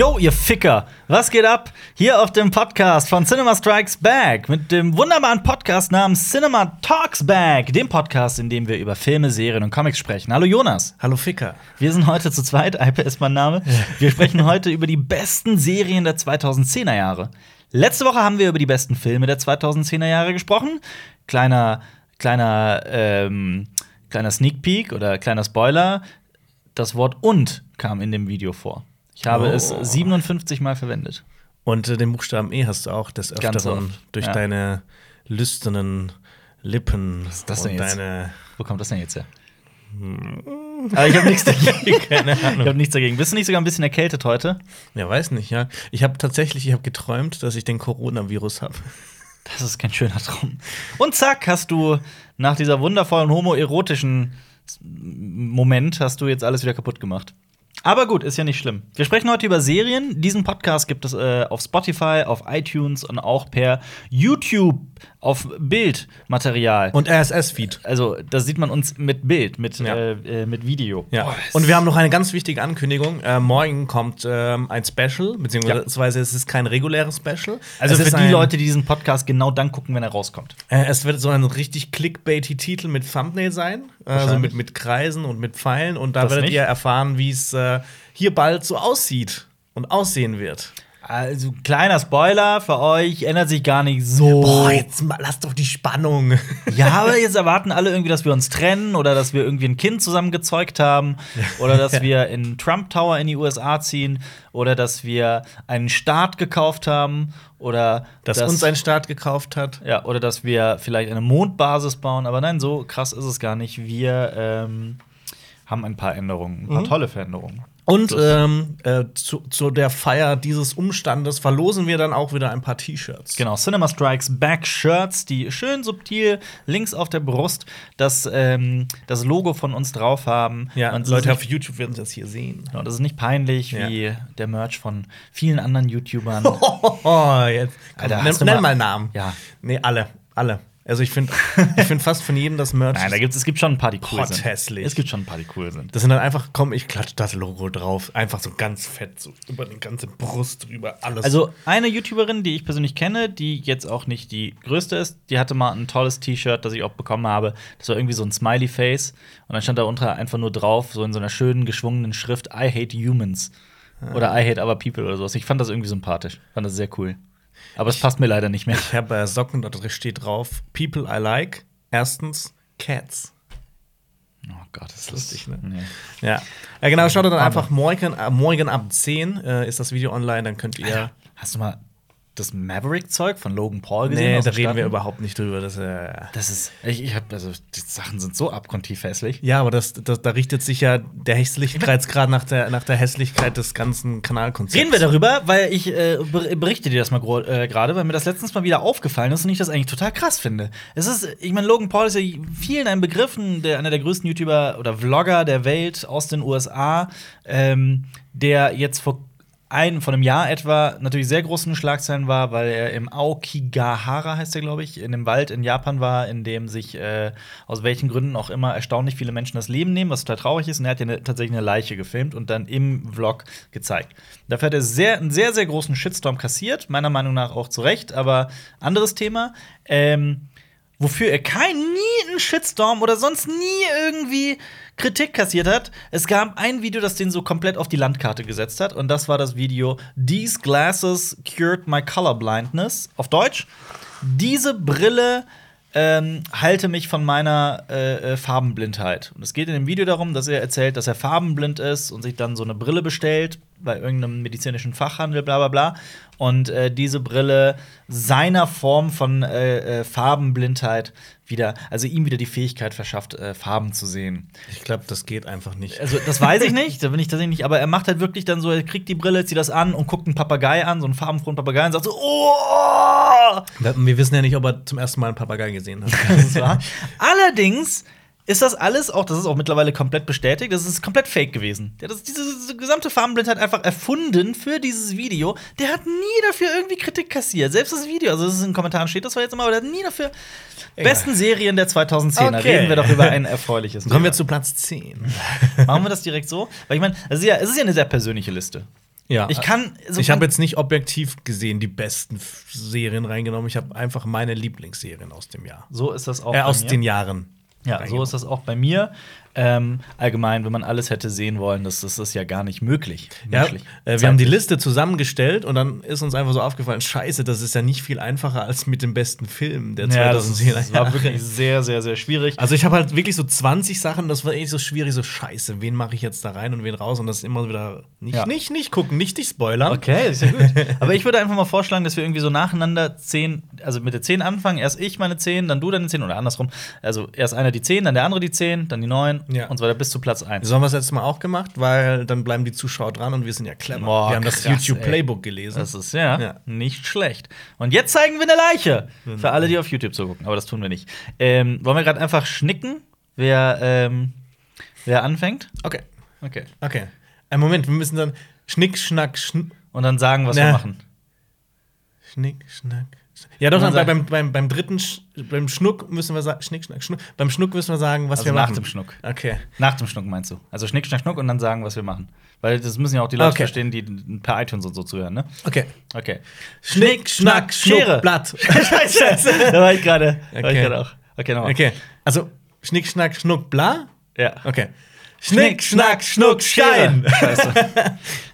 Yo, ihr Ficker, was geht ab? Hier auf dem Podcast von Cinema Strikes Back mit dem wunderbaren Podcast namens Cinema Talks Back, dem Podcast, in dem wir über Filme, Serien und Comics sprechen. Hallo Jonas. Hallo Ficker. Wir sind heute zu zweit, Alpe ist mein Name. Wir sprechen heute über die besten Serien der 2010er Jahre. Letzte Woche haben wir über die besten Filme der 2010er Jahre gesprochen. Kleiner, kleiner, ähm, kleiner Sneak Peek oder kleiner Spoiler. Das Wort und kam in dem Video vor. Ich habe Oh. es 57 Mal verwendet. Und äh, den Buchstaben E hast du auch des Öfteren durch ja. deine lüsternen Lippen Was ist das denn jetzt? Wo kommt das denn jetzt her? Aber ich habe nichts dagegen. Ich habe nichts dagegen. Bist du nicht sogar ein bisschen erkältet heute? Ja, weiß nicht, ja. Ich habe tatsächlich, ich habe geträumt, dass ich den Coronavirus habe. Das ist kein schöner Traum. Und zack, hast du nach dieser wundervollen homoerotischen Moment hast du jetzt alles wieder kaputt gemacht. Aber gut, ist ja nicht schlimm. Wir sprechen heute über Serien. Diesen Podcast gibt es äh, auf Spotify, auf iTunes und auch per YouTube auf Bildmaterial. Und RSS-Feed. also, da sieht man uns mit Bild, mit, Ja. äh, äh, mit Video. Ja. Oh, Und wir haben noch eine ganz wichtige Ankündigung. Äh, morgen kommt ähm, ein Special, beziehungsweise es ist kein reguläres Special. also es für die Leute, die diesen Podcast genau dann gucken, wenn er rauskommt. Äh, es wird so ein richtig clickbaity Titel mit Thumbnail sein, also Wahrscheinlich. mit, mit Kreisen und mit Pfeilen. Und da Das werdet nicht? ihr erfahren, wie es äh, hier bald so aussieht und aussehen wird. Also, kleiner Spoiler für euch, ändert sich gar nicht so. Boah, jetzt mal, lass doch die Spannung. Ja, aber jetzt erwarten alle irgendwie, dass wir uns trennen oder dass wir irgendwie ein Kind zusammen gezeugt haben oder dass wir in Trump Tower in die USA ziehen oder dass wir einen Staat gekauft haben oder Dass uns ein Staat gekauft hat. ja oder dass wir vielleicht eine Mondbasis bauen. Aber nein, so krass ist es gar nicht. Wir ähm, haben ein paar Änderungen, ein paar tolle Veränderungen. Und ähm, äh, zu, zu der Feier dieses Umstandes verlosen wir dann auch wieder ein paar T-Shirts. Genau, Cinema Strikes Back Shirts, die schön subtil links auf der Brust das, ähm, das Logo von uns drauf haben. Ja, Und Leute auf YouTube werden das hier sehen. Genau, das ist nicht peinlich Ja. wie der Merch von vielen anderen YouTubern. Oh, jetzt. Komm, Alter, nenn, nenn mal- mal Namen. Ja. Nee, alle. Alle. Also ich finde ich find fast von jedem das Merch. Nein, da gibt's, es gibt schon ein paar, die cool sind. hässlich. Es gibt schon ein paar, die cool sind. das sind dann einfach, komm, ich klatsche das Logo drauf. Einfach so ganz fett, so über die ganze Brust drüber, alles. Also eine YouTuberin, die ich persönlich kenne, die jetzt auch nicht die größte ist, die hatte mal ein tolles T-Shirt, das ich auch bekommen habe. Das war irgendwie so ein Smiley Face und dann stand da unter einfach nur drauf, so in so einer schönen geschwungenen Schrift, I hate humans. Oder I hate other people oder sowas. Ich fand das irgendwie sympathisch. Fand das sehr cool. Aber es passt mir leider nicht mehr. ich habe äh, Socken, da steht drauf: People I like. Erstens, Cats. Oh Gott, das ist Lustig, ne? Nee. Ja. Ja, genau, schaut dann einfach morgen, äh, morgen ab 10 äh, ist das Video online, dann könnt ihr. Hast du mal das Maverick-Zeug von Logan Paul gesehen? Nee, da den reden wir Staaten? überhaupt nicht drüber. Das, äh Das ist, ich, ich hab, also die Sachen sind so abgrundtief hässlich. ja, aber das, das, da richtet sich ja der Hässlichkeitsgrad nach der, nach der Hässlichkeit des ganzen Kanalkonzepts. Reden wir darüber, weil ich äh, ber- berichte dir das mal äh, gerade, weil mir das letztens mal wieder aufgefallen ist und ich das eigentlich total krass finde. Es ist, ich meine, Logan Paul ist ja vielen ein Begriff, der, einer der größten YouTuber oder Vlogger der Welt aus den USA, ähm, der jetzt vor ein, von einem Jahr etwa natürlich sehr großen Schlagzeilen war, weil er im Aokigahara heißt er, glaube ich, in dem Wald in Japan war, in dem sich äh, aus welchen Gründen auch immer erstaunlich viele Menschen das Leben nehmen, was total traurig ist. Und er hat ja ne, tatsächlich eine Leiche gefilmt und dann im Vlog gezeigt. Dafür hat er sehr, einen sehr, sehr großen Shitstorm kassiert, meiner Meinung nach auch zu Recht, aber anderes Thema. Ähm, wofür er kein nie einen Shitstorm oder sonst nie irgendwie Kritik kassiert hat. Es gab ein Video, das den so komplett auf die Landkarte gesetzt hat und das war das Video These Glasses Cured My Colorblindness auf Deutsch. Diese Brille ähm, halte mich von meiner äh, äh, Farbenblindheit. Und es geht in dem Video darum, dass er erzählt, dass er farbenblind ist und sich dann so eine Brille bestellt bei irgendeinem medizinischen Fachhandel, bla bla bla. Und äh, diese Brille seiner Form von äh, äh, Farbenblindheit wieder, also ihm wieder die Fähigkeit verschafft, äh, Farben zu sehen. Ich glaube, das geht einfach nicht. Also, das weiß ich nicht, da bin ich tatsächlich nicht, aber er macht halt wirklich dann so, er kriegt die Brille, zieht das an und guckt einen Papagei an, so einen farbenfrohen Papagei und sagt so, oh! Wir wissen ja nicht, ob er zum ersten Mal einen Papagei gesehen hat. Allerdings ist das alles auch, das ist auch mittlerweile komplett bestätigt, das ist komplett fake gewesen. Der hat diese, diese gesamte Farbenblindheit einfach erfunden für dieses Video. Der hat nie dafür irgendwie Kritik kassiert. Selbst das Video, also das ist in den Kommentaren steht das zwar jetzt immer, aber der hat nie dafür. Egal. Besten Serien der 2010er. Okay. Reden wir doch über ein erfreuliches. Kommen wir zu Platz 10. Machen wir das direkt so? Weil ich meine, es ist, ja, ist ja eine sehr persönliche Liste. Ja. Ich kann. so ich habe jetzt nicht objektiv gesehen die besten Serien reingenommen. Ich habe einfach meine Lieblingsserien aus dem Jahr. So ist das auch. Äh, aus den Jahren. Ja, so ist das auch bei mir. Ähm, allgemein, wenn man alles hätte sehen wollen, das, das ist ja gar nicht möglich. Ja, äh, wir haben die. Liste zusammengestellt und dann ist uns einfach so aufgefallen, scheiße, das ist ja nicht viel einfacher als mit dem besten Film der Ja, das, 2010er ist, das war wirklich sehr, sehr, sehr schwierig. Also ich habe halt wirklich so 20 Sachen, das war echt so schwierig, so scheiße, wen mache ich jetzt da rein und wen raus und das ist immer wieder nicht, Ja. nicht, nicht gucken, nicht dich spoilern. Okay, ist ja gut. Aber ich würde einfach mal vorschlagen, dass wir irgendwie so nacheinander zehn, also mit der 10 anfangen. Erst ich meine 10, dann du deine 10 oder andersrum. Also erst einer die 10, dann der andere die 10, dann die 9 Ja. und so weiter bis zu Platz 1. So haben wir es letztes Mal auch gemacht, weil dann bleiben die Zuschauer dran und wir sind ja clever. Boah, wir haben das krass, YouTube ey. Playbook gelesen. Das ist ja, Ja. nicht schlecht. Und jetzt zeigen wir eine Leiche. Für alle, die auf YouTube zugucken. Aber das tun wir nicht. Ähm, wollen wir gerade einfach schnicken, wer, ähm, wer anfängt? okay, Okay. okay. Ein Moment, wir müssen dann Schnick, Schnack, Schn Und dann sagen, was Na. wir machen. Schnick, Schnack. Ja, doch, dann dann beim, beim, beim dritten, Sch beim Schnuck müssen wir sagen, Schnick, Schnack, Schnuck. Beim Schnuck müssen wir sagen, was Also wir nach machen. dem Schnuck. Okay. Nach dem Schnuck meinst du? Also Schnick, Schnack, Schnuck und dann sagen, was wir machen. Weil das müssen ja auch die Leute Okay. verstehen, die per iTunes und so zuhören, ne? Okay. Okay. Schnick, Schnack, Schere. Schnuck, Blatt. Scheiße. da war ich gerade. Da war ich Okay. gerade auch. Okay, nochmal. Okay. Also, Schnick, Schnack, Schnuck, bla? Ja. Okay. Schnick, Schnack, Schnuck, Schein. Scheiße.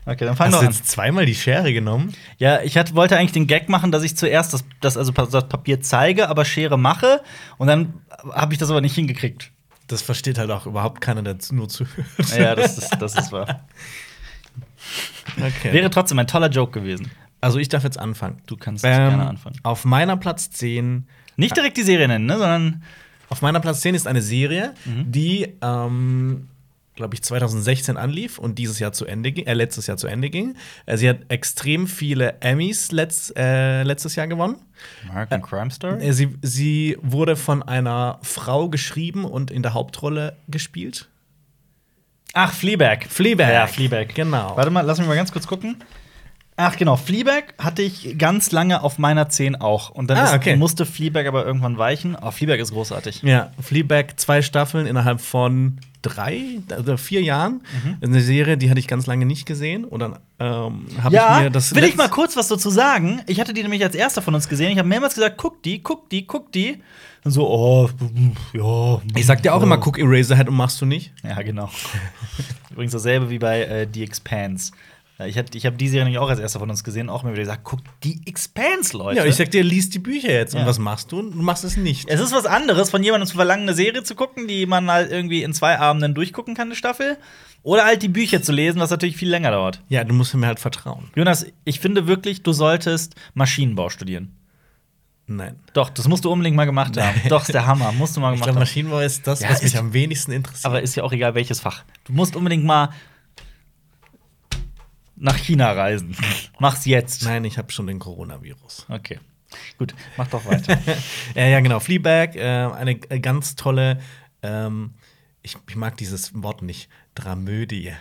Okay, dann fang Hast doch du an. jetzt zweimal die Schere genommen? Ja, ich hat, wollte eigentlich den Gag machen, dass ich zuerst das, das, also das Papier zeige, aber Schere mache. Und dann habe ich das aber nicht hingekriegt. Das versteht halt auch überhaupt keiner, der nur zuhört. Ja, das ist, das ist wahr. Okay. Wäre trotzdem ein toller Joke gewesen. also, ich darf jetzt anfangen. Du kannst Ähm, gerne anfangen. Auf meiner Platz 10 Nicht direkt die Serie nennen, ne, sondern Auf meiner Platz 10 ist eine Serie, Mhm. die, ähm, glaube ich, 2016 anlief und dieses Jahr zu Ende ging, äh, letztes Jahr zu Ende ging. Äh, sie hat extrem viele Emmys letzt, äh, letztes Jahr gewonnen. American Crime Story. Äh, sie, sie wurde von einer Frau geschrieben und in der Hauptrolle gespielt. Ach, Fleabag. Fleabag. Ja, Fleabag. Genau. Warte mal, lass mich mal ganz kurz gucken. Ach genau, Fleabag hatte ich ganz lange auf meiner 10 auch. Und dann Ah, ist, okay. musste Fleabag aber irgendwann weichen. Oh, Fleabag ist großartig. Ja, Fleabag, zwei Staffeln innerhalb von drei oder vier Jahren. Mhm. Eine Serie, die hatte ich ganz lange nicht gesehen. Und dann ähm, habe Ja, ich mir das will ich mal kurz was dazu sagen? Ich hatte die nämlich als erster von uns gesehen. Ich habe mehrmals gesagt, guck die, guck die, guck die. Und so, oh, ja. Ich sag dir auch oh. immer, guck Eraserhead und machst du nicht. Ja, genau. Übrigens dasselbe wie bei äh, The Expanse. Ich habe ich hab die Serie nämlich auch als erster von uns gesehen, auch immer wieder gesagt, guck, die Expanse, Leute. Ja, ich sag dir, lies die Bücher jetzt. Ja. Und was machst du? Du machst es nicht. Es ist was anderes, von jemandem zu verlangen, eine Serie zu gucken, die man halt irgendwie in zwei Abenden durchgucken kann, eine Staffel. Oder halt die Bücher zu lesen, was natürlich viel länger dauert. Ja, du musst mir halt vertrauen. Jonas, ich finde wirklich, du solltest Maschinenbau studieren. Nein. Doch, das musst du unbedingt mal gemacht haben. Doch, ist der Hammer. Musst du mal Ich gemacht glaube, haben. Maschinenbau ist das, Ja, was mich am wenigsten interessiert. Aber ist ja auch egal, welches Fach. Du musst unbedingt mal nach China reisen. Mach's jetzt. Nein, ich habe schon den Coronavirus. Okay. Gut, mach doch weiter. Ja, ja, genau. Fleabag, äh, eine äh, ganz tolle, ähm, ich, ich mag dieses Wort nicht, Dramödie.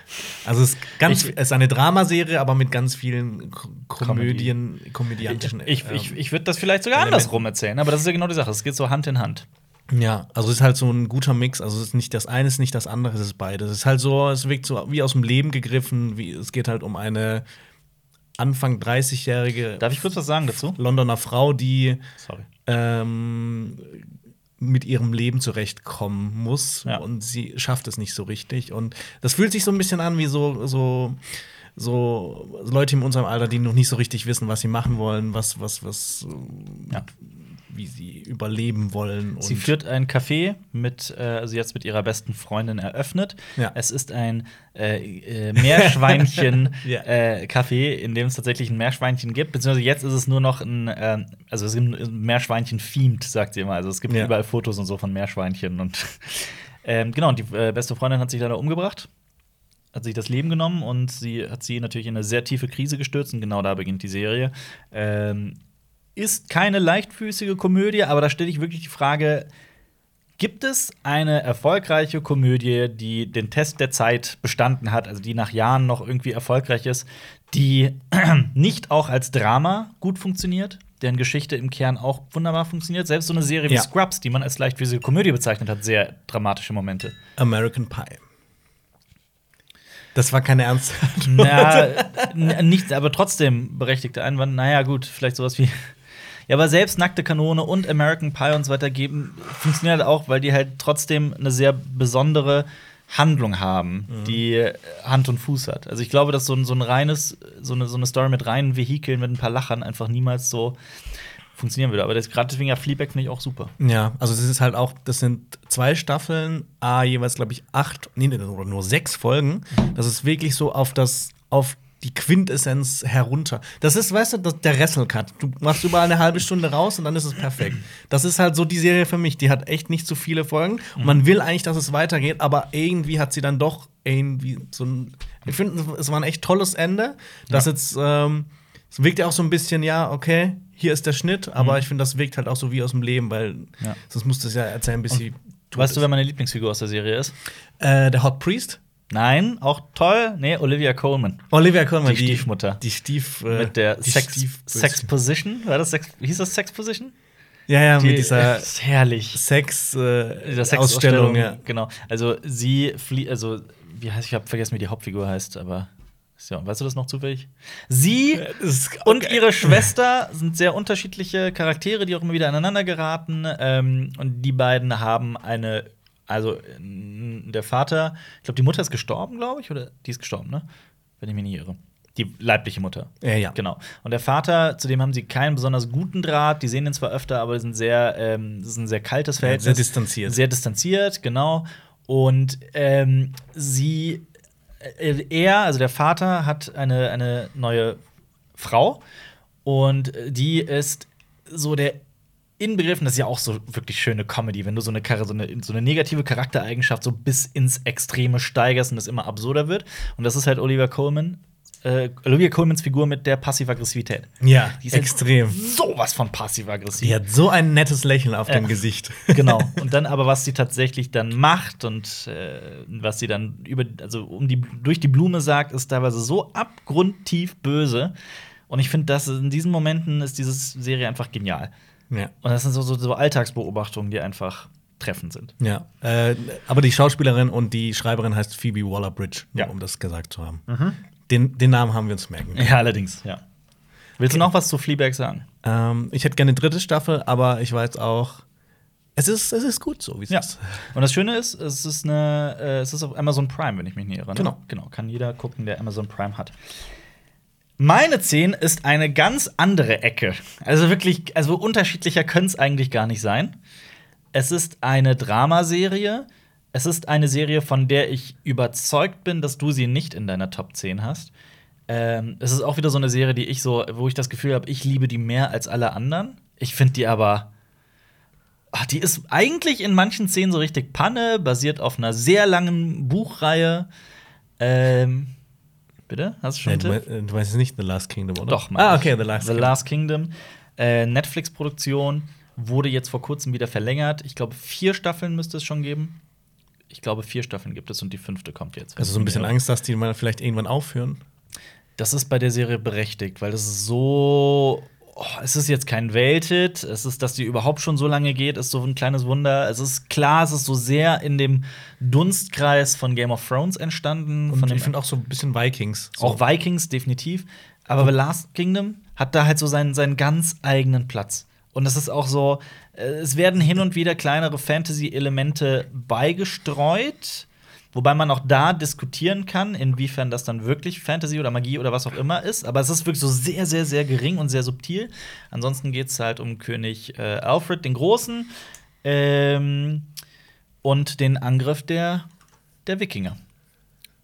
Also es ist, ganz, Ich- es ist eine Dramaserie, aber mit ganz vielen K Komödien, komödiantischen ich ich, ähm, ich würde das vielleicht sogar Elementen. andersrum erzählen, aber das ist ja genau die Sache. Es geht so Hand in Hand. Ja, also es ist halt so ein guter Mix. Also es ist nicht das eine, es ist nicht das andere, es ist beides. Es ist halt so, es wirkt so wie aus dem Leben gegriffen. Wie, es geht halt um eine Anfang 30-jährige Darf ich kurz was sagen dazu? Londoner Frau, die ähm, mit ihrem Leben zurechtkommen muss Ja. und sie schafft es nicht so richtig. Und das fühlt sich so ein bisschen an wie so, so, so Leute in unserem Alter, die noch nicht so richtig wissen, was sie machen wollen, was, was, was, Ja. Wie sie überleben wollen. Sie führt ein Café mit, äh, also jetzt mit ihrer besten Freundin eröffnet. Ja. Es ist ein äh, äh, Meerschweinchen-Café, Ja. äh, in dem es tatsächlich ein Meerschweinchen gibt. Beziehungsweise jetzt ist es nur noch ein, ähm, also es ist ein Meerschweinchen-themed, sagt sie immer. Also es gibt Ja. überall Fotos und so von Meerschweinchen. Und ähm, genau, und die äh, beste Freundin hat sich leider umgebracht. Hat sich das Leben genommen und sie hat sie natürlich in eine sehr tiefe Krise gestürzt. Und genau da beginnt die Serie. Ähm, ist keine leichtfüßige Komödie, aber da stelle ich wirklich die Frage: Gibt es eine erfolgreiche Komödie, die den Test der Zeit bestanden hat, also die nach Jahren noch irgendwie erfolgreich ist, die nicht auch als Drama gut funktioniert, deren Geschichte im Kern auch wunderbar funktioniert? Selbst so eine Serie wie Ja. Scrubs, die man als leichtfüßige Komödie bezeichnet hat, sehr dramatische Momente. American Pie. Das war keine ernste Na, n- nicht, aber trotzdem berechtigter Einwand. Naja, gut, vielleicht sowas wie. Ja, aber selbst nackte Kanone und American Pie und so weiter geben, funktioniert halt auch, weil die halt trotzdem eine sehr besondere Handlung haben, die äh, Hand und Fuß hat. Also ich glaube, dass so ein, so ein reines, so eine, so eine Story mit reinen Vehikeln, mit ein paar Lachern einfach niemals so funktionieren würde. Aber das gerade deswegen ja Fleabag finde ich auch super. Ja, also es ist halt auch, das sind zwei Staffeln, a jeweils, glaube ich, acht, nee, nee, oder nur sechs Folgen. Das ist wirklich so auf das, auf die Quintessenz herunter. Das ist, weißt du, das, der Wrestle-Cut. Du machst überall eine halbe Stunde raus und dann ist es perfekt. Das ist halt so die Serie für mich. Die hat echt nicht so viele Folgen. Und man will eigentlich, dass es weitergeht, aber irgendwie hat sie dann doch irgendwie so ein. Ich finde, es war ein echt tolles Ende. Das jetzt, ähm, es wirkt ja auch so ein bisschen, ja, okay, hier ist der Schnitt, aber ich finde, das wirkt halt auch so wie aus dem Leben, weil Ja. sonst musst du es ja erzählen, bis sie. Weißt du, ist. wer meine Lieblingsfigur aus der Serie ist? Äh, der Hot Priest? Nein, auch toll. Nee, Olivia Coleman. Olivia Colman, Die Stiefmutter. Die Stief. äh, mit der die Sex, Stief- Sex Position. War das Sex, hieß das Sex Position? Ja, ja, Die mit dieser ist herrlich. Sex, äh, Der Ausstellung, ja. Genau. Also sie flieht, also wie heißt, ich habe vergessen, wie die Hauptfigur heißt, aber ja, weißt du das noch zufällig? Sie und ihre Schwester sind sehr unterschiedliche Charaktere, die auch immer wieder aneinander geraten. Ähm, und die beiden haben eine, also der Vater, ich glaube, die Mutter ist gestorben, glaube ich, oder die ist gestorben, ne? Wenn ich mich nicht irre. Die leibliche Mutter. Ja, ja. Genau. Und der Vater, zu dem haben sie keinen besonders guten Draht. Die sehen ihn zwar öfter, aber sind sehr, ähm, das ist ein sehr kaltes Verhältnis. sehr distanziert. Sehr distanziert, genau. Und ähm, sie, äh, er, also der Vater, hat eine, eine neue Frau. Und äh, die ist so der Inbegriff, und das ist ja auch so wirklich schöne Comedy, wenn du so eine, so eine, so eine negative Charaktereigenschaft so bis ins Extreme steigerst und es immer absurder wird. Und das ist halt Oliver Coleman. Äh, Olivia Colemans Figur mit der Passiv-Aggressivität. Ja, Die ist halt extrem. Sowas von passiv-aggressiv. Die hat so ein nettes Lächeln auf Ja. dem Gesicht. genau. Und dann aber, was sie tatsächlich dann macht und äh, was sie dann über, also um die, durch die Blume sagt, ist teilweise so abgrundtief böse. Und ich finde, dass in diesen Momenten ist diese Serie einfach genial. Ja. Und das sind so, so, so Alltagsbeobachtungen, die einfach treffend sind. Ja, äh, aber die Schauspielerin und die Schreiberin heißt Phoebe Waller-Bridge, nur Ja. Mhm. um das gesagt zu haben. Den, den Namen haben wir uns merken. Ja, allerdings, ja. Willst du noch was zu Fleabag sagen? Ähm, ich hätte gerne eine dritte Staffel, aber ich weiß auch, es ist, es ist gut so, wie es Ja. ist. Und das Schöne ist, es ist eine, äh, es ist auf Amazon Prime, wenn ich mich nicht irre. Ne? Genau. Genau, kann jeder gucken, der Amazon Prime hat. Meine 10 ist eine ganz andere Ecke. Also wirklich, also unterschiedlicher könnte es eigentlich gar nicht sein. Es ist eine Dramaserie. Es ist eine Serie, von der ich überzeugt bin, dass du sie nicht in deiner Top 10 hast. Ähm, es ist auch wieder so eine Serie, die ich so, wo ich das Gefühl habe, ich liebe die mehr als alle anderen. Ich finde die aber Ach, die ist eigentlich in manchen Szenen so richtig Panne, basiert auf einer sehr langen Buchreihe. Ähm, bitte? Hast du schon Nee, du, mei- äh, du weißt nicht The Last Kingdom, oder? Doch, Ah, okay, The Last The Last Kingdom. Äh, Netflix-Produktion wurde jetzt vor kurzem wieder verlängert. Ich glaube, vier Staffeln müsste es schon geben. Ich glaube, vier Staffeln gibt es und die fünfte kommt jetzt. Also so ein bisschen Angst, dass die mal vielleicht irgendwann aufhören. Das ist bei der Serie berechtigt, weil das ist so. Oh, es ist jetzt kein Welthit. Es ist, dass die überhaupt schon so lange geht, ist so ein kleines Wunder. Es ist klar, es ist so sehr in dem Dunstkreis von Game of Thrones entstanden. Und ich finde auch so ein bisschen Vikings. So. auch Vikings, definitiv. Aber The Last Kingdom hat da halt so seinen, seinen ganz eigenen Platz. Und es ist auch so, äh, es werden hin und wieder kleinere Fantasy-Elemente beigestreut. Wobei man auch da diskutieren kann, inwiefern das dann wirklich Fantasy oder Magie oder was auch immer ist. Aber es ist wirklich so sehr, sehr, sehr gering und sehr subtil. Ansonsten geht es halt um König äh, Alfred den Großen ähm, und den Angriff der, der Wikinger.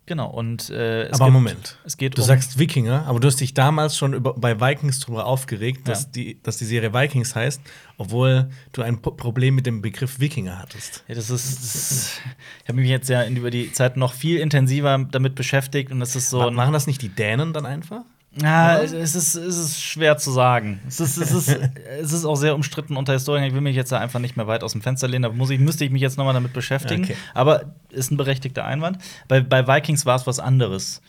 Genau, und äh, es aber gibt- Moment. Es geht Du um sagst Wikinger, aber du hast dich damals schon über, bei Vikings darüber aufgeregt, dass, Ja. die, dass die Serie Vikings heißt, obwohl du ein Po- Problem mit dem Begriff Wikinger hattest. Ja, das ist, das ist ich habe mich jetzt ja über die Zeit noch viel intensiver damit beschäftigt und das ist so Machen das nicht die Dänen dann einfach? Ja, es es ist, es ist schwer zu sagen. Es ist, es, ist, es ist auch sehr umstritten unter Historikern. Ich will mich jetzt da einfach nicht mehr weit aus dem Fenster lehnen. Da muss ich, müsste ich mich jetzt noch mal damit beschäftigen. Okay. Aber ist ein berechtigter Einwand. Bei, bei Vikings war es was anderes.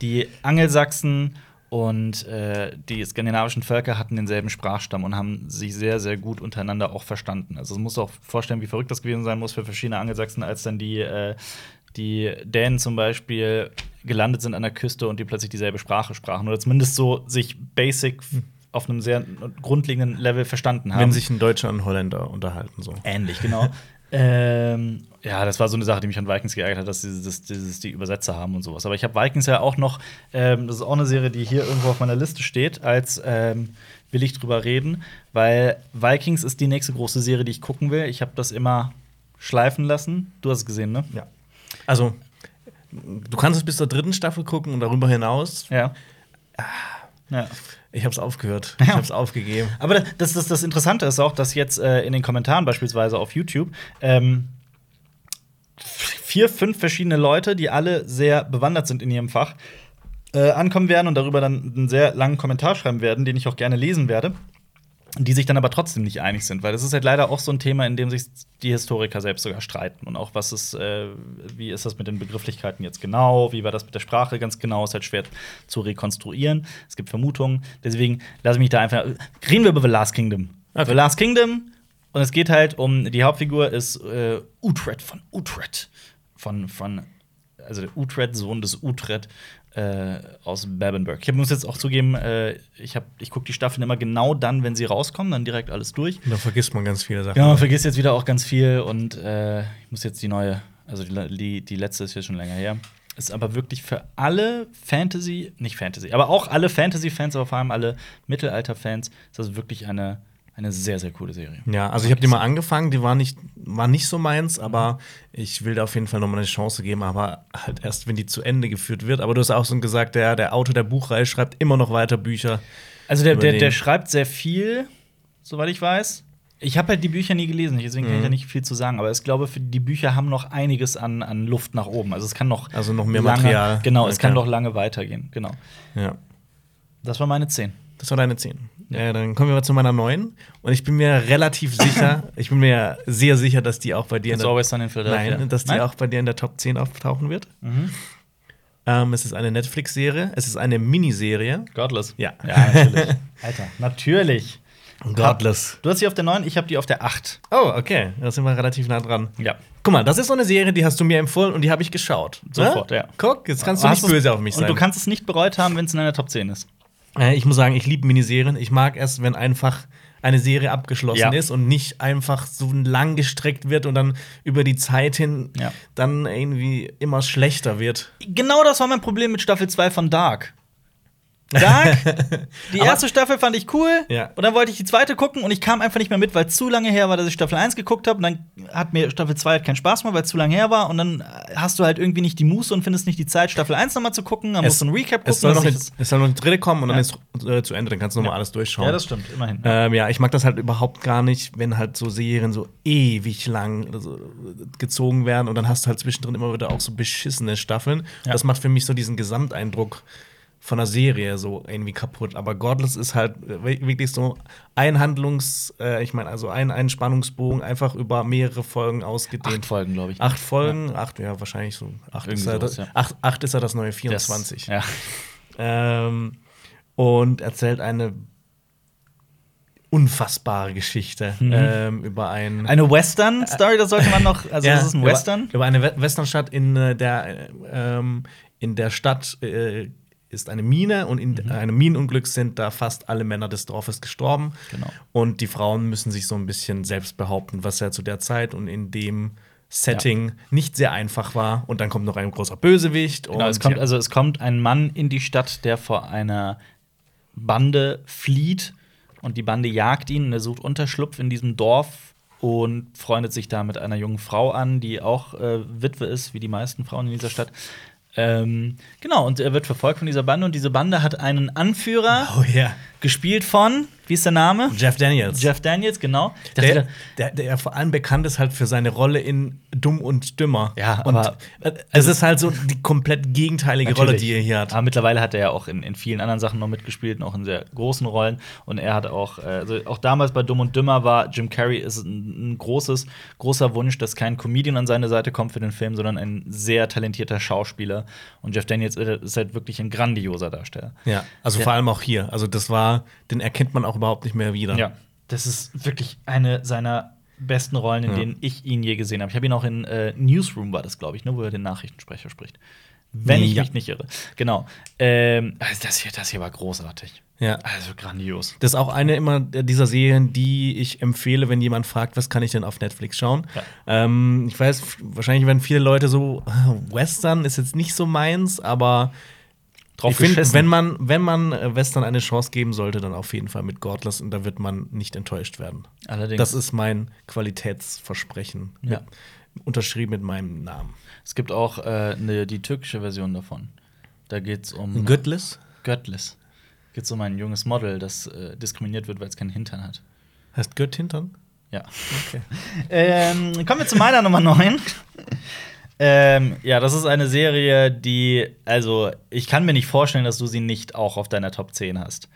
Die Angelsachsen und äh, die skandinavischen Völker hatten denselben Sprachstamm und haben sich sehr, sehr gut untereinander auch verstanden. Also man muss auch vorstellen, wie verrückt das gewesen sein muss für verschiedene Angelsachsen, als dann die, äh, die Dänen zum Beispiel gelandet sind an der Küste und die plötzlich dieselbe Sprache sprachen. Oder zumindest so sich basic auf einem sehr grundlegenden Level verstanden haben. Wenn sich ein Deutscher und ein Holländer unterhalten, so. Ähnlich, genau. ähm, ja, das war so eine Sache, die mich an Vikings geärgert hat, dass sie das, dieses, die Übersetzer haben und sowas. Aber ich habe Vikings ja auch noch, ähm, das ist auch eine Serie, die hier irgendwo auf meiner Liste steht, als ähm, will ich drüber reden, weil Vikings ist die nächste große Serie, die ich gucken will. Ich habe das immer schleifen lassen. Du hast es gesehen, ne? Ja. Also, du kannst es bis zur dritten Staffel gucken und darüber hinaus. Ja. Ja. Ich habe es aufgehört. Ich habe es aufgegeben. Aber das, das, das Interessante ist auch, dass jetzt äh, in den Kommentaren beispielsweise auf YouTube ähm, vier, fünf verschiedene Leute, die alle sehr bewandert sind in ihrem Fach, äh, ankommen werden und darüber dann einen sehr langen Kommentar schreiben werden, den ich auch gerne lesen werde. Die sich dann aber trotzdem nicht einig sind, weil das ist halt leider auch so ein Thema, in dem sich die Historiker selbst sogar streiten. Und auch was ist, äh, wie ist das mit den Begrifflichkeiten jetzt genau, wie war das mit der Sprache ganz genau, ist halt schwer zu rekonstruieren. Es gibt Vermutungen. Deswegen lasse ich mich da einfach. Reden wir über The Last Kingdom. Okay. The Last Kingdom, und es geht halt um, die Hauptfigur ist äh, Utrecht von Utrecht. Von, von, also der Utrecht, Sohn des Utrecht äh, aus Babenberg. Ich muss jetzt auch zugeben, äh, ich, hab, ich gucke die Staffeln immer genau dann, wenn sie rauskommen, dann direkt alles durch. Da vergisst man ganz viele Sachen. Ja, man vergisst jetzt wieder auch ganz viel und äh, ich muss jetzt die neue, also die, die, die letzte ist ja schon länger her. Ist aber wirklich für alle Fantasy, nicht Fantasy, aber auch alle Fantasy-Fans, aber vor allem alle Mittelalter-Fans, ist das wirklich eine, eine sehr, sehr coole Serie. Ja, also ich habe die mal angefangen, die war nicht, war nicht so meins, aber ich will da auf jeden Fall noch mal eine Chance geben, aber halt erst, wenn die zu Ende geführt wird. Aber du hast auch so gesagt, der, der Autor der Buchreihe schreibt immer noch weiter Bücher. Also der, der, der schreibt sehr viel, soweit ich weiß. Ich habe halt die Bücher nie gelesen, deswegen kann ich Mhm. da nicht viel zu sagen. Aber ich glaube, die Bücher haben noch einiges an, an Luft nach oben. Also es kann noch Also noch mehr lange, Material. Genau, es Okay. kann noch lange weitergehen. Genau. Ja. Das war meine 10. Das war deine 10. Ja. dann kommen wir mal zu meiner 9. Und ich bin mir relativ sicher, ich bin mir sehr sicher, dass die auch bei dir in der. Nein, dass die Nein? auch bei dir in der Top 10 auftauchen wird. Mhm. Ähm, es ist eine Netflix-Serie, es ist eine Miniserie. Godless. Ja. Ja, natürlich. Alter, natürlich. Godless. Du hast sie auf der 9, ich habe die auf der 8. Oh, okay. Da sind wir relativ nah dran. Ja. Guck mal, das ist so eine Serie, die hast du mir empfohlen und die habe ich geschaut. Sofort, Ne? ja. Guck, jetzt kannst du Hast nicht böse auf mich sein. Und du kannst es nicht bereut haben, wenn es in deiner Top 10 ist. Äh, ich muss sagen, ich liebe Miniserien. Ich mag es, wenn einfach eine Serie abgeschlossen Ja. ist und nicht einfach so lang gestreckt wird und dann über die Zeit hin Ja. dann irgendwie immer schlechter wird. Genau das war mein Problem mit Staffel 2 von Dark. Dark, die erste Staffel fand ich cool. Ja. Und dann wollte ich die zweite gucken und ich kam einfach nicht mehr mit, weil es zu lange her war, dass ich Staffel 1 geguckt habe. Und dann hat mir Staffel 2 halt keinen Spaß mehr, weil es zu lange her war. Und dann hast du halt irgendwie nicht die Muße und findest nicht die Zeit, Staffel 1 nochmal zu gucken. Dann Es- musst du ein Recap gucken. Es soll, noch, eine- es soll noch eine dritte kommen und dann Ja. ist äh, zu Ende. Dann kannst du noch mal Ja. alles durchschauen. ja, das stimmt, immerhin. Ähm, ja, ich mag das halt überhaupt gar nicht, wenn halt so Serien so ewig lang so gezogen werden und dann hast du halt zwischendrin immer wieder auch so beschissene Staffeln. Das macht für mich so diesen Gesamteindruck von der Serie so irgendwie kaputt. Aber Godless ist halt wirklich so ein Handlungs-, äh, ich meine, also ein, ein Spannungsbogen einfach über mehrere Folgen ausgedehnt. Acht Folgen, glaube ich. Acht Folgen, acht, ja, wahrscheinlich so. Acht Irgendwie ist, er, sowas, das, ja. acht, acht ist er das neue Das- 24. Ja. Ähm, und erzählt eine unfassbare Geschichte Mhm. ähm, über ein Eine Western-Story, das sollte man noch. Also, Ja, das ist ein über- Western. über eine We- Westernstadt in äh, der äh, ähm, in der Stadt äh, ist eine Mine und in Mhm. einem Minenunglück sind da fast alle Männer des Dorfes gestorben. Genau. Und die Frauen müssen sich so ein bisschen selbst behaupten, was ja zu der Zeit und in dem Setting nicht sehr einfach war. Und dann kommt noch ein großer Bösewicht. Genau, es kommt, ja. also es kommt ein Mann in die Stadt, der vor einer Bande flieht und die Bande jagt ihn und er sucht Unterschlupf in diesem Dorf und freundet sich da mit einer jungen Frau an, die auch äh, Witwe ist, wie die meisten Frauen in dieser Stadt. Ähm, genau, und er wird verfolgt von dieser Bande und diese Bande hat einen Anführer, Oh ja. gespielt von, wie ist der Name? Jeff Daniels. Jeff Daniels, genau. Der, der, der vor allem bekannt ist halt für seine Rolle in Dumm und Dümmer. Ja, und aber- äh, es ist halt so die komplett gegenteilige Rolle, die er hier hat. Aber mittlerweile hat er ja auch in, in vielen anderen Sachen noch mitgespielt, und auch in sehr großen Rollen. Und er hat auch, äh, also auch damals bei Dumm und Dümmer war Jim Carrey ist ein, ein großes, großer Wunsch, dass kein Comedian an seine Seite kommt für den Film, sondern ein sehr talentierter Schauspieler. Und Jeff Daniels ist halt wirklich ein grandioser Darsteller. Ja, also Ja. vor allem auch hier. Also das war, den erkennt man auch überhaupt nicht mehr wieder. Ja, das ist wirklich eine seiner besten Rollen, in Ja. denen ich ihn je gesehen habe. Ich habe ihn auch in äh, Newsroom war das, glaube ich, ne, wo er den Nachrichtensprecher spricht. Wenn ich Ja. mich nicht irre. Genau. Ähm, also das, hier, das hier war großartig. Ja. Also grandios. Das ist auch eine immer dieser Serien, die ich empfehle, wenn jemand fragt, was kann ich denn auf Netflix schauen. Ja. Ähm, ich weiß, wahrscheinlich werden viele Leute so, Western ist jetzt nicht so meins, aber Drauf ich finde, geschissen. wenn man, wenn man äh, Western eine Chance geben sollte, dann auf jeden Fall mit Godless und da wird man nicht enttäuscht werden. Allerdings. Das ist mein Qualitätsversprechen. Ja. Mit, unterschrieben mit meinem Namen. es gibt auch äh, ne, die türkische Version davon. Da geht es um Göttles? Göttlis. Geht es um ein junges Model, das äh, diskriminiert wird, weil es keinen Hintern hat. Heißt Gött hintern? Ja. Okay. Ähm, kommen wir zu meiner Nummer 9. ähm, ja, das ist eine Serie, die, also, ich kann mir nicht vorstellen, dass du sie nicht auch auf deiner Top 10 hast.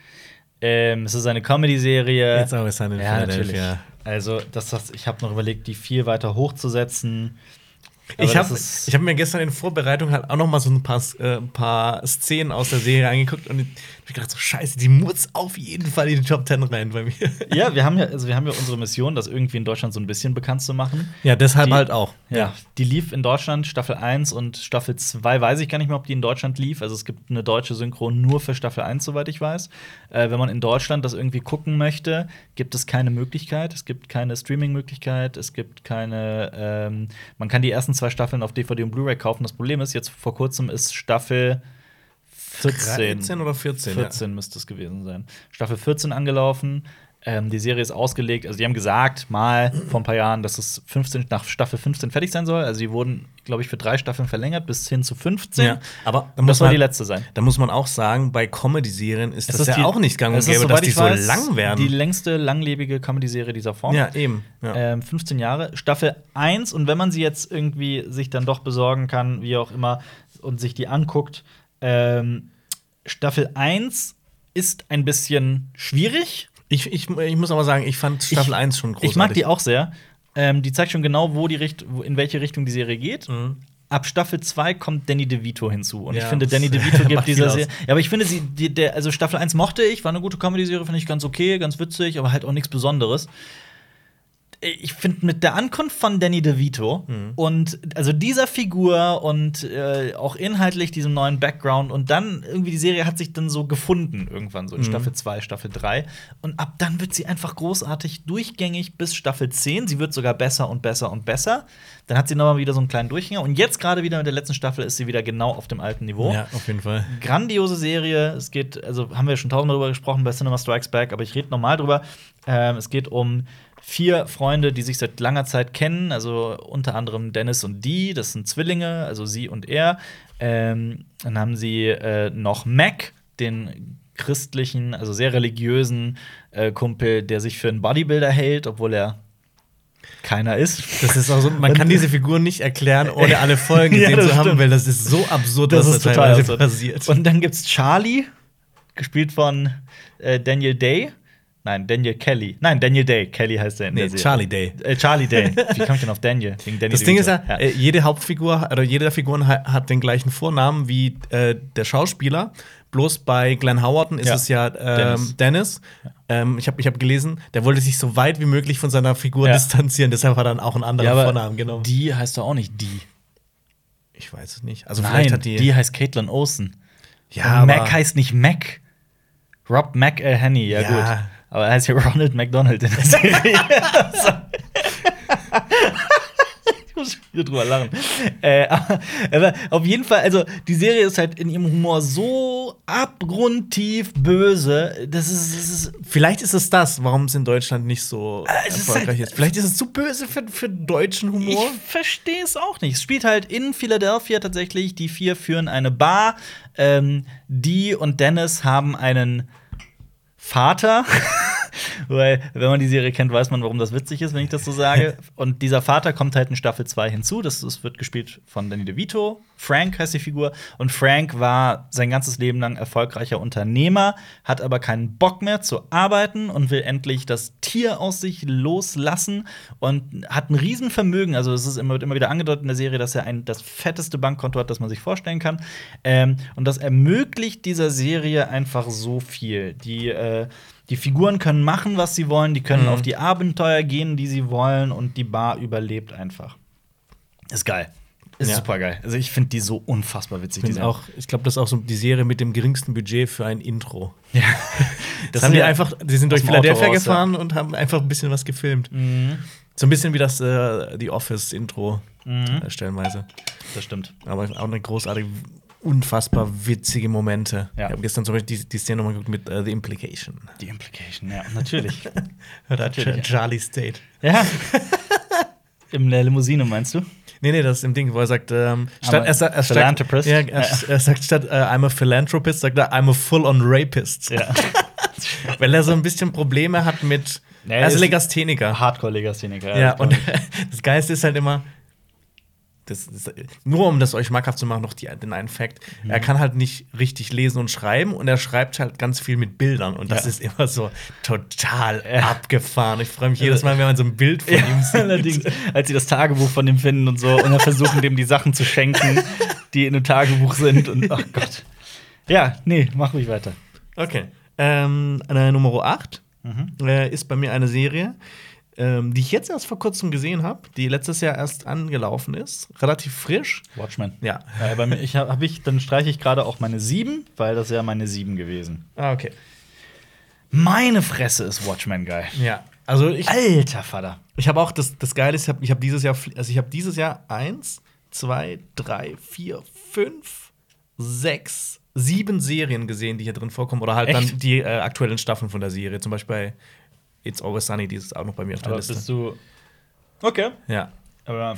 Ähm, es ist eine Comedy-Serie. Jetzt aber ist in ja, natürlich. Philadelphia. Also, das, das, ich habe noch überlegt, die viel weiter hochzusetzen. Aber Ich habe hab mir gestern in Vorbereitung halt auch noch mal so ein paar, äh, ein paar Szenen aus der Serie angeguckt und ich hab gedacht, so scheiße, die muss auf jeden Fall in die Top 10 rein bei mir. Ja, wir haben ja, also wir haben ja unsere Mission, das irgendwie in Deutschland so ein bisschen bekannt zu machen. Ja, deshalb Die- halt auch. Ja, die lief in Deutschland, Staffel 1 und Staffel 2 weiß ich gar nicht mehr, ob die in Deutschland lief. Also es gibt eine deutsche Synchro nur für Staffel 1, soweit ich weiß. Äh, wenn man in Deutschland das irgendwie gucken möchte, gibt es keine Möglichkeit. Es gibt keine Streaming-Möglichkeit, es gibt keine, ähm, man kann die ersten zwei Staffeln auf DVD und Blu-ray kaufen. Das Problem ist, jetzt vor kurzem ist Staffel 14. 13 oder 14? 14 müsste es gewesen sein. Staffel 14 angelaufen. Ähm, die Serie ist ausgelegt. Also, die haben gesagt, mal vor ein paar Jahren, dass es 15, nach Staffel 15 fertig sein soll. Also, die wurden, glaube ich, für drei Staffeln verlängert bis hin zu 15. Ja, aber das soll die letzte sein. Da muss man auch sagen, bei Comedy-Serien ist Es das ja die- auch nicht gang und es ist, gäbe, dass die ich so weiß, lang werden. Die längste langlebige Comedy-Serie dieser Form. ja, eben. Ja. Ähm, 15 Jahre. Staffel 1, und wenn man sie jetzt irgendwie sich dann doch besorgen kann, wie auch immer, und sich die anguckt, ähm, Staffel 1 ist ein bisschen schwierig. Ich, ich, ich muss aber sagen, ich fand Staffel Ich- 1 schon großartig. Ich mag die auch sehr. Ähm, die zeigt schon genau, wo die Richt in welche Richtung die Serie geht. Mhm. Ab Staffel 2 kommt Danny DeVito hinzu. Und ich Ja, finde, das Danny DeVito gibt dieser. Serie. Ja, aber ich finde, sie, die, der, also Staffel 1 mochte ich, war eine gute Comedy-Serie, finde ich ganz okay, ganz witzig, aber halt auch nichts Besonderes. Ich finde mit der Ankunft von Danny DeVito Mhm. und also dieser Figur und äh, auch inhaltlich diesem neuen Background und dann irgendwie die Serie hat sich dann so gefunden irgendwann so in Mhm. Staffel 2, Staffel 3 und ab dann wird sie einfach großartig durchgängig bis Staffel 10. Sie wird sogar besser und besser und besser. Dann hat sie nochmal wieder so einen kleinen Durchhänger und jetzt gerade wieder mit der letzten Staffel ist sie wieder genau auf dem alten Niveau. Ja, auf jeden Fall. Grandiose Serie. Es geht, also haben wir schon tausendmal drüber gesprochen bei Cinema Strikes Back, aber ich rede nochmal drüber. Ähm, es geht um vier Freunde, die sich seit langer Zeit kennen, also unter anderem Dennis und Dee, das sind Zwillinge, also sie und er. Ähm, dann haben sie äh, noch Mac, den christlichen, also sehr religiösen äh, Kumpel, der sich für einen Bodybuilder hält, obwohl er keiner ist. Das ist auch so, man kann diese Figur nicht erklären, ohne alle Folgen Ja, gesehen das zu haben, stimmt. weil das ist so absurd, Das was ist da total absurd. passiert. Und dann gibt's Charlie, gespielt von äh, Daniel Day. Nein, Daniel Kelly. Nein, Daniel Day. Kelly heißt er in nee, der Serie. Charlie Day. Äh, Charlie Day. Wie kam ich denn auf Daniel? Danny Das Ding ist DeVito. ja, äh, jede Hauptfigur oder jede der Figuren ha hat den gleichen Vornamen wie äh, der Schauspieler. Bloß bei Glenn Howerton ist Ja. es ja ähm, Dennis. Dennis. Ähm, ich habe ich hab gelesen, der wollte sich so weit wie möglich von seiner Figur Ja. distanzieren, deshalb hat er dann auch einen anderen ja, Vornamen genommen. die heißt doch auch nicht die. ich weiß es nicht. Also Nein, vielleicht hat die. die heißt Caitlin Olsen. ja, Und Mac heißt nicht Mac. Rob McElhenney, ja, Ja. gut. Aber er heißt ja Ronald McDonald in der Serie. ich muss wieder drüber lachen. Äh, aber, aber auf jeden Fall, also die Serie ist halt in ihrem Humor so abgrundtief böse. Das ist, das ist Vielleicht ist es das, warum es in Deutschland nicht so es ist erfolgreich halt- ist. Vielleicht ist es zu böse für, für deutschen Humor. Ich verstehe es auch nicht. Es spielt halt in Philadelphia tatsächlich. Die vier führen eine Bar. Ähm, die und Dennis haben einen Vater. Weil, wenn man die Serie kennt, weiß man, warum das witzig ist, wenn ich das so sage. Und dieser Vater kommt halt in Staffel 2 hinzu. Das, das wird gespielt von Danny DeVito. Frank heißt die Figur. Und Frank war sein ganzes Leben lang erfolgreicher Unternehmer, hat aber keinen Bock mehr zu arbeiten und will endlich das Tier aus sich loslassen und hat ein Riesenvermögen. Also, es ist immer, wird immer wieder angedeutet in der Serie, dass er ein, das fetteste Bankkonto hat, das man sich vorstellen kann. Ähm, und das ermöglicht dieser Serie einfach so viel. Die äh, die Figuren können machen, was sie wollen, die können Mhm. auf die Abenteuer gehen, die sie wollen, und die Bar überlebt einfach. Ist geil. ist Ja. super geil. Also ich finde die so unfassbar witzig. Ich, die auch, ich glaube, das ist auch so die Serie mit dem geringsten Budget für ein Intro. Ja. Das, haben die einfach, die sind durch Philadelphia raus, gefahren und haben einfach ein bisschen was gefilmt. Mhm. So ein bisschen wie das äh, die Office-Intro Mhm. äh, stellenweise. Das stimmt. Aber auch eine großartige, unfassbar witzige Momente. Ja. Ich habe gestern zum Beispiel die, die Szene nochmal geguckt mit äh, The Implication. Die Implication, ja, natürlich. Hat Natürlich. Charlie State. ja. In der Limousine, meinst du? Nee, nee, das ist im Ding, wo er sagt, ähm, I'm statt, er, er, philanthropist. ja, er, er sagt statt äh, I'm a philanthropist, sagt er I'm a full-on rapist. Ja. Weil er so ein bisschen Probleme hat mit. Nee, er ist Legastheniker. Hardcore-Legastheniker. Ja, das und das Geilste ist halt immer. Das ist, nur um das euch schmackhaft zu machen, noch die, den einen Fact. Mhm. Er kann halt nicht richtig lesen und schreiben und er schreibt halt ganz viel mit Bildern. Und das Ja. ist immer so total abgefahren. Ich freue mich jedes Mal, wenn man so ein Bild von Ja, ihm sieht. allerdings, als sie das Tagebuch von dem finden und so und dann versuchen, dem die Sachen zu schenken, die in dem Tagebuch sind und ach Gott. Ja, nee, mach ruhig weiter. Okay. Ähm, äh, Nummer 8 Mhm. äh, ist bei mir eine Serie, ähm, die ich jetzt erst vor kurzem gesehen habe, die letztes Jahr erst angelaufen ist. Relativ frisch. Watchmen. Ja. Ja, bei mir, ich hab, hab ich, dann streiche ich gerade auch meine 7, weil das ja meine 7 gewesen. Ah, okay. Meine Fresse ist Watchmen geil. Ja. Also ich, Alter Vater. ich habe auch das, das Geile ist, ich habe hab dieses Jahr, also ich habe dieses Jahr eins, zwei, drei, vier, fünf, sechs, sieben Serien gesehen, die hier drin vorkommen. Oder halt Echt? dann die äh, aktuellen Staffeln von der Serie. Zum Beispiel bei It's Always Sunny, die ist auch noch bei mir auf der Aber Liste. bist du. Okay. Ja. Aber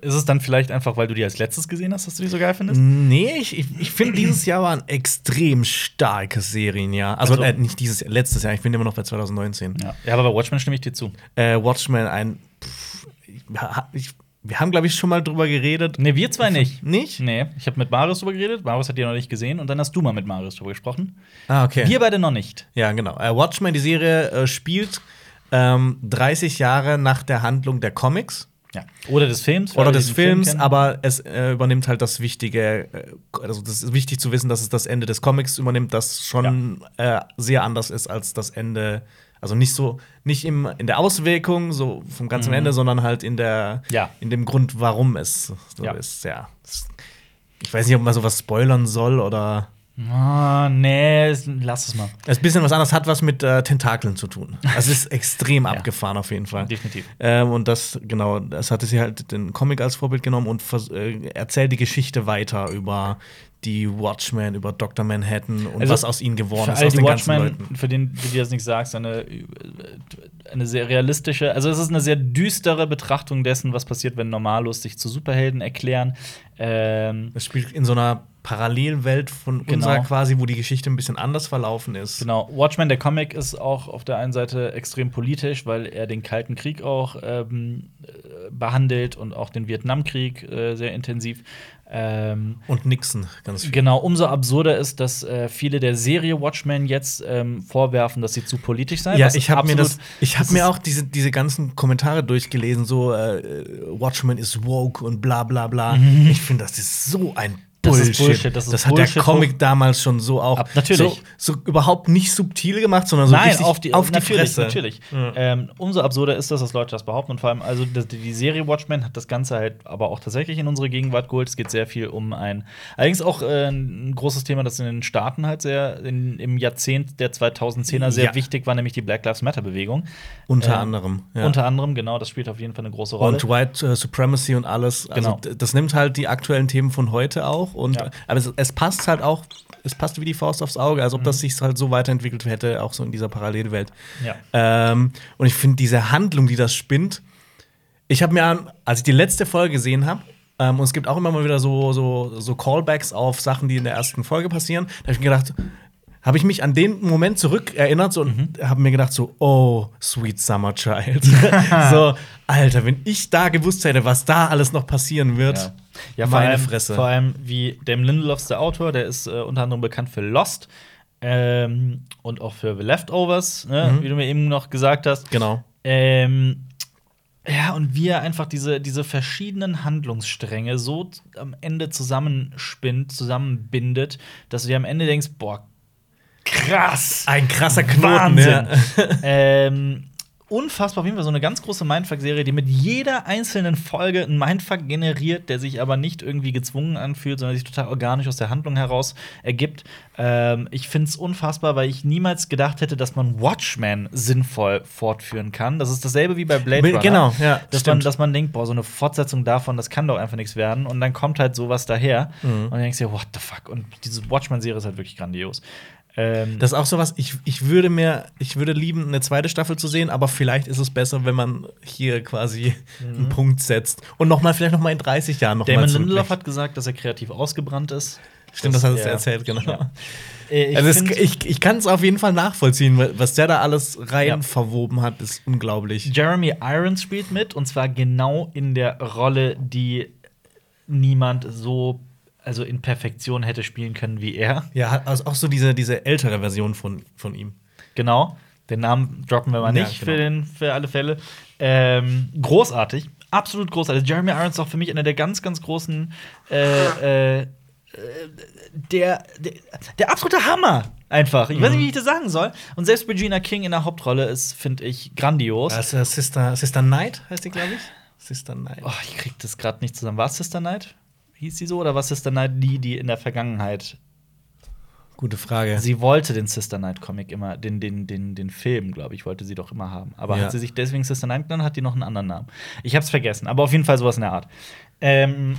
ist es dann vielleicht einfach, weil du die als letztes gesehen hast, dass du die so geil findest? Nee, ich, ich, finde, dieses Jahr war ein extrem starkes Serienjahr. Also, Also- äh, nicht dieses Jahr, letztes Jahr. Ich bin immer noch bei 2019. Ja. ja, aber bei Watchmen stimme ich dir zu. Äh, Watchmen, ein. Pff, ich, ich, wir haben, glaube ich, schon mal drüber geredet. Nee, wir zwei nicht. Nicht? Nee, ich habe mit Marius drüber geredet. Marius hat die noch nicht gesehen und dann hast du mal mit Marius drüber gesprochen. Ah, okay. Wir beide noch nicht. Ja, genau. Äh, Watchmen, die Serie, äh, spielt ähm, 30 Jahre nach der Handlung der Comics Ja. Oder des Films. oder des Film Films, kennen. aber es äh, übernimmt halt das Wichtige. Äh, also, das ist wichtig zu wissen, dass es das Ende des Comics übernimmt, das schon äh, sehr anders ist als das Ende. Also nicht so, nicht im, in der Auswirkung, so vom ganzen Mhm. Ende, sondern halt in der, Ja. in dem Grund, warum es so Ja. ist. Ja. Ich weiß nicht, ob man sowas spoilern soll oder. Ah, nee, lass es mal. Es ist ein bisschen was anderes, hat was mit äh, Tentakeln zu tun. Es ist extrem Ja. abgefahren auf jeden Fall. Definitiv. Ähm, und das, genau, das hatte sie halt den Comic als Vorbild genommen und äh, erzählt die Geschichte weiter über die Watchmen, über Dr. Manhattan und Also, was aus ihnen geworden Für ist, aus die den ganzen Watchmen, Leuten. für den du dir das nicht sagst, eine, eine sehr realistische, also es ist eine sehr düstere Betrachtung dessen, was passiert, wenn Normalos sich zu Superhelden erklären. Ähm, Es spielt in so einer Parallelwelt von Genau. unserer quasi, wo die Geschichte ein bisschen anders verlaufen ist. Genau, Watchmen, der Comic, ist auch auf der einen Seite extrem politisch, weil er den Kalten Krieg auch ähm, äh, behandelt und auch den Vietnamkrieg äh, sehr intensiv. Ähm, Und Nixon, ganz viel. Genau, umso absurder ist, dass äh, viele der Serie Watchmen jetzt ähm, vorwerfen, dass sie zu politisch sei. Ja, ich habe mir das, ich habe mir ist- auch diese, diese ganzen Kommentare durchgelesen, so äh, Watchmen is woke und bla bla bla. Ich finde, das ist so ein Mhm. Das Bullshit. ist Bullshit, das ist hat Bullshit der Comic damals schon so auch Ab- natürlich. So, so überhaupt nicht subtil gemacht, sondern so Nein, auf die, auf die natürlich, Fresse. natürlich. Ja. Ähm, umso absurder ist das, dass Leute das behaupten. Und vor allem, also das, die Serie Watchmen hat das Ganze halt aber auch tatsächlich in unsere Gegenwart geholt. Es geht sehr viel um ein, allerdings auch äh, ein großes Thema, das in den Staaten halt sehr in, im Jahrzehnt der 2010er sehr Ja. wichtig war, nämlich die Black Lives Matter Bewegung. Unter Ähm, anderem. Ja. Unter anderem, genau, das spielt auf jeden Fall eine große Rolle. und White äh, Supremacy und alles. Also, Genau. d- das nimmt halt die aktuellen Themen von heute auch. Und, Ja. Aber es, es passt halt auch, es passt wie die Faust aufs Auge, als ob Mhm. das sich halt so weiterentwickelt hätte, auch so in dieser Parallelwelt. ja. Ähm, und ich finde diese Handlung, die das spinnt, ich habe mir, an- als ich die letzte Folge gesehen habe, ähm, und es gibt auch immer mal wieder so, so, so Callbacks auf Sachen, die in der ersten Folge passieren, da habe ich mir gedacht, habe ich mich an den Moment zurückerinnert so, und Mhm. habe mir gedacht so, oh, sweet summer child. so, Alter, wenn ich da gewusst hätte, was da alles noch passieren wird, Ja, ja vor, meine allem, Fresse. vor allem wie Damon Lindelof, der Autor, der ist äh, unter anderem bekannt für Lost ähm, und auch für The Leftovers, ne, Mhm. wie du mir eben noch gesagt hast. Genau. Ähm, ja, und wie er einfach diese, diese verschiedenen Handlungsstränge so am Ende zusammenspinnt, zusammenbindet, dass du dir am Ende denkst, boah, krass. Ein krasser Knoten, Wahnsinn. ja. ähm, unfassbar auf jeden Fall so eine ganz große Mindfuck-Serie, die mit jeder einzelnen Folge einen Mindfuck generiert, der sich aber nicht irgendwie gezwungen anfühlt, sondern sich total organisch aus der Handlung heraus ergibt. Ähm, ich finde es unfassbar, weil ich niemals gedacht hätte, dass man Watchmen sinnvoll fortführen kann. Das ist dasselbe wie bei Blade Runner. Genau, ja, Dass man, dass man denkt, boah, so eine Fortsetzung davon, das kann doch einfach nichts werden. Und dann kommt halt sowas daher. Mhm. Und dann denkst du dir, what the fuck? Und diese Watchmen-Serie ist halt wirklich grandios. Ähm, Das ist auch sowas, ich, ich würde mir, ich würde lieben, eine zweite Staffel zu sehen, aber vielleicht ist es besser, wenn man hier quasi einen Punkt setzt. Und noch mal, vielleicht noch mal in 30 Jahren noch Damon Lindelof hat gesagt, dass er kreativ ausgebrannt ist. Stimmt, das hat er ja. erzählt, genau. Ja. Äh, Ich also es, ich ich kann es auf jeden Fall nachvollziehen, was der da alles rein Ja. verwoben hat, ist unglaublich. Jeremy Irons spielt mit und zwar genau in der Rolle, die niemand so also in Perfektion hätte spielen können wie er. Ja, also auch so diese, diese ältere Version von, von ihm. Genau. Den Namen droppen wir mal Ja, nicht genau. für, den, für alle Fälle. Ähm, großartig. Absolut großartig. Jeremy Irons ist auch für mich einer der ganz, ganz großen äh, äh, der, der, der absolute Hammer einfach. Ich weiß nicht, wie ich das sagen soll. Und selbst Regina King in der Hauptrolle ist, finde ich, grandios. Das äh, Sister, Sister Knight, heißt die, glaube ich. Sister Knight. Oh, ich krieg das gerade nicht zusammen. War es Sister Knight? Hieß sie so? Oder war Sister Knight die, die in der Vergangenheit? Gute Frage. Sie wollte den Sister Knight Comic immer, den, den, den, den Film, glaube ich, wollte sie doch immer haben. Aber Ja. hat sie sich deswegen Sister Knight genannt, hat die noch einen anderen Namen. Ich hab's vergessen, aber auf jeden Fall sowas in der Art. Ähm,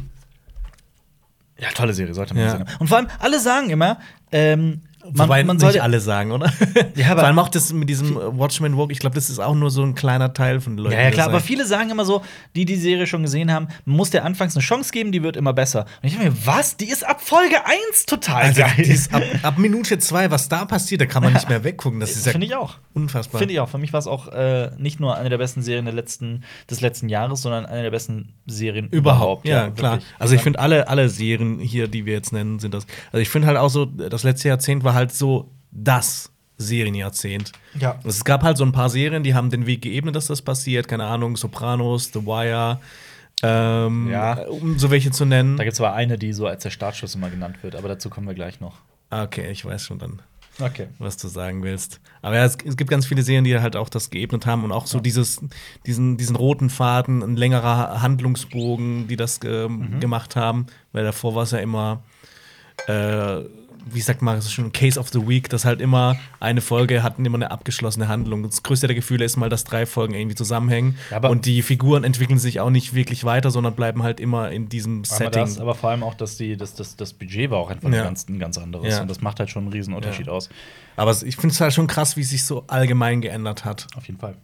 ja, tolle Serie, sollte man Ja. sagen. Und vor allem, alle sagen immer, ähm, man, Wobei man nicht sollte alle sagen, oder? Ja, aber- Vor allem auch das mit diesem Watchmen Walk, ich glaube, das ist auch nur so ein kleiner Teil von den Leuten. Ja, ja, klar, aber viele sagen immer so, die die Serie schon gesehen haben, man muss der anfangs eine Chance geben, die wird immer besser. Und ich denke mir, was? Die ist ab Folge 1 total Also, geil. ist ab, ab Minute zwei, was da passiert, da kann man nicht mehr weggucken. Das ist ja Finde ich auch. unfassbar. Finde ich auch. Für mich war es auch äh, nicht nur eine der besten Serien der letzten, des letzten Jahres, sondern eine der besten Serien Überhaupt, ja, wirklich. klar. Also ich finde alle, alle Serien hier, die wir jetzt nennen, sind das. Also ich finde halt auch so, das letzte Jahrzehnt war halt so das Serienjahrzehnt. Ja. Es gab halt so ein paar Serien, die haben den Weg geebnet, dass das passiert. Keine Ahnung, Sopranos, The Wire, ähm, Ja. um so welche zu nennen. Da gibt es zwar eine, die so als der Startschuss immer genannt wird, aber dazu kommen wir gleich noch. Okay, ich weiß schon dann. Okay. was du sagen willst. Aber ja, es, es gibt ganz viele Serien, die halt auch das geebnet haben und auch so dieses, diesen, diesen roten Faden, ein längerer Handlungsbogen, die das ähm, gemacht haben. Weil davor war es ja immer, äh, wie sagt man, ist schon Case of the Week, dass halt immer eine Folge hatten immer eine abgeschlossene Handlung. Das größte der Gefühle ist mal, dass drei Folgen irgendwie zusammenhängen. Ja, und die Figuren entwickeln sich auch nicht wirklich weiter, sondern bleiben halt immer in diesem Setting. das, aber vor allem auch, dass die, dass das, das Budget war auch einfach Ja. ein, ganz, ein ganz anderes. Ja. Und das macht halt schon einen riesen Unterschied aus. Aber ich finde es halt schon krass, wie es sich so allgemein geändert hat. Auf jeden Fall.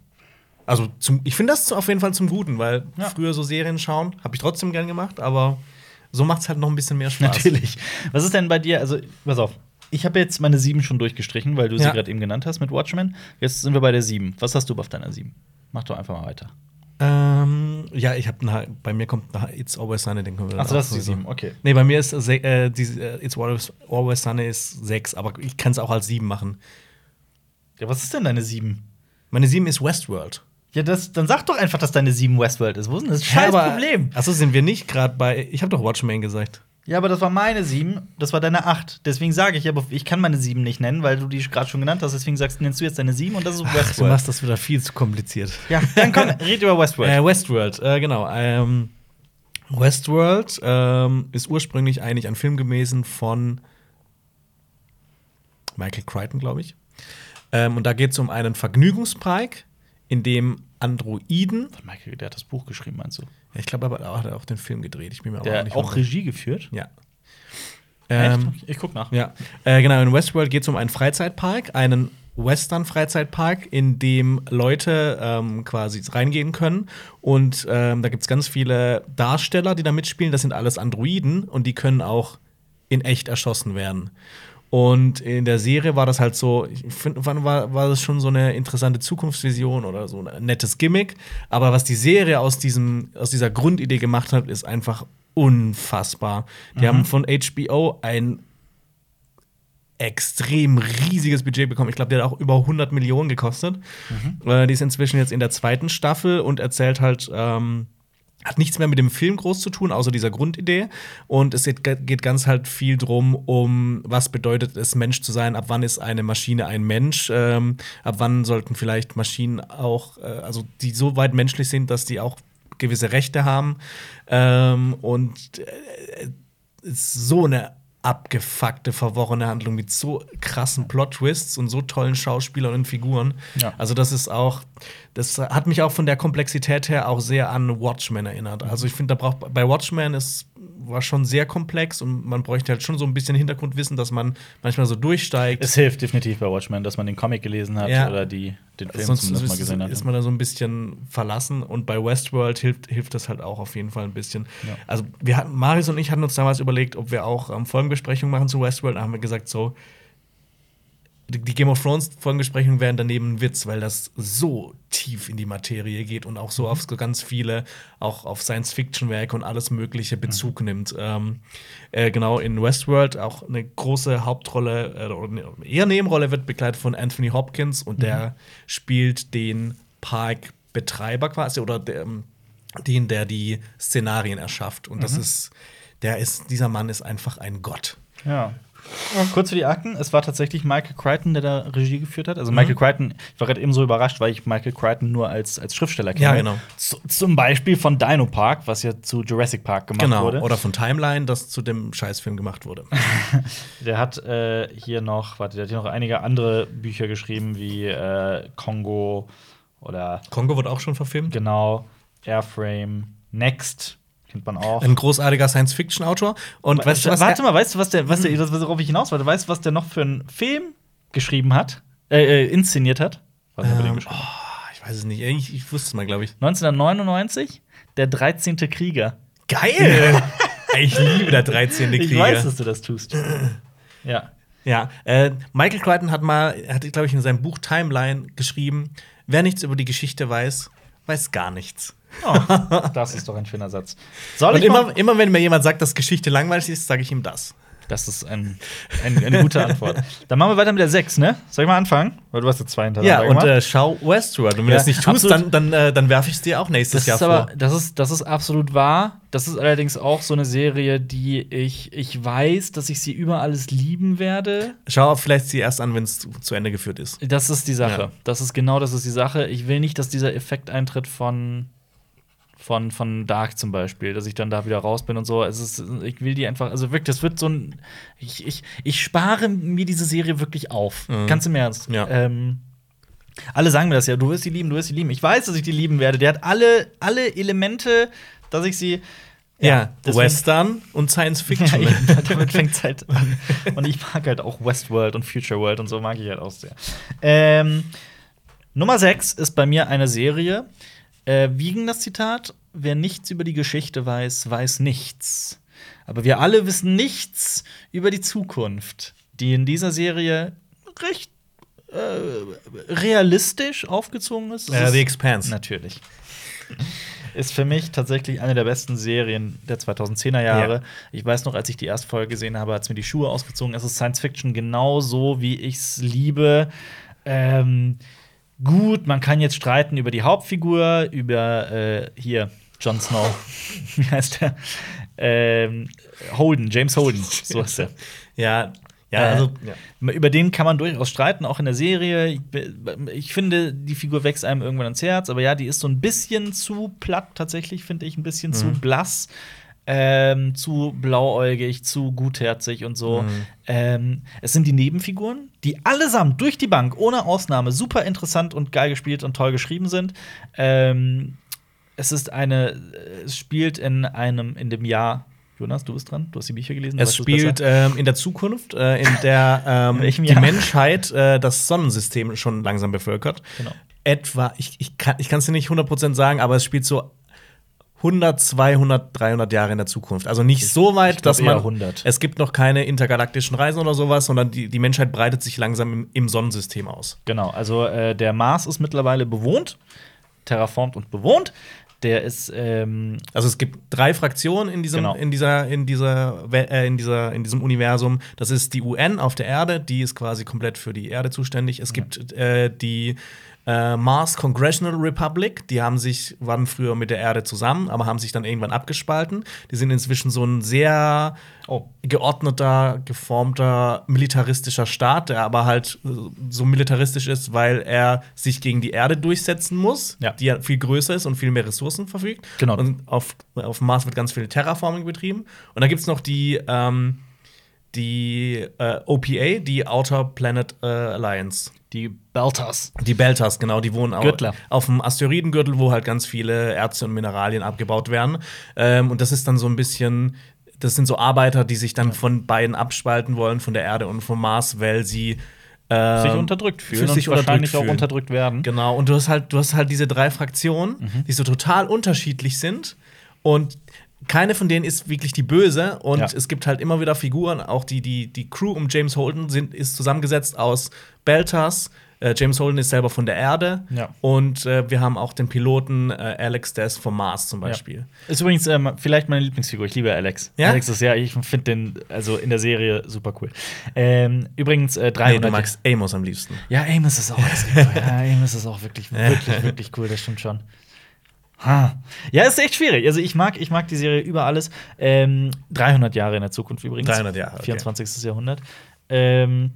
Also zum, ich finde das auf jeden Fall zum Guten, weil früher so Serien schauen, habe ich trotzdem gern gemacht, aber so macht es halt noch ein bisschen mehr Spaß. Natürlich. Was ist denn bei dir? Also, pass auf. Ich habe jetzt meine sieben schon durchgestrichen, weil du sie Ja. gerade eben genannt hast mit Watchmen. Jetzt sind wir bei der sieben. Was hast du auf deiner sieben? Mach doch einfach mal weiter. Ähm, ja, ich habe bei mir kommt nach It's Always Sunny, den können wir Achso, das ist die sowieso- sieben, okay. Nee, bei mir ist se äh, die, äh, It's Always, Always Sunny ist sechs, aber ich kann es auch als sieben machen. Ja, was ist denn deine sieben? Meine sieben ist Westworld. Ja, das, dann sag doch einfach, dass deine sieben Westworld ist. Wo ist denn das scheiß Ja, Problem? Achso, sind wir nicht gerade bei. Ich habe doch Watchmen gesagt. Ja, aber das war meine sieben, das war deine acht. Deswegen sage ich, aber ich kann meine sieben nicht nennen, weil du die gerade schon genannt hast. Deswegen sagst, nennst du jetzt deine sieben und das ist Ach, du Westworld. machst das wieder viel zu kompliziert. ja, dann komm, red über Westworld. Äh, Westworld, äh, genau. Ähm, Westworld ähm, ist ursprünglich eigentlich ein Film gewesen von Michael Crichton, glaube ich. Ähm, und da geht es um einen Vergnügungspark, in dem Androiden, Von Michael, der hat das Buch geschrieben, meinst du? ja, ich glaube, aber da hat er auch den Film gedreht. Ich bin mir Der nicht auch hundertprozentig- Regie geführt? Ja. Echt? Ähm, Ich guck nach. ja, äh, genau. In Westworld geht es um einen Freizeitpark, einen Western-Freizeitpark, in dem Leute ähm, quasi reingehen können. Und ähm, da gibt es ganz viele Darsteller, die da mitspielen. Das sind alles Androiden und die können auch in echt erschossen werden. Und in der Serie war das halt so, ich finde, wann war, war das schon so eine interessante Zukunftsvision oder so ein nettes Gimmick. Aber was die Serie aus, diesem, aus dieser Grundidee gemacht hat, ist einfach unfassbar. Die haben von HBO ein extrem riesiges Budget bekommen. Ich glaube, der hat auch über 100 Millionen gekostet. Äh, die ist inzwischen jetzt in der zweiten Staffel und erzählt halt ähm, hat nichts mehr mit dem Film groß zu tun, außer dieser Grundidee. Und es geht, ganz halt viel drum, um was bedeutet es, Mensch zu sein, ab wann ist eine Maschine ein Mensch, ähm, ab wann sollten vielleicht Maschinen auch, äh, also die so weit menschlich sind, dass die auch gewisse Rechte haben. Ähm, und äh, ist so eine abgefuckte, verworrene Handlung mit so krassen Plot-Twists und so tollen Schauspielern und Figuren. Ja. Also, das ist auch, das hat mich auch von der Komplexität her auch sehr an Watchmen erinnert. Also, ich finde, da braucht bei Watchmen ist war schon sehr komplex und man bräuchte halt schon so ein bisschen Hintergrundwissen, dass man manchmal so durchsteigt. Es hilft definitiv bei Watchmen, dass man den Comic gelesen hat Ja. oder die, den Film Sonst zumindest mal gesehen hat. ist man da so ein bisschen verlassen und bei Westworld hilft, hilft das halt auch auf jeden Fall ein bisschen. Ja. Also wir hatten, Marius und ich hatten uns damals überlegt, ob wir auch ähm, Folgenbesprechungen machen zu Westworld. Da haben wir gesagt, so die Game of Thrones Folgenbesprechungen wären daneben ein Witz, weil das so tief in die Materie geht und auch Mhm. so auf so ganz viele, auch auf Science-Fiction-Werke und alles Mögliche Mhm. Bezug nimmt. Ähm, äh, genau in Westworld auch eine große Hauptrolle, äh, oder eine eher Nebenrolle wird begleitet von Anthony Hopkins und der spielt den Parkbetreiber quasi oder der, ähm, den, der die Szenarien erschafft. Und das ist, der ist, dieser Mann ist einfach ein Gott. Ja. Kurz für die Akten, es war tatsächlich Michael Crichton, der da Regie geführt hat. Also Michael Crichton, ich war gerade eben so überrascht, weil ich Michael Crichton nur als, als Schriftsteller kenne. Ja, genau. Z zum Beispiel von Dino Park, was ja zu Jurassic Park gemacht Genau. wurde. Oder von Timeline, das zu dem Scheißfilm gemacht wurde. Der hat äh, hier noch, warte, der hat hier noch einige andere Bücher geschrieben, wie äh, Kongo oder Kongo wurde auch schon verfilmt. genau, Airframe, Next, kennt man auch. Ein großartiger Science-Fiction-Autor. Und weißt du was? Warte mal, weißt du, was der, was der, das, worauf ich hinaus wollte? Weißt du, was der noch für einen Film geschrieben hat? Äh, äh, inszeniert hat? Was hat Ähm, geschrieben? oh, ich weiß es nicht. Ich, ich wusste es mal, glaube ich. 1999, der 13. Krieger. Geil! ich liebe der 13. Krieger. Ich weiß, dass du das tust. ja. Ja, äh, Michael Crichton hat mal, hat, glaube ich, in seinem Buch Timeline geschrieben: Wer nichts über die Geschichte weiß, weiß gar nichts. Oh, das ist doch ein schöner Satz. Soll Und immer, immer wenn mir jemand sagt, dass Geschichte langweilig ist, sage ich ihm das. Das ist ein, ein, eine gute Antwort. Dann machen wir weiter mit der 6, ne? Soll ich mal anfangen? Weil du hast jetzt zwei hintereinander Ja, und äh, schau Westworld. Und wenn Ja, du das nicht tust, absolut. dann, dann, äh, dann werfe ich es dir auch nächstes Das Jahr ist aber, vor. das ist, das ist absolut wahr. Das ist allerdings auch so eine Serie, die ich, ich weiß, dass ich sie über alles lieben werde. Schau vielleicht sie erst an, wenn es zu, zu Ende geführt ist. Das ist die Sache. Ja. Das ist genau das ist die Sache. Ich will nicht, dass dieser Effekt eintritt von, von, von Dark zum Beispiel, dass ich dann da wieder raus bin und so. Es ist, ich will die einfach, also wirklich, das wird so ein. Ich, ich, ich spare mir diese Serie wirklich auf. Mhm. Ganz im Ernst. Ja. Ähm, alle sagen mir das ja, du wirst sie lieben, du wirst sie lieben. Ich weiß, dass ich die lieben werde. Der hat alle, alle Elemente, dass ich sie. Ja, deswegen- Western und Science Fiction. Ja, eben, damit fängt es halt an. Und ich mag halt auch Westworld und Future World und so mag ich halt auch sehr. Ähm, Nummer 6 ist bei mir eine Serie. Äh, wie ging das Zitat? Wer nichts über die Geschichte weiß, weiß nichts. Aber wir alle wissen nichts über die Zukunft, die in dieser Serie recht äh, realistisch aufgezogen ist. Ja, The Expanse. Natürlich. Ist für mich tatsächlich eine der besten Serien der 2010er Jahre. Ja. Ich weiß noch, als ich die erste Folge gesehen habe, hat es mir die Schuhe ausgezogen. Es ist Science Fiction genau so, wie ich es liebe. Ähm, gut, man kann jetzt streiten über die Hauptfigur, über äh, hier Jon Snow. wie heißt der? Ähm, Holden, James Holden. So ist er. Ja, ja, Äh, also. Ja. Über den kann man durchaus streiten, auch in der Serie. Ich, ich finde, die Figur wächst einem irgendwann ans Herz, aber ja, die ist so ein bisschen zu platt, tatsächlich, finde ich, ein bisschen zu Mhm. blass. Ähm, zu blauäugig, zu gutherzig und so. Mhm. Ähm, es sind die Nebenfiguren, die allesamt durch die Bank, ohne Ausnahme, super interessant und geil gespielt und toll geschrieben sind. Ähm, es ist eine, es spielt in einem, in dem Jahr, Jonas, du bist dran, du hast die Bücher gelesen. Es spielt ähm, in der Zukunft, äh, in der ähm, In die? Menschheit äh, das Sonnensystem schon langsam bevölkert. Genau. Etwa, ich, ich kann es dir nicht 100% sagen, aber es spielt so 100, 200, 300 Jahre in der Zukunft. Also nicht so weit, glaub dass man. 100. Es gibt noch keine intergalaktischen Reisen oder sowas, sondern die, die Menschheit breitet sich langsam im, im Sonnensystem aus. Genau, also äh, der Mars ist mittlerweile bewohnt, terraformt und bewohnt. Der ist, ähm, Also es gibt drei Fraktionen in diesem, Genau. in dieser, in dieser, äh, in dieser, in diesem Universum. Das ist die UN auf der Erde, die ist quasi komplett für die Erde zuständig. Es gibt äh, die äh, Mars Congressional Republic. Die haben sich, waren früher mit der Erde zusammen, aber haben sich dann irgendwann abgespalten. Die sind inzwischen so ein sehr Oh. geordneter, geformter, militaristischer Staat, der aber halt äh, so militaristisch ist, weil er sich gegen die Erde durchsetzen muss, Ja. die ja viel größer ist und viel mehr Ressourcen verfügt. Genau. Und auf, auf Mars wird ganz viel Terraforming betrieben. Und dann gibt es noch die, ähm, die äh, OPA, die Outer Planet äh, Alliance. Die Belters. Die Belters, genau, die wohnen Gürtler. auf dem Asteroidengürtel, wo halt ganz viele Erze und Mineralien abgebaut werden. Ähm, und das ist dann so ein bisschen, das sind so Arbeiter, die sich dann von beiden abspalten wollen, von der Erde und vom Mars, weil sie ähm, Sich unterdrückt fühlen sich und wahrscheinlich unterdrückt auch fühlen. unterdrückt werden. Genau, und du hast halt, du hast halt diese drei Fraktionen, Mhm. die so total unterschiedlich sind. Und keine von denen ist wirklich die Böse. Und Ja. es gibt halt immer wieder Figuren, auch die, die, die Crew um James Holden sind, ist zusammengesetzt aus Belters. Äh, James Holden ist selber von der Erde. Ja. Und äh, wir haben auch den Piloten äh, Alex Dess vom Mars zum Beispiel. Ja. Ist übrigens ähm, vielleicht meine Lieblingsfigur. Ich liebe Alex. Alex ist ja, ich finde den also in der Serie super cool. Ähm, übrigens äh, Nee, 300. du magst Amos am liebsten. Ja, Amos ist auch ja, Amos ist auch wirklich, wirklich, wirklich cool, das stimmt schon. Ha. Ja, ist echt schwierig. Also ich mag, ich mag die Serie über alles. Ähm, 300 Jahre in der Zukunft übrigens. 300 Jahre, okay. 24. Jahrhundert. Ähm,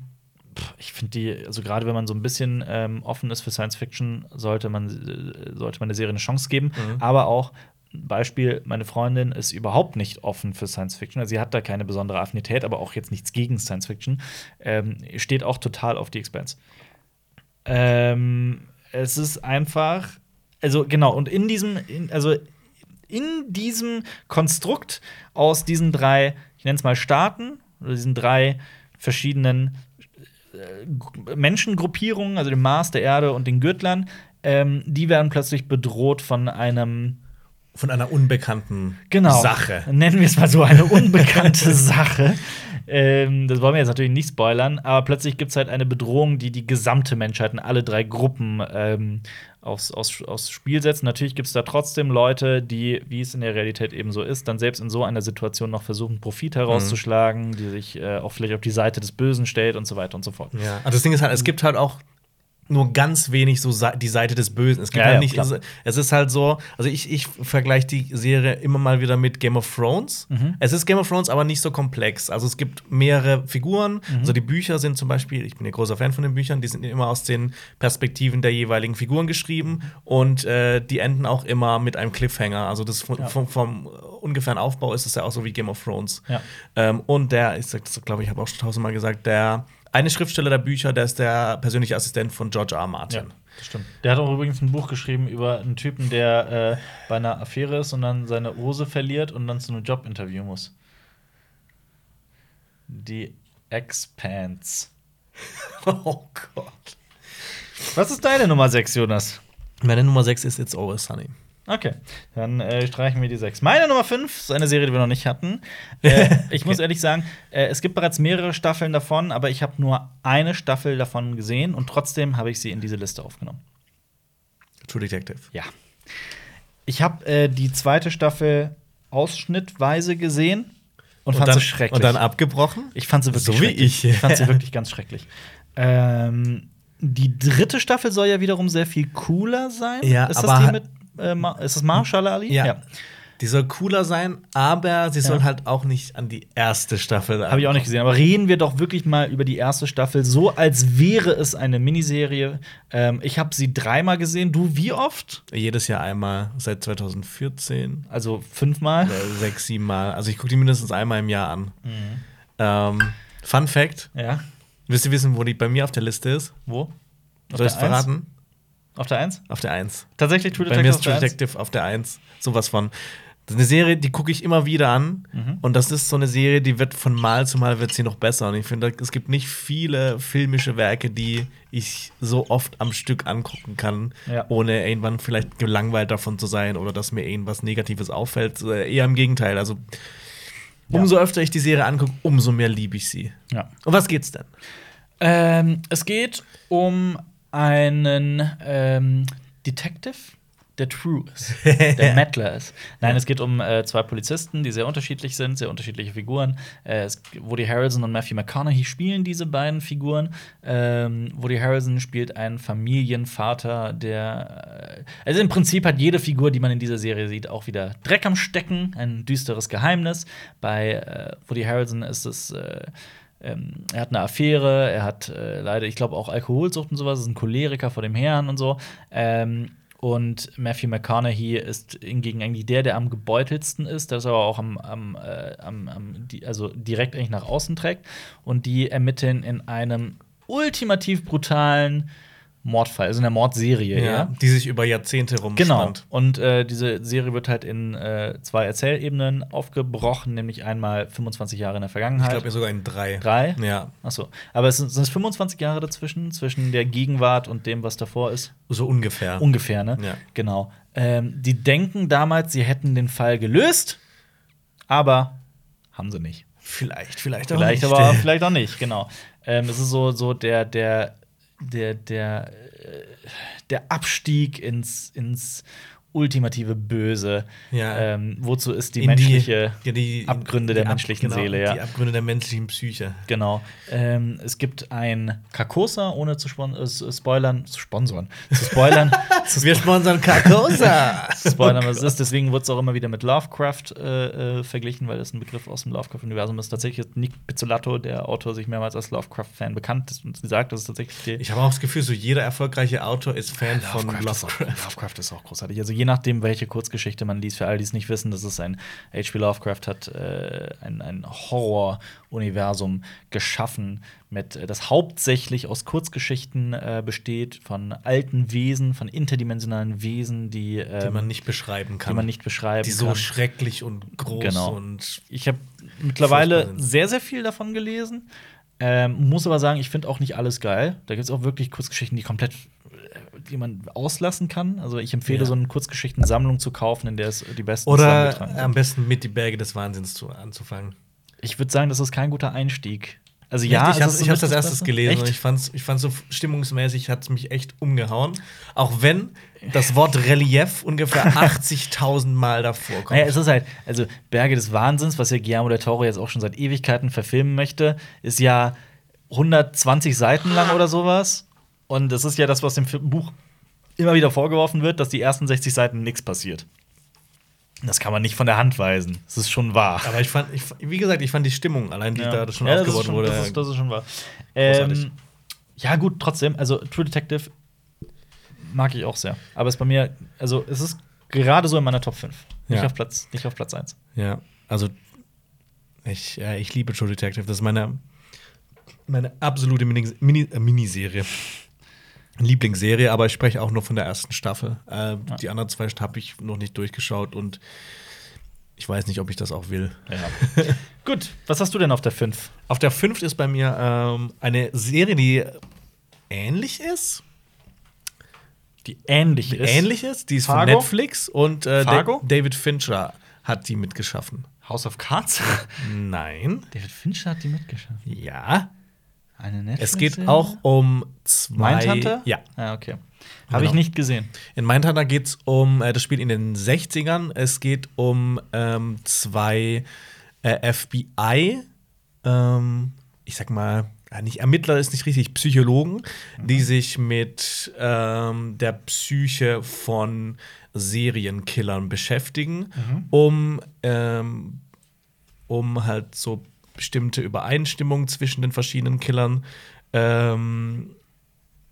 ich finde die, also gerade wenn man so ein bisschen ähm, offen ist für Science Fiction, sollte man, äh, sollte man der Serie eine Chance geben. Mhm. Aber auch Beispiel, meine Freundin ist überhaupt nicht offen für Science Fiction. Also sie hat da keine besondere Affinität, aber auch jetzt nichts gegen Science Fiction. Ähm, steht auch total auf die Expanse. Ähm, es ist einfach, also genau, und in diesem, in, also in diesem Konstrukt aus diesen drei, ich nenne es mal Staaten, oder diesen drei verschiedenen äh, Gru- Menschengruppierungen, also dem Mars, der Erde und den Gürtlern, ähm, die werden plötzlich bedroht von einem Von einer unbekannten genau, Sache. Nennen wir es mal so, eine unbekannte Sache. Ähm, das wollen wir jetzt natürlich nicht spoilern, aber plötzlich gibt es halt eine Bedrohung, die die gesamte Menschheit in alle drei Gruppen ähm, aufs, aufs, aufs Spiel setzt. Natürlich gibt es da trotzdem Leute, die, wie es in der Realität eben so ist, dann selbst in so einer Situation noch versuchen, Profit herauszuschlagen, die sich äh, auch vielleicht auf die Seite des Bösen stellt und so weiter und so fort. Ja, also das Ding ist halt, es gibt halt auch nur ganz wenig so die Seite des Bösen. Es gibt Ja, halt ja, nicht, klar. es, ist halt so, also ich, ich vergleiche die Serie immer mal wieder mit Game of Thrones. Mhm. Es ist Game of Thrones, aber nicht so komplex. Also es gibt mehrere Figuren. Mhm. Also die Bücher sind zum Beispiel, ich bin ein großer Fan von den Büchern, die sind immer aus den Perspektiven der jeweiligen Figuren geschrieben und äh, die enden auch immer mit einem Cliffhanger. Also das vom, Ja. vom, vom ungefähren Aufbau ist es ja auch so wie Game of Thrones. Ja. Ähm, und der, ich sag das, glaube ich, habe auch schon tausendmal gesagt, der eine Schriftsteller der Bücher, der ist der persönliche Assistent von George R. R. Martin. Ja, das stimmt. Der hat auch übrigens ein Buch geschrieben über einen Typen, der äh, bei einer Affäre ist und dann seine Hose verliert und dann zu einem Jobinterview muss. Die Expanse. oh Gott. Was ist deine Nummer 6, Jonas? Meine Nummer 6 ist It's Always Sunny. Okay, dann äh, streichen wir die 6. Meine Nummer 5 ist eine Serie, die wir noch nicht hatten. Äh, ich muss ehrlich sagen, äh, es gibt bereits mehrere Staffeln davon, aber ich habe nur eine Staffel davon gesehen und trotzdem habe ich sie in diese Liste aufgenommen. True Detective. Ja. Ich habe äh, die zweite Staffel ausschnittweise gesehen und, fand dann, sie schrecklich. Und dann abgebrochen? ich fand sie wirklich So wie ich. Ich fand sie wirklich ganz schrecklich. Ähm, die dritte Staffel soll ja wiederum sehr viel cooler sein. Ja, ist das aber die mit äh, ist das Marshall Ali? Ja. Die soll cooler sein, aber sie soll Ja. halt auch nicht an die erste Staffel. Habe ich auch nicht gesehen. Aber reden wir doch wirklich mal über die erste Staffel, so als wäre es eine Miniserie. Ähm, ich habe sie dreimal gesehen. Du wie oft? Jedes Jahr einmal seit 2014. Also fünfmal. Sechs, sieben Mal. Also ich gucke die mindestens einmal im Jahr an. Mhm. Ähm, Fun Fact: Ja. Wisst ihr wissen, wo die bei mir auf der Liste ist? Wo? Auf Soll ich es verraten? Auf der 1? Auf der 1. Tatsächlich True Bei mir Detective ist auf der True 1? Detective auf der 1. Sowas von. Das ist eine Serie, die gucke ich immer wieder an. Mhm. Und das ist so eine Serie, die wird von Mal zu Mal wird sie noch besser. Und ich finde, es gibt nicht viele filmische Werke, die ich so oft am Stück angucken kann, Ja. ohne irgendwann vielleicht gelangweilt davon zu sein oder dass mir irgendwas Negatives auffällt. Äh, Eher im Gegenteil. Also umso öfter ich die Serie angucke, umso mehr liebe ich sie. Ja. Und was geht's denn? Ähm, es geht um einen ähm, Detective, der True ist, der Mettler ist. Nein, es geht um äh, zwei Polizisten, die sehr unterschiedlich sind, sehr unterschiedliche Figuren. Äh, es, Woody Harrelson und Matthew McConaughey spielen diese beiden Figuren. Ähm, Woody Harrelson spielt einen Familienvater, der äh, also im Prinzip hat jede Figur, die man in dieser Serie sieht, auch wieder Dreck am Stecken, ein düsteres Geheimnis. Bei äh, Woody Harrelson ist es äh, ähm, er hat eine Affäre, er hat äh, leider, ich glaube, auch Alkoholsucht und sowas, ist ein Choleriker vor dem Herrn und so. Ähm, und Matthew McConaughey ist hingegen eigentlich der, der am gebeutelsten ist, das aber auch am, am, äh, am, am also direkt eigentlich nach außen trägt. Und die ermitteln in einem ultimativ brutalen Mordfall, also in der Mordserie, ja. Die sich über Jahrzehnte Genau. rumspannt. Und äh, diese Serie wird halt in äh, zwei Erzählebenen aufgebrochen, nämlich einmal 25 Jahre in der Ich Vergangenheit. glaube sogar in drei. Drei? Ja, Achso. Aber es sind, sind es 25 Jahre dazwischen, zwischen der Gegenwart und dem, was davor ist? so ungefähr. Ungefähr, ne? Ja. Genau. Ähm, die denken damals, sie hätten den Fall gelöst, aber haben sie nicht. vielleicht, vielleicht auch Vielleicht nicht. aber vielleicht auch nicht, genau. Ähm, es ist so, so der, der, der, der, äh, der Abstieg ins, ins ultimative Böse. Ja. Ähm, wozu ist die In menschliche ja, die, Abgründe der die Ab- menschlichen genau, Seele, ja. Die Abgründe der menschlichen Psyche. Genau. Ähm, es gibt ein Carcosa, ohne zu spon äh, spoilern, zu sponsern, zu spoilern, zu Wir sponsern Carcosa. spoilern, was es ist. Deswegen wird es auch immer wieder mit Lovecraft äh, äh, verglichen, weil das ein Begriff aus dem Lovecraft-Universum ist. Tatsächlich ist Nick Pizzolatto, der Autor, sich mehrmals als Lovecraft-Fan bekannt ist und sagt, das ist tatsächlich die Ich habe auch das Gefühl, so jeder erfolgreiche Autor ist Fan von Lovecraft ist, auch, Lovecraft. Lovecraft ist auch großartig. Also je nachdem, welche Kurzgeschichte man liest, für all die es nicht wissen, das ist ein H.P. Lovecraft hat äh, ein, ein Horror-Universum geschaffen, mit, äh, das hauptsächlich aus Kurzgeschichten äh, besteht, von alten Wesen, von interdimensionalen Wesen, die, ähm, Die man nicht beschreiben kann. die man nicht beschreiben Die so kann. schrecklich und groß Genau. und Ich habe mittlerweile sehr, sehr viel davon gelesen. Ähm, muss aber sagen, ich finde auch nicht alles geil. Da gibt es auch wirklich Kurzgeschichten, die komplett die man auslassen kann. Also ich empfehle, Ja. so eine Kurzgeschichtensammlung zu kaufen, in der es die besten Oder sind. am besten mit die Berge des Wahnsinns zu, anzufangen. Ich würde sagen, das ist kein guter Einstieg. Also ja, ich habe ist ich hab's so als mit erstes gelesen Echt? und ich fand's, ich fand's so stimmungsmäßig, hat es mich echt umgehauen. Auch wenn das Wort Relief ungefähr 80.000 Mal davor kommt. Naja, es ist halt, also Berge des Wahnsinns, was ja Guillermo del Toro jetzt auch schon seit Ewigkeiten verfilmen möchte, ist ja 120 Seiten lang oder sowas. Und das ist ja das, was dem Fi- Buch immer wieder vorgeworfen wird, dass die ersten 60 Seiten nichts passiert. Das kann man nicht von der Hand weisen. Das ist schon wahr. Aber ich fand, ich, wie gesagt, ich fand die Stimmung, allein die da schon Ja, aufgebaut wurde. Das ist, das ist schon wahr. Ähm, ja, gut, trotzdem, also True Detective mag ich auch sehr. Aber es ist bei mir, also es ist gerade so in meiner Top 5. Nicht, Ja. auf, Platz, nicht auf Platz 1. Ja, also ich, ja, ich liebe True Detective. Das ist meine, meine absolute Mini, Mini, äh, Miniserie. Lieblingsserie, aber ich spreche auch nur von der ersten Staffel. Äh, Die anderen zwei habe ich noch nicht durchgeschaut und ich weiß nicht, ob ich das auch will. Ja. Gut, was hast du denn auf der 5? Auf der fünften ist bei mir ähm, eine Serie, die ähnlich ist. Die ähnlich ist. Ähnlich ist, die ist Fargo? von Netflix und äh? David Fincher hat die mitgeschaffen. House of Cards? Nein. David Fincher hat die mitgeschafft. Ja. Eine Netflix Es geht auch um zwei. Mindhunter? Ja. Ah, okay. Habe ich Genau. nicht gesehen. In Mindhunter geht es um, äh, das spielt in den 60ern. Es geht um ähm, zwei äh, FBI, ähm, ich sag mal, nicht Ermittler ist nicht richtig, Psychologen, die sich mit ähm, der Psyche von Serienkillern beschäftigen, um, ähm, um halt so bestimmte Übereinstimmungen zwischen den verschiedenen Killern ähm,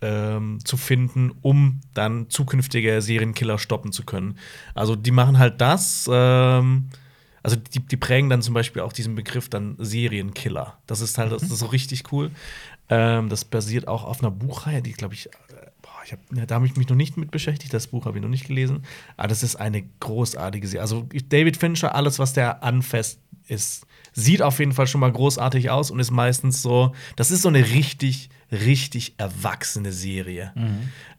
ähm, zu finden, um dann zukünftige Serienkiller stoppen zu können. Also die machen halt das, ähm, also die, die prägen dann zum Beispiel auch diesen Begriff dann Serienkiller. Das ist halt, das ist so richtig cool. Ähm, das basiert auch auf einer Buchreihe, die glaube ich, ich hab, ja, da habe ich mich noch nicht mit beschäftigt. Das Buch habe ich noch nicht gelesen. Aber das ist eine großartige Serie. Also David Fincher, alles was der anfasst, ist sieht auf jeden Fall schon mal großartig aus und ist meistens so, das ist so eine richtig, richtig erwachsene Serie.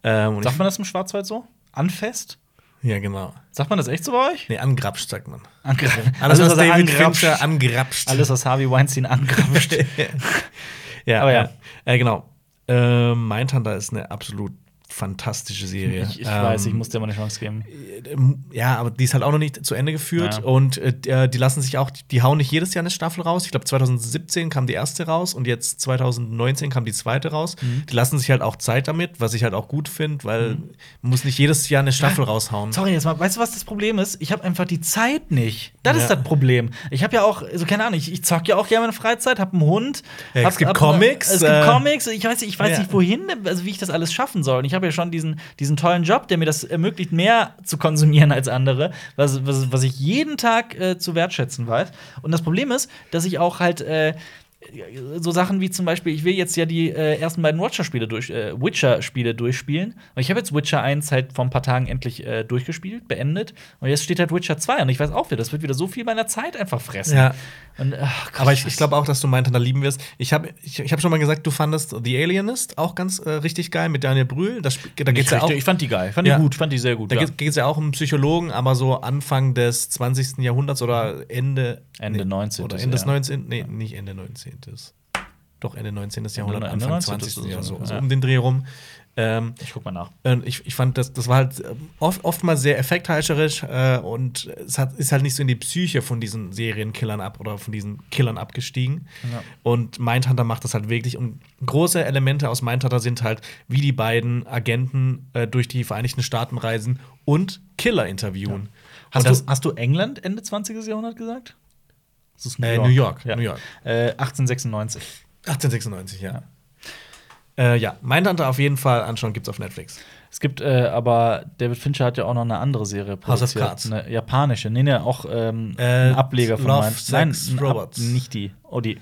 Ähm, und Sagt man das im Schwarzwald so? Anfest? ja, genau. Sagt man das echt so bei euch? Nee, angrapscht, sagt man. Angra Alles, was er David angrapscht. Fincher angrapscht. Alles, was Harvey Weinstein angrapscht. ja, Aber ja. ja. Äh, genau. Ähm, Mindhunter ist eine absolut fantastische Serie. Ich, ich Ähm, weiß, ich muss dir mal eine Chance geben. ähm, Ja, aber die ist halt auch noch nicht zu Ende geführt. Ja. Und äh, die- äh, lassen sich auch, die hauen nicht jedes Jahr eine Staffel raus. Ich glaube, 2017 kam die erste raus und jetzt 2019 kam die zweite raus. Mhm. Die lassen sich halt auch Zeit damit, was ich halt auch gut finde, weil man muss nicht jedes Jahr eine Staffel raushauen. Sorry, jetzt mal, weißt du, was das Problem ist? Ich habe einfach die Zeit nicht. Das Ja. ist das Problem. Ich habe ja auch, also keine Ahnung, ich, ich zock ja auch gerne meine Freizeit, habe einen Hund. Ja, es hab, gibt hab, Comics, Es gibt äh, Comics. Ich weiß, ich weiß nicht, wohin, also wie ich das alles schaffen soll. Und ich habe ja schon diesen, diesen tollen Job, der mir das ermöglicht, mehr zu konsumieren als andere, was, was, was ich jeden Tag äh, zu wertschätzen weiß. Und das Problem ist, dass ich auch halt äh, so Sachen wie zum Beispiel, ich will jetzt ja die äh, ersten beiden Witcher-Spiele durch, äh, Witcher-Spiele durchspielen. Und ich habe jetzt Witcher 1 halt vor ein paar Tagen endlich äh, durchgespielt, beendet. Und jetzt steht halt Witcher 2. Und ich weiß auch wieder, das wird wieder so viel meiner Zeit einfach fressen. Ja. Und, ach Gott, Aber ich, ich glaube auch, dass du Mindhunter lieben wirst. Ich habe ich, ich hab schon mal gesagt, du fandest The Alienist auch ganz äh, richtig geil mit Daniel Brühl. Das, da geht's ja auch. Ich fand die geil. Fand Ja. die gut. Fand die sehr gut. da ja. geht es ja auch um Psychologen, aber so Anfang des 20. Jahrhunderts oder Ende Ende nee, 19. Oder Ende des ja. 19. Nee, nicht Ende 19. Doch, Ende 19. Jahrhundert, Ende Anfang 19. 20. ist Jahr, so, so, ja. um den Dreh rum. Ähm, Ich guck mal nach. ich, ich fand, das, das war halt ähm, oft, oftmals sehr effektheischerisch äh, und es hat, ist halt nicht so in die Psyche von diesen Serienkillern ab oder von diesen Killern abgestiegen. Ja. Und Mindhunter macht das halt wirklich. Und große Elemente aus Mindhunter sind halt, wie die beiden Agenten äh, durch die Vereinigten Staaten reisen und Killer interviewen. Hast, Und das- du, hast du England Ende 20. Jahrhundert gesagt? Das ist Äh, New York, Ja. New York. Äh, 1896. 1896, ja. Äh, ja, Mindhunter auf jeden Fall anschauen, gibt's auf Netflix. Es gibt äh, aber David Fincher hat ja auch noch eine andere Serie House of produziert, Cards. eine japanische. Nee, nee, auch ähm, Äh, ein Ableger von Love, Mind- Sex, ein Ab- Robots. nicht die. Oh, die.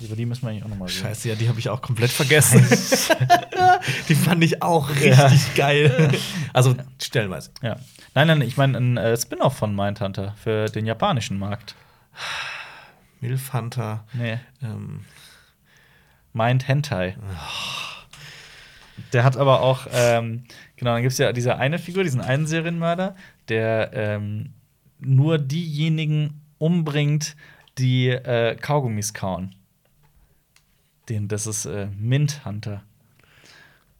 Über die müssen wir eigentlich auch noch mal reden. Scheiße, ja, die habe ich auch komplett vergessen. die fand ich auch richtig Ja. geil. Also stellenweise. Ja. Nein, nein, ich meine ein äh, Spin-off von Mindhunter für den japanischen Markt. Milf Hunter. Nee, Ähm, Mind Hentai. Der hat aber auch, ähm, genau, dann gibt es ja diese eine Figur, diesen einen Serienmörder, der ähm, nur diejenigen umbringt, die äh, Kaugummis kauen. Den, das ist äh, Mint Hunter.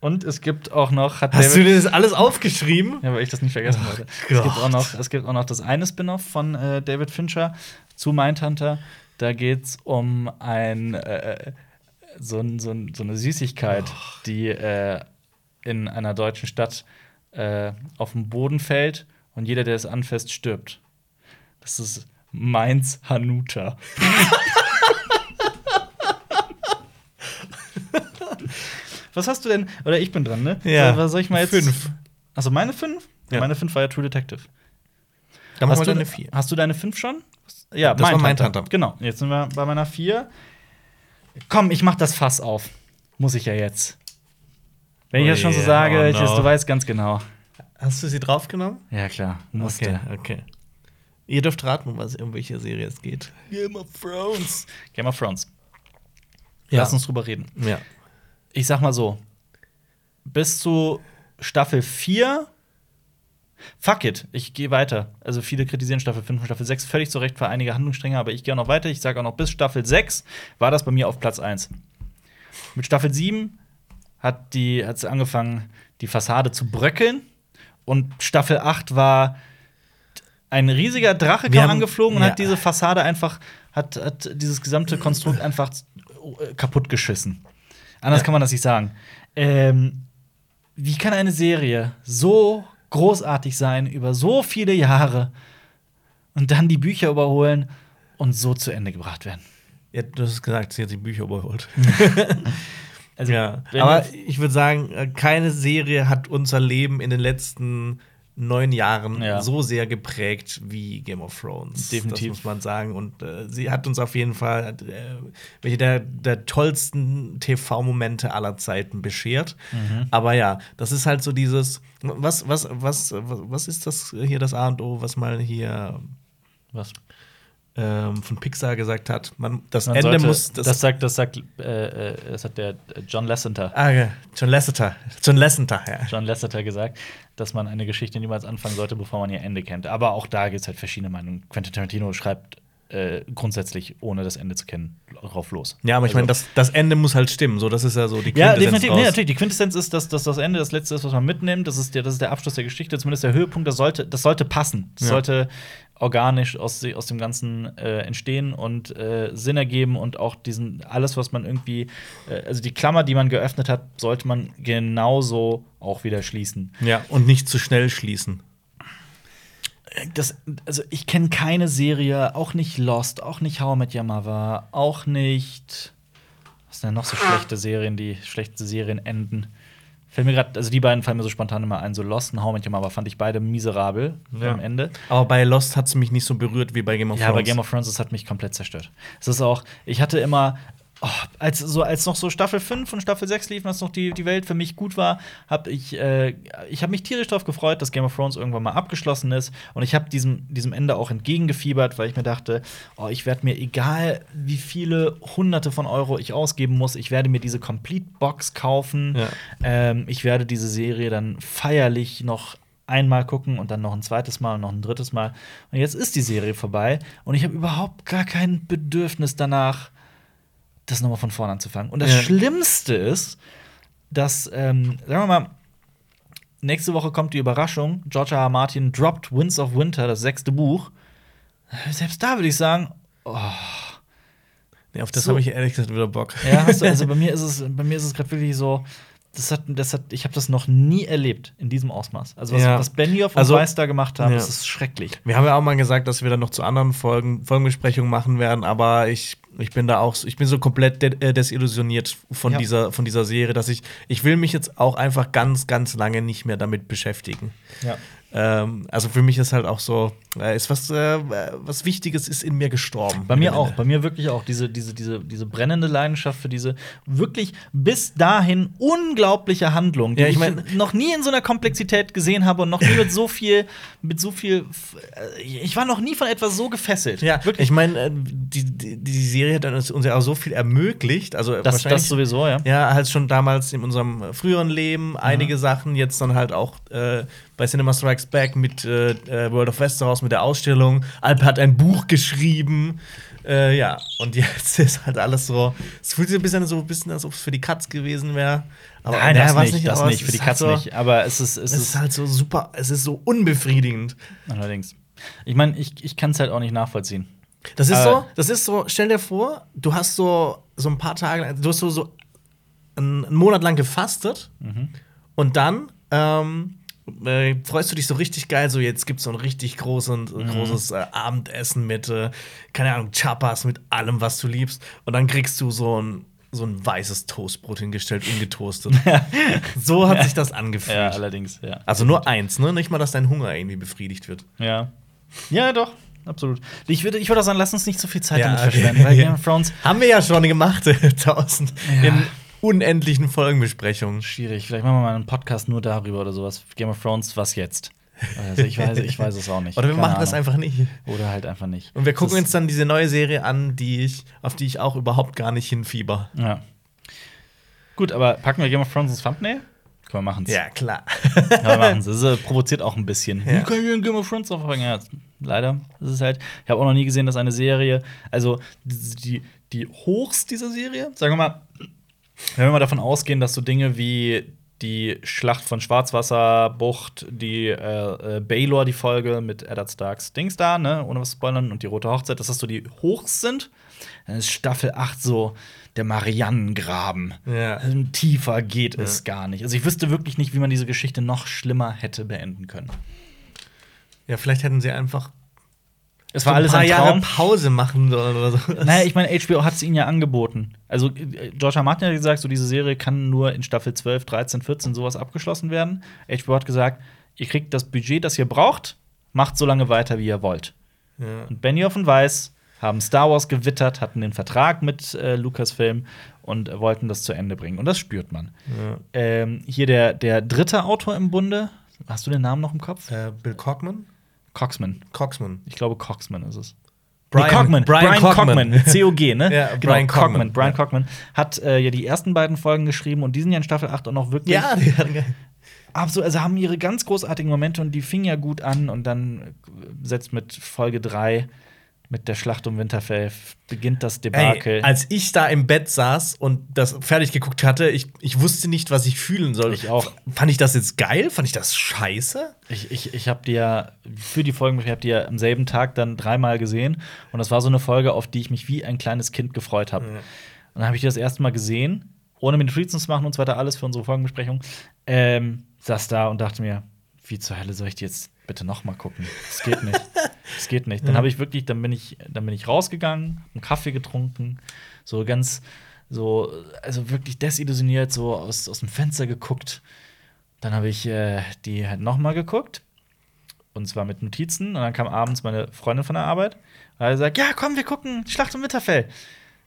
Und es gibt auch noch, hast du David- dir das alles aufgeschrieben? ja, weil ich das nicht vergessen wollte. Es gibt, auch noch, es gibt auch noch das eine Spin-off von äh, David Fincher zu Mindhunter. Da geht es um ein, äh, so, ein- so, ein- so eine Süßigkeit, die äh, in einer deutschen Stadt äh, auf den Boden fällt und jeder, der es anfasst, stirbt. Das ist Mainz Hanuta. Was hast du denn? Oder ich bin dran, ne? Ja. So, was soll ich mal jetzt? Fünf. Also meine fünf? Ja. Meine fünf war ja True Detective. Dann Hast du, deine vier. hast du deine fünf schon? Ja, Das war Mindhunter. Mindhunter. Genau. Jetzt sind wir bei meiner vier. Komm, ich mach das Fass auf. Muss ich ja jetzt. Wenn ich Oh das schon so yeah, sage, oh ich, no. du weißt ganz genau. Hast du sie draufgenommen? Ja, klar. Musste. Okay, okay. Ihr dürft raten, um was um welche Serie es geht. Game of Thrones. Game of Thrones. Ja. Lass uns drüber reden. Ja. Ich sag mal so: Bis zu Staffel 4. Fuck it, ich gehe weiter. Also viele kritisieren Staffel 5 und Staffel 6 völlig zu Recht für einige Handlungsstränge, aber ich gehe auch noch weiter. Ich sage auch noch, bis Staffel 6 war das bei mir auf Platz 1. Mit Staffel 7 hat die angefangen, die Fassade zu bröckeln. Und Staffel 8 war ein riesiger Drache kam haben- angeflogen und ja. hat diese Fassade einfach, hat, hat dieses gesamte Konstrukt einfach äh, kaputt geschissen. Anders Ja. kann man das nicht sagen. Ähm, wie kann eine Serie so großartig sein über so viele Jahre und dann die Bücher überholen und so zu Ende gebracht werden? ja. Du hast gesagt, sie hat die Bücher überholt. Also, Ja, aber ich würde sagen, äh, keine Serie hat unser Leben in den letzten neun Jahren Ja. so sehr geprägt wie Game of Thrones. Definitiv. Das muss man sagen. Und äh, sie hat uns auf jeden Fall äh, welche der, der tollsten TV-Momente aller Zeiten beschert. Mhm. Aber ja, das ist halt so dieses, was, was, was, was, was ist das hier das A und O, was mal hier was? ähm, von Pixar gesagt hat? Man, das Man Ende sollte- muss. das, sagt, das sagt, äh, äh, das hat der äh, John Lasseter. ah, ja, John Lasseter. John Lasseter, ja. John Lasseter gesagt, dass man eine Geschichte niemals anfangen sollte, bevor man ihr Ende kennt. Aber auch da gibt es halt verschiedene Meinungen. Quentin Tarantino schreibt äh, grundsätzlich, ohne das Ende zu kennen, drauf los. Ja, aber ich Also- meine, das, das Ende muss halt stimmen. So, das ist ja so die ja, Quintessenz definitiv. raus. Nee, natürlich. Die Quintessenz ist, dass, dass das Ende das Letzte ist, was man mitnimmt. Das ist der, das ist der Abschluss der Geschichte, zumindest der Höhepunkt. Das sollte, das sollte passen. Das Ja. sollte organisch aus, aus dem Ganzen äh, entstehen und äh, Sinn ergeben und auch diesen, alles, was man irgendwie, äh, also die Klammer, die man geöffnet hat, sollte man genauso auch wieder schließen. Ja, und nicht zu schnell schließen. Das, also ich kenne keine Serie, auch nicht Lost, auch nicht How I Met Your Mother, auch nicht. Was sind denn noch so schlechte Serien, die schlechte Serien enden? Fällt mir gerade, also die beiden fallen mir so spontan immer ein, so Lost und How I Met Your Mother fand ich beide miserabel Ja. am Ende. Aber bei Lost hat es mich nicht so berührt wie bei Game of Ja, Thrones. bei Game of Thrones, das hat mich komplett zerstört. Es ist auch, ich hatte immer, oh, als, so, als noch so Staffel 5 und Staffel 6 liefen, als noch die, die Welt für mich gut war, habe ich, äh, ich habe mich tierisch darauf gefreut, dass Game of Thrones irgendwann mal abgeschlossen ist. Und ich habe diesem, diesem Ende auch entgegengefiebert, weil ich mir dachte, oh, ich werde mir, egal wie viele hunderte von Euro ich ausgeben muss, ich werde mir diese Complete-Box kaufen. Ja. Ähm, ich werde diese Serie dann feierlich noch einmal gucken und dann noch ein zweites Mal und noch ein drittes Mal. Und jetzt ist die Serie vorbei und ich habe überhaupt gar kein Bedürfnis danach, das nochmal von vorne anzufangen. Und das Ja. Schlimmste ist, dass, ähm, sagen wir mal, nächste Woche kommt die Überraschung, George R. R. Martin droppt Winds of Winter, das sechste Buch. Selbst da würde ich sagen, oh, Nee, auf das So. habe ich ehrlich gesagt wieder Bock. ja, hast du, also bei mir ist es, bei mir ist es gerade wirklich so, das hat, das hat, ich habe das noch nie erlebt in diesem Ausmaß. Also was, Ja. was Benioff und Also- Weiss da gemacht haben, Ja. das ist schrecklich. Wir haben ja auch mal gesagt, dass wir dann noch zu anderen Folgen, Folgenbesprechungen machen werden, aber ich, ich bin da auch, so- ich bin so komplett de äh, desillusioniert von, Ja. dieser, von dieser Serie, dass ich, ich will mich jetzt auch einfach ganz, ganz lange nicht mehr damit beschäftigen. Ja. Ähm, also für mich ist halt auch so, äh, ist was, äh, was Wichtiges ist in mir gestorben. Bei mir auch, bei mir wirklich auch diese, diese, diese, diese brennende Leidenschaft für diese wirklich bis dahin unglaubliche Handlung, die Ja, ich ich, mein- noch nie in so einer Komplexität gesehen habe und noch nie mit so viel, mit so viel. äh, Ich war noch nie von etwas so gefesselt. Ja, wirklich. Ich meine, äh, die, die, die Serie hat uns uns ja auch so viel ermöglicht. Also das, das sowieso, ja. Ja, halt schon damals in unserem früheren Leben einige Sachen, jetzt dann halt auch äh, bei Cinema Strikes Back mit äh, äh, World of Westeros mit der Ausstellung. Alp hat ein Buch geschrieben. Äh, ja, und jetzt ist halt alles so. Es fühlt sich ein bisschen so ein bisschen, als ob es für die Katz gewesen wäre. Aber Nein, das war's nicht, das aber nicht, für die ist halt Katze so, nicht. Aber es ist, es Es ist, halt so super, es ist so unbefriedigend. allerdings. Ich meine, ich, ich kann es halt auch nicht nachvollziehen. Das ist Äh, so, das ist so, stell dir vor, du hast so, so ein paar Tage, du hast so, so einen, einen Monat lang gefastet und dann ähm, äh, freust du dich so richtig geil, so jetzt gibt's so ein richtig großen, großes äh, Abendessen mit, äh, keine Ahnung, Chapas, mit allem, was du liebst. Und dann kriegst du so ein, so ein weißes Toastbrot hingestellt, ungetoastet. so hat sich das angefühlt. Ja, allerdings, ja. also nur eins, ne? Nicht mal, dass dein Hunger irgendwie befriedigt wird. Ja. Ja, doch. Absolut. Ich würde, ich würde auch sagen, lass uns nicht so viel Zeit Ja, damit okay. verschwenden, weil Game of Thrones Haben wir ja schon gemacht, tausend Ja. in unendlichen Folgenbesprechungen. schwierig. Vielleicht machen wir mal einen Podcast nur darüber oder sowas. Game of Thrones, was jetzt? Also ich weiß, ich weiß es auch nicht. Oder wir Keine machen das Ahnung. einfach nicht. Oder halt einfach nicht. Und wir gucken Das- uns dann diese neue Serie an, die ich, auf die ich auch überhaupt gar nicht hinfieber. Ja. Gut, aber packen wir Game of Thrones ins Thumbnail? Können wir machen Ja, klar. Ja, wir machen's. Das äh, provoziert auch ein bisschen. Ja. Wie können wir Game of Thrones auffangen? Ja, leider. Das ist halt. Ich habe auch noch nie gesehen, dass eine Serie, also die, die, die Hochs dieser Serie, sagen wir mal, wenn wir mal davon ausgehen, dass so Dinge wie die Schlacht von Schwarzwasserbucht, die äh, äh, Baylor, die Folge mit Eddard Starks Dings da, ne, ohne was zu spoilern, und die Rote Hochzeit, dass das so die Hochs sind, dann ist Staffel 8 so der Mariannengraben. Ja. Also, Tiefer geht es gar nicht. Also ich wüsste wirklich nicht, wie man diese Geschichte noch schlimmer hätte beenden können. Ja, vielleicht hätten sie einfach Es so war alles ein paar ein Jahre Traum. Pause machen sollen oder so. Naja, ich meine, HBO hat es ihnen ja angeboten. Also, äh, George R. Martin hat gesagt, so diese Serie kann nur in Staffel 12, 13, 14 sowas abgeschlossen werden. HBO hat gesagt, ihr kriegt das Budget, das ihr braucht, macht so lange weiter, wie ihr wollt. ja. Und Benioff und Weiss haben Star Wars gewittert, hatten den Vertrag mit äh, Lucasfilm und äh, wollten das zu Ende bringen. Und das spürt man. Ja. Ähm, hier der, der dritte Autor im Bunde, hast du den Namen noch im Kopf? Äh, Bill Cockman? Coxman. Coxman. Ich glaube, Coxman ist es. Brian- nee, Cockman. Brian Brian, Cockman. Cockman. COG, ne? Ja, genau, Brian Cockman. Cockman. Brian Ja. Cockman hat äh, ja die ersten beiden Folgen geschrieben und die sind ja in Staffel 8 auch noch wirklich Ja, die hatten absolut, also haben ihre ganz großartigen Momente und die fingen ja gut an und dann äh, setzt mit Folge 3 mit der Schlacht um Winterfell beginnt das Debakel. Ey, als ich da im Bett saß und das fertig geguckt hatte, ich, ich wusste nicht, was ich fühlen soll. Ich auch. Fand ich das jetzt geil? Fand ich das scheiße? Ich, ich, ich habe die ja für die Folgen, ich habe die ja am selben Tag dann dreimal gesehen. Und das war so eine Folge, auf die ich mich wie ein kleines Kind gefreut habe. Und dann habe ich die das erste Mal gesehen, ohne mir Notizen zu machen und so weiter, alles für unsere Folgenbesprechung. Ähm, saß da und dachte mir, wie zur Hölle soll ich die jetzt bitte noch mal gucken? Das geht nicht. Das geht nicht. Dann habe ich wirklich, dann bin ich, dann bin ich rausgegangen, einen Kaffee getrunken, so ganz, so, also wirklich desillusioniert, so aus, aus dem Fenster geguckt. Dann habe ich äh, die halt noch mal geguckt. Und zwar mit Notizen. Und dann kam abends meine Freundin von der Arbeit. Und hat gesagt: Ja, komm, wir gucken Schlacht um Winterfell.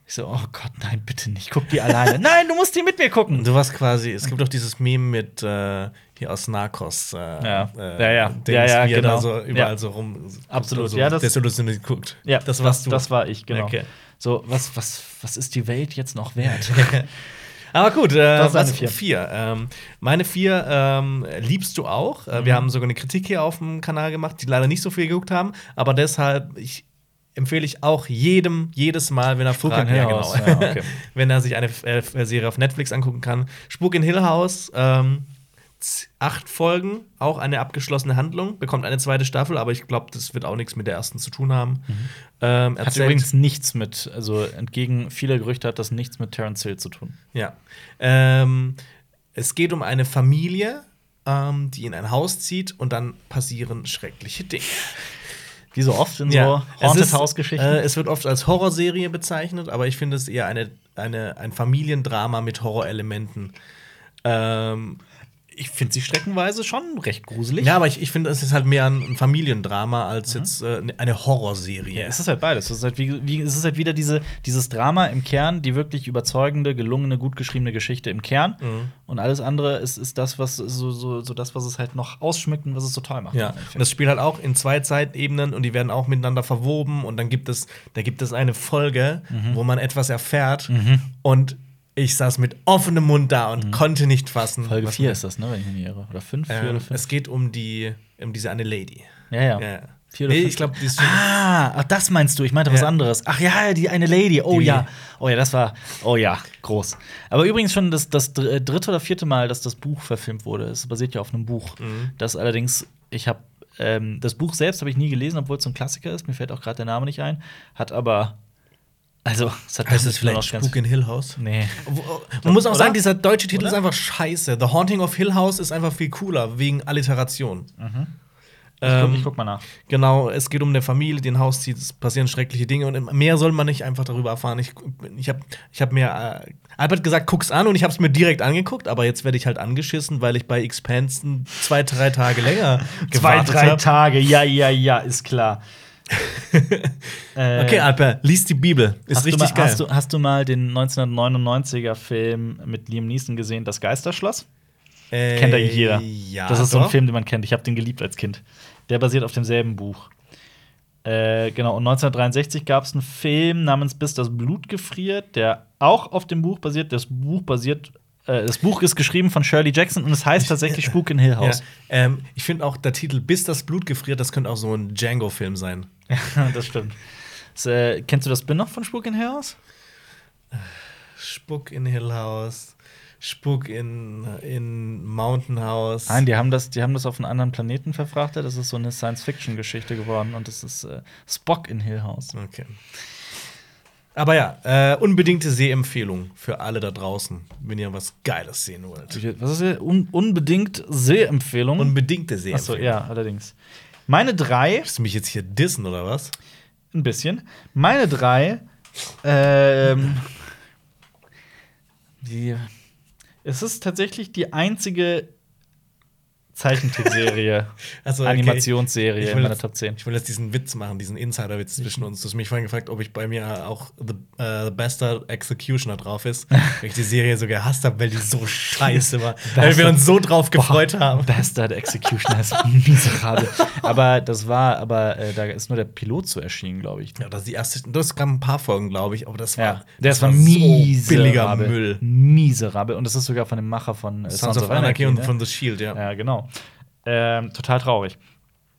Ich so: Oh Gott, nein, bitte nicht. Guck die alleine. nein, du musst die mit mir gucken. Du warst quasi, es gibt doch dieses Meme mit äh, hier aus Narcos. Äh, Ja. Äh, Ja, ja. Dings, Ja, ja, wie genau. da so überall Ja. so rum. Absolut. So Ja, das- desillusioniert guckt. Ja, das warst du. Das war ich, genau. Okay. So, was, was, was ist die Welt jetzt noch wert? Aber gut, äh, Das was vier. vier. Ähm, meine vier ähm, liebst du auch. Äh, Wir Mhm. haben sogar eine Kritik hier auf dem Kanal gemacht, die leider nicht so viel geguckt haben. Aber deshalb ich, empfehle ich auch jedem jedes Mal, wenn er Spuk fragt, ja, genau. Ja, okay. wenn er sich eine äh, Serie auf Netflix angucken kann. Spuk in Hill House. Ähm, Acht Folgen, auch eine abgeschlossene Handlung, bekommt eine zweite Staffel, aber ich glaube, das wird auch nichts mit der ersten zu tun haben. Ähm, Mhm. Hat erzählt- übrigens nichts mit, also entgegen vieler Gerüchte hat das nichts mit Terence Hill zu tun. Ja. Ähm, es geht um eine Familie, ähm, die in ein Haus zieht und dann passieren schreckliche Dinge. Wie so oft in Ja, so Haunted ist, House-Geschichten. Äh, es wird oft als Horrorserie bezeichnet, aber ich finde es eher eine, eine, ein Familiendrama mit Horrorelementen. Ähm, ich finde sie streckenweise schon recht gruselig. ja, aber ich, ich finde, es ist halt mehr ein, Familiendrama als jetzt äh, eine Horrorserie. Ja, es ist halt beides. Es ist halt, wie, wie, es ist halt wieder diese, dieses Drama im Kern, die wirklich überzeugende, gelungene, gut geschriebene Geschichte im Kern. Mhm. Und alles andere ist, ist das, was so, so, so das, was es halt noch ausschmückt und was es so toll macht. Ja, und das spielt halt auch in zwei Zeitebenen und die werden auch miteinander verwoben und dann gibt es, da gibt es eine Folge, Mhm. wo man etwas erfährt und ich saß mit offenem Mund da und konnte nicht fassen. Mhm. Folge was 4 mir- ist das, ne, wenn ich mich nicht irre. Oder 5? Ähm, vier oder fünf? es geht um die, um diese eine Lady. Ja, ja. Ja. Vier oder Nee, ich glaube, die ist schon. Ah, ach, das meinst du. Ich meinte was Ja. anderes. Ach ja, die eine Lady. Oh Die- ja. Oh ja, das war. Oh ja, groß. Aber übrigens schon das, das äh, dritte oder vierte Mal, dass das Buch verfilmt wurde. Es basiert ja auf einem Buch. Mhm. Das allerdings, ich habe ähm, das Buch selbst habe ich nie gelesen, obwohl es so ein Klassiker ist. Mir fällt auch gerade der Name nicht ein. Hat aber. Also, es hat Heißt es vielleicht Spuk in Hill House? Nee. Man muss auch Oder? sagen, dieser deutsche Titel Oder? ist einfach scheiße. The Haunting of Hill House ist einfach viel cooler, wegen Alliteration. Ich guck, Ähm, ich guck mal nach. Genau, es geht um eine Familie, die ein Haus zieht, es passieren schreckliche Dinge und mehr soll man nicht einfach darüber erfahren. Ich, ich habe ich hab mir, äh, Albert gesagt, guck's an und ich habe es mir direkt angeguckt, aber jetzt werde ich halt angeschissen, weil ich bei Expanse zwei, drei Tage länger Zwei, gewartet drei hab. Tage. Ja, ja, ja, ist klar. Äh, Okay, Albert, lies die Bibel. Ist hast richtig du mal, geil. Hast du, hast du mal den 1999er Film mit Liam Neeson gesehen, Das Geisterschloss? äh, Kennt eigentlich jeder. Ja, das ist so doch. ein Film, den man kennt. Ich habe den geliebt als Kind. Der basiert auf demselben Buch. Äh, genau, und 1963 gab es einen Film namens Bis das Blut gefriert, der auch auf dem Buch basiert. Das Buch basiert, äh, das Buch ist geschrieben von Shirley Jackson und es heißt tatsächlich Spuk in Hill Ja, House. ähm, ich finde auch der Titel Bis das Blut gefriert, das könnte auch so ein Django-Film sein. das stimmt. Das, äh, kennst du das Spin-off von Spuk in Hill House? Spuk in Hill House, Spuk in, in Mountain House. Nein, die haben das, die haben das auf einen anderen Planeten verfrachtet. Das ist so eine Science-Fiction-Geschichte geworden und das ist äh, Spock in Hill House. Okay. Aber ja, äh, unbedingte Sehempfehlung für alle da draußen, wenn ihr was Geiles sehen wollt. Was ist hier? Un unbedingt Sehempfehlung. Unbedingte Achso, Sehempfehlung. ja, allerdings. Meine drei, Willst du mich jetzt hier dissen oder was? ein bisschen. Meine drei, ähm, die, es ist tatsächlich die einzige Zeichentrickserie, Also, okay. Animationsserie Ich in will meiner jetzt- Top 10. Ich will jetzt diesen Witz machen, diesen Insider-Witz zwischen uns. Du hast mich vorhin gefragt, ob ich bei mir auch The, äh, The Bastard Executioner drauf ist. weil ich die Serie so gehasst habe, weil die so scheiße war. weil wir uns so drauf gefreut haben. Bastard Executioner ist miserabel. aber das war, aber äh, da ist nur der Pilot zu erschienen, glaube ich. Ja, das ist die erste. Das gab ein paar Folgen, glaube ich, aber das war, Ja, das, war so miserabel. billiger Müll. Miserabel. Und das ist sogar von dem Macher von äh, Sons of Anarchy und ne? von The Shield, ja. Ja, genau. Ähm, total traurig.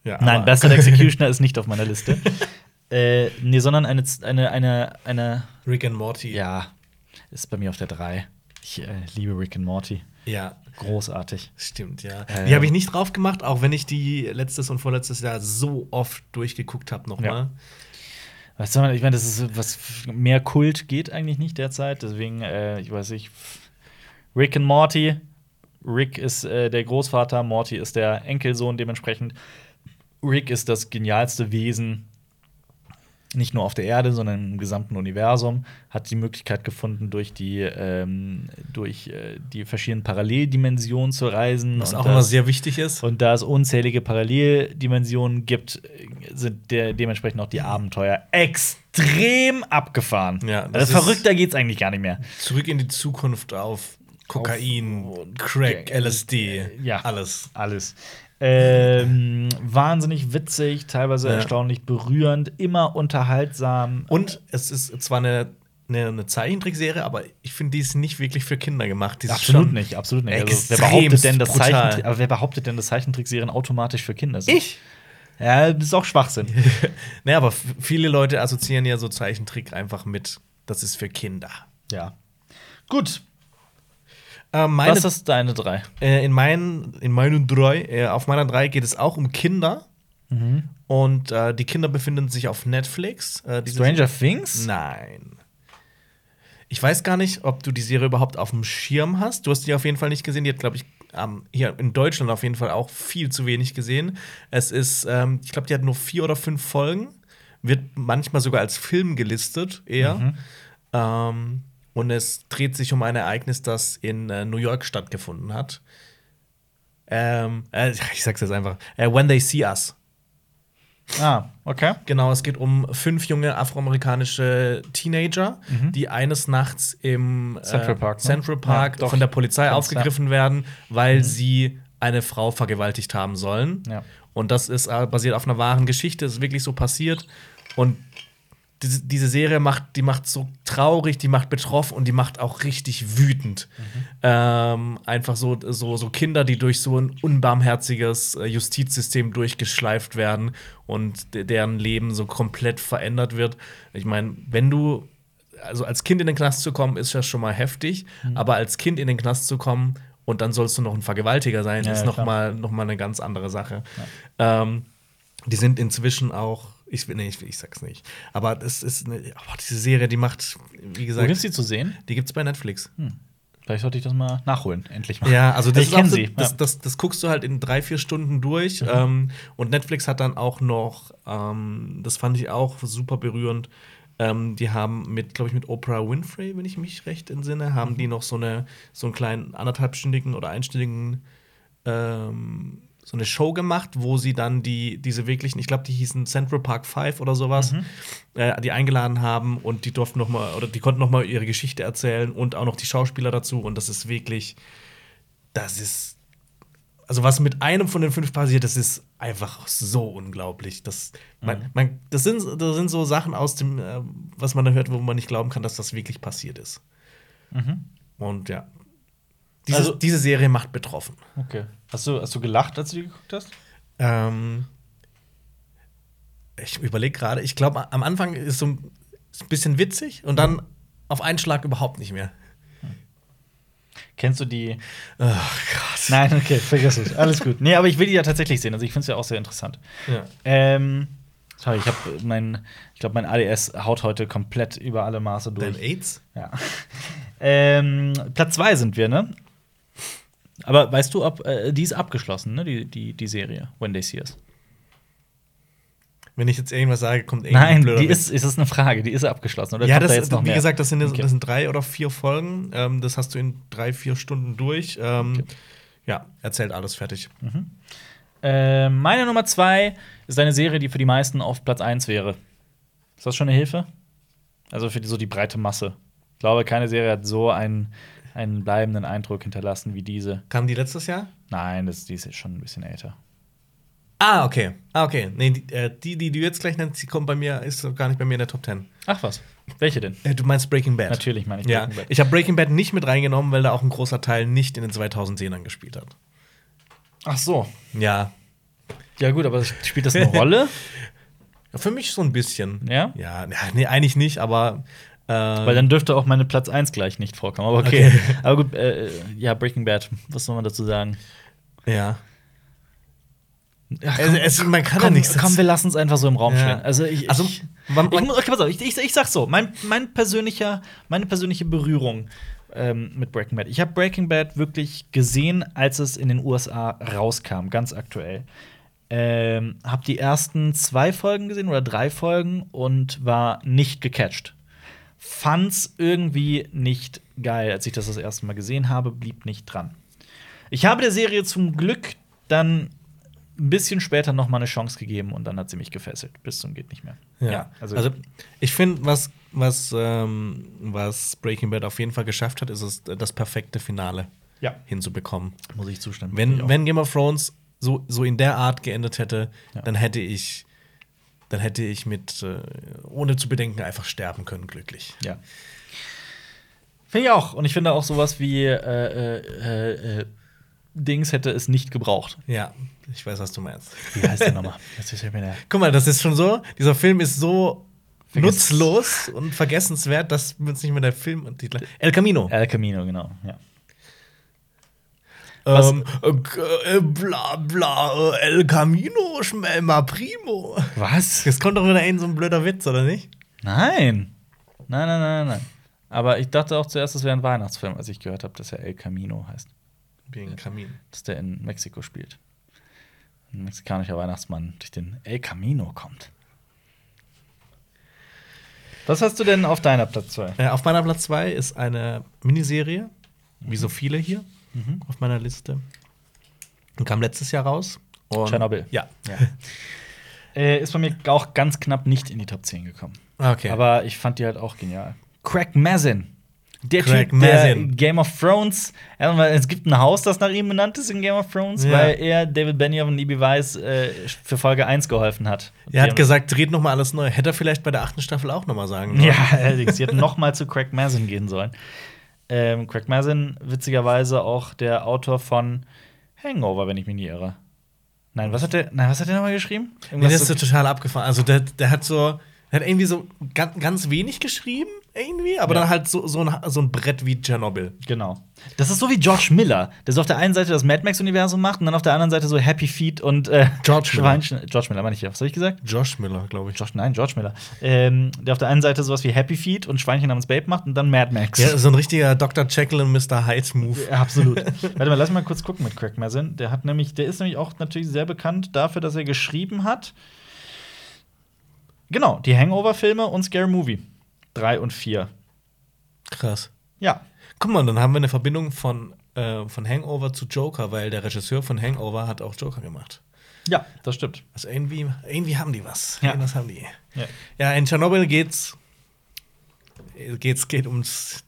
ja Nein, Bastard Executioner ist nicht auf meiner Liste. Äh, nee, sondern eine, eine, eine, eine, Rick and Morty. ja, ist bei mir auf der 3. Ich äh, liebe Rick and Morty. Ja, Großartig. stimmt, ja. Äh, die habe ich nicht drauf gemacht, auch wenn ich die letztes und vorletztes Jahr so oft durchgeguckt habe nochmal. Ja. Soll man, ich meine, das ist was mehr Kult geht eigentlich nicht derzeit, deswegen, äh, ich weiß nicht, Rick and Morty. Rick ist äh, der Großvater, Morty ist der Enkelsohn dementsprechend. Rick ist das genialste Wesen, nicht nur auf der Erde, sondern im gesamten Universum. Hat die Möglichkeit gefunden, durch die, ähm, durch, äh, die verschiedenen Paralleldimensionen zu reisen. Was auch immer sehr wichtig ist. und da es unzählige Paralleldimensionen gibt, sind der, dementsprechend auch die Abenteuer extrem abgefahren. Ja, das also verrückter geht's eigentlich gar nicht mehr. Zurück in die Zukunft auf Kokain, Crack, LSD, ja. alles. Alles. Ähm, wahnsinnig witzig, teilweise Ja. erstaunlich berührend, immer unterhaltsam. Und es ist zwar eine, eine, eine Zeichentrickserie, aber ich finde, die ist nicht wirklich für Kinder gemacht. Die ist absolut nicht, absolut nicht. Also, wer behauptet denn, dass aber wer behauptet denn, dass Zeichentrickserien automatisch für Kinder sind? Ich? Ja, das ist auch Schwachsinn. Naja, aber viele Leute assoziieren ja so Zeichentrick einfach mit, das ist für Kinder. ja. Gut, Äh, meine, was ist deine drei? äh, in, meinen, in meinen drei, äh, auf meiner drei geht es auch um Kinder. Mhm. Und äh, die Kinder befinden sich auf Netflix. Äh, Stranger Things? Nein. Ich weiß gar nicht, ob du die Serie überhaupt auf dem Schirm hast. Du hast die auf jeden Fall nicht gesehen. Die hat, glaube ich, ähm, hier in Deutschland auf jeden Fall auch viel zu wenig gesehen. Es ist, ähm, ich glaube, die hat nur vier oder fünf Folgen. Wird manchmal sogar als Film gelistet, eher. Ähm, und es dreht sich um ein Ereignis, das in äh, New York stattgefunden hat. Ähm, äh, ich sag's jetzt einfach. Äh, When They See Us. Ah, okay. Genau, es geht um fünf junge afroamerikanische Teenager, die eines Nachts im äh, Central Park, ne? Central Park Ja, von der Polizei aufgegriffen werden, weil sie eine Frau vergewaltigt haben sollen. Ja. Und das ist äh, basiert auf einer wahren Geschichte, ist wirklich so passiert. Und diese, diese Serie macht, die macht so traurig, die macht betroffen und die macht auch richtig wütend. Ähm, einfach so, so, so Kinder, die durch so ein unbarmherziges äh, Justizsystem durchgeschleift werden und de deren Leben so komplett verändert wird. Ich meine, wenn du, also als Kind in den Knast zu kommen, ist das schon mal heftig, aber als Kind in den Knast zu kommen und dann sollst du noch ein Vergewaltiger sein, Ja, ist ja, noch, klar. mal, noch mal eine ganz andere Sache. Ähm, die sind inzwischen auch, ich, nee, ich, ich sag's nicht, aber das ist eine, oh, diese Serie, die macht, wie Wo gesagt, gibt's die zu sehen? die gibt's bei Netflix. Vielleicht sollte ich das mal nachholen, endlich mal. Ja, also das, ich ist so, sie. das, das, das guckst du halt in drei, vier Stunden durch. Ähm, und Netflix hat dann auch noch, ähm, das fand ich auch super berührend. Ähm, die haben mit, glaube ich, mit Oprah Winfrey, wenn ich mich recht entsinne, haben die noch so eine so einen kleinen anderthalbstündigen oder einstündigen ähm, so eine Show gemacht, wo sie dann die diese wirklichen, ich glaube, die hießen Central Park 5 oder sowas, äh, die eingeladen haben und die durften noch mal oder die konnten noch mal ihre Geschichte erzählen und auch noch die Schauspieler dazu und das ist wirklich das ist also was mit einem von den fünf passiert, das ist einfach so unglaublich. Das, man, man, das, sind, das sind so Sachen aus dem, äh, was man da hört, wo man nicht glauben kann, dass das wirklich passiert ist. Und ja. Diese, Also- diese Serie macht betroffen. Okay. Hast du, hast du gelacht, als du die geguckt hast? Ähm, ich überlege gerade, ich glaube, am Anfang ist so ein, ist ein bisschen witzig und dann auf einen Schlag überhaupt nicht mehr. Kennst du die? Oh Gott. Nein, okay, vergiss es. Alles gut. Nee, aber ich will die ja tatsächlich sehen. Also ich finde es ja auch sehr interessant. Ja. Ähm, sorry, ich habe mein, ich glaube, mein ADS haut heute komplett über alle Maße durch. Dein AIDS? Ja. ähm, Platz zwei sind wir, ne? Aber weißt du, ob äh, die ist abgeschlossen, ne? Die, die, die Serie, When They See Us. Wenn ich jetzt irgendwas sage, kommt irgendein Nein, blöder die ist, ist das eine Frage, die ist abgeschlossen. Oder Ja, das, da jetzt noch wie mehr? gesagt, das sind, Okay. das sind drei oder vier Folgen. Ähm, das hast du in drei, vier Stunden durch. Ähm, Ja, erzählt alles fertig. Äh, meine Nummer zwei ist eine Serie, die für die meisten auf Platz 1 wäre. Ist das schon eine Hilfe? Also für die, so die breite Masse. Ich glaube, keine Serie hat so einen, einen bleibenden Eindruck hinterlassen wie diese. Kam die letztes Jahr? Nein, das, die ist jetzt schon ein bisschen älter. Ah, okay. Ah, okay. Nee, die, äh, die, die du jetzt gleich nennst, die kommt bei mir, ist gar nicht bei mir in der Top 10. Ach was. Welche denn? Äh, du meinst Breaking Bad? Natürlich meine ich Ja, Breaking Bad. ich habe Breaking Bad nicht mit reingenommen, weil da auch ein großer Teil nicht in den 2010ern gespielt hat. Ach so. Ja. Ja, gut, aber spielt das eine Rolle? Für mich so ein bisschen. Ja? Ja, ja, nee, eigentlich nicht, aber. Äh, Weil dann dürfte auch meine Platz 1 gleich nicht vorkommen. Aber okay. Okay. Aber gut, äh, ja, Breaking Bad, was soll man dazu sagen? Ja. Ach, Es, es, man kann komm, ja nichts komm, wir lassen es einfach so im Raum Ja. stehen. Also, ich, Also, ich, man- ich, muss- okay, pass auf, ich, ich, ich sag's so: mein, mein persönlicher, meine persönliche Berührung ähm, mit Breaking Bad. Ich habe Breaking Bad wirklich gesehen, als es in den USA rauskam, ganz aktuell. Ähm, hab die ersten zwei Folgen gesehen oder drei Folgen und war nicht gecatcht. Fand's irgendwie nicht geil, als ich das das erste Mal gesehen habe, blieb nicht dran. Ich habe der Serie zum Glück dann ein bisschen später noch mal eine Chance gegeben und dann hat sie mich gefesselt. Bis zum geht nicht mehr. Ja, also, also, ich finde, was, was, ähm, was Breaking Bad auf jeden Fall geschafft hat, ist es, das perfekte Finale ja, hinzubekommen. muss ich zustimmen. Ich Wenn, auch. wenn Game of Thrones so, so in der Art geendet hätte, Ja. dann hätte ich dann hätte ich mit äh, ohne zu bedenken einfach sterben können, glücklich. Ja. Finde ich auch. Und ich finde auch sowas wie äh, äh, äh, äh, Dings hätte es nicht gebraucht. Ja, ich weiß, was du meinst. Wie heißt der nochmal? Guck mal, das ist schon so, dieser Film ist so nutzlos und vergessenswert, dass wir uns nicht mehr der Filmtitel El Camino. El Camino, genau. Ja. Ähm, äh, bla bla, äh, El Camino, Schmelma Primo. Was? Jetzt kommt doch wieder ein so ein blöder Witz, oder nicht? Nein. Nein, nein, nein, nein. Aber ich dachte auch zuerst, es wäre ein Weihnachtsfilm, als ich gehört habe, dass er El Camino heißt. Wegen Kamin. Dass der in Mexiko spielt. Ein mexikanischer Weihnachtsmann durch den El Camino kommt. Was hast du denn auf deiner Platz 2? Äh, auf meiner Platz 2 ist eine Miniserie, wie so viele hier auf meiner Liste. Und kam letztes Jahr raus. Tschernobyl. Ja. Ja. äh, ist bei mir auch ganz knapp nicht in die Top 10 gekommen. Okay. Aber ich fand die halt auch genial. Craig Mazin. Der Craig Typ, der Mazin. Game of Thrones. Es gibt ein Haus, das nach ihm benannt ist in Game of Thrones, Ja. weil er David Benioff und E.B. Weiss äh, für Folge 1 geholfen hat. er hat gesagt, dreht noch mal alles neu. Hätte er vielleicht bei der achten Staffel auch noch mal sagen sollen. Ja, allerdings. Sie hätten noch mal zu Craig Mazin gehen sollen. Ähm, Craig Mazin, witzigerweise auch der Autor von Hangover, wenn ich mich nie irre. Nein, was hat der, nein, was hat der nochmal geschrieben? Nee, Irgendwas das ist so- so total abgefahren. Also der, der hat so, der hat irgendwie so ganz, ganz wenig geschrieben, irgendwie, aber Ja. dann halt so, so, ein, so ein Brett wie Tschernobyl. Genau. Das ist so wie George Miller, der so auf der einen Seite das Mad Max-Universum macht und dann auf der anderen Seite so Happy Feet und äh, George Miller. Schweinchen. George Miller, meine ich ja. Was habe ich gesagt? Josh Miller, glaube ich. George, nein, George Miller. Ähm, der auf der einen Seite sowas wie Happy Feet und Schweinchen namens Babe macht und dann Mad Max. Ja, so ein richtiger Dr. Jekyll und Mr. Hyde-Move. Ja, Absolut. Warte mal, lass mal kurz gucken mit Craig Mazin. Der hat nämlich, der ist nämlich auch natürlich sehr bekannt dafür, dass er geschrieben hat. Genau, die Hangover-Filme und Scary Movie. Drei und vier. Krass. Ja. Guck mal, dann haben wir eine Verbindung von, äh, von Hangover zu Joker, weil der Regisseur von Hangover hat auch Joker gemacht. Ja, das stimmt. Also irgendwie, irgendwie haben die was. Ja. Irgendwas haben die. Ja. Ja, in Tschernobyl geht's. Geht's, geht ums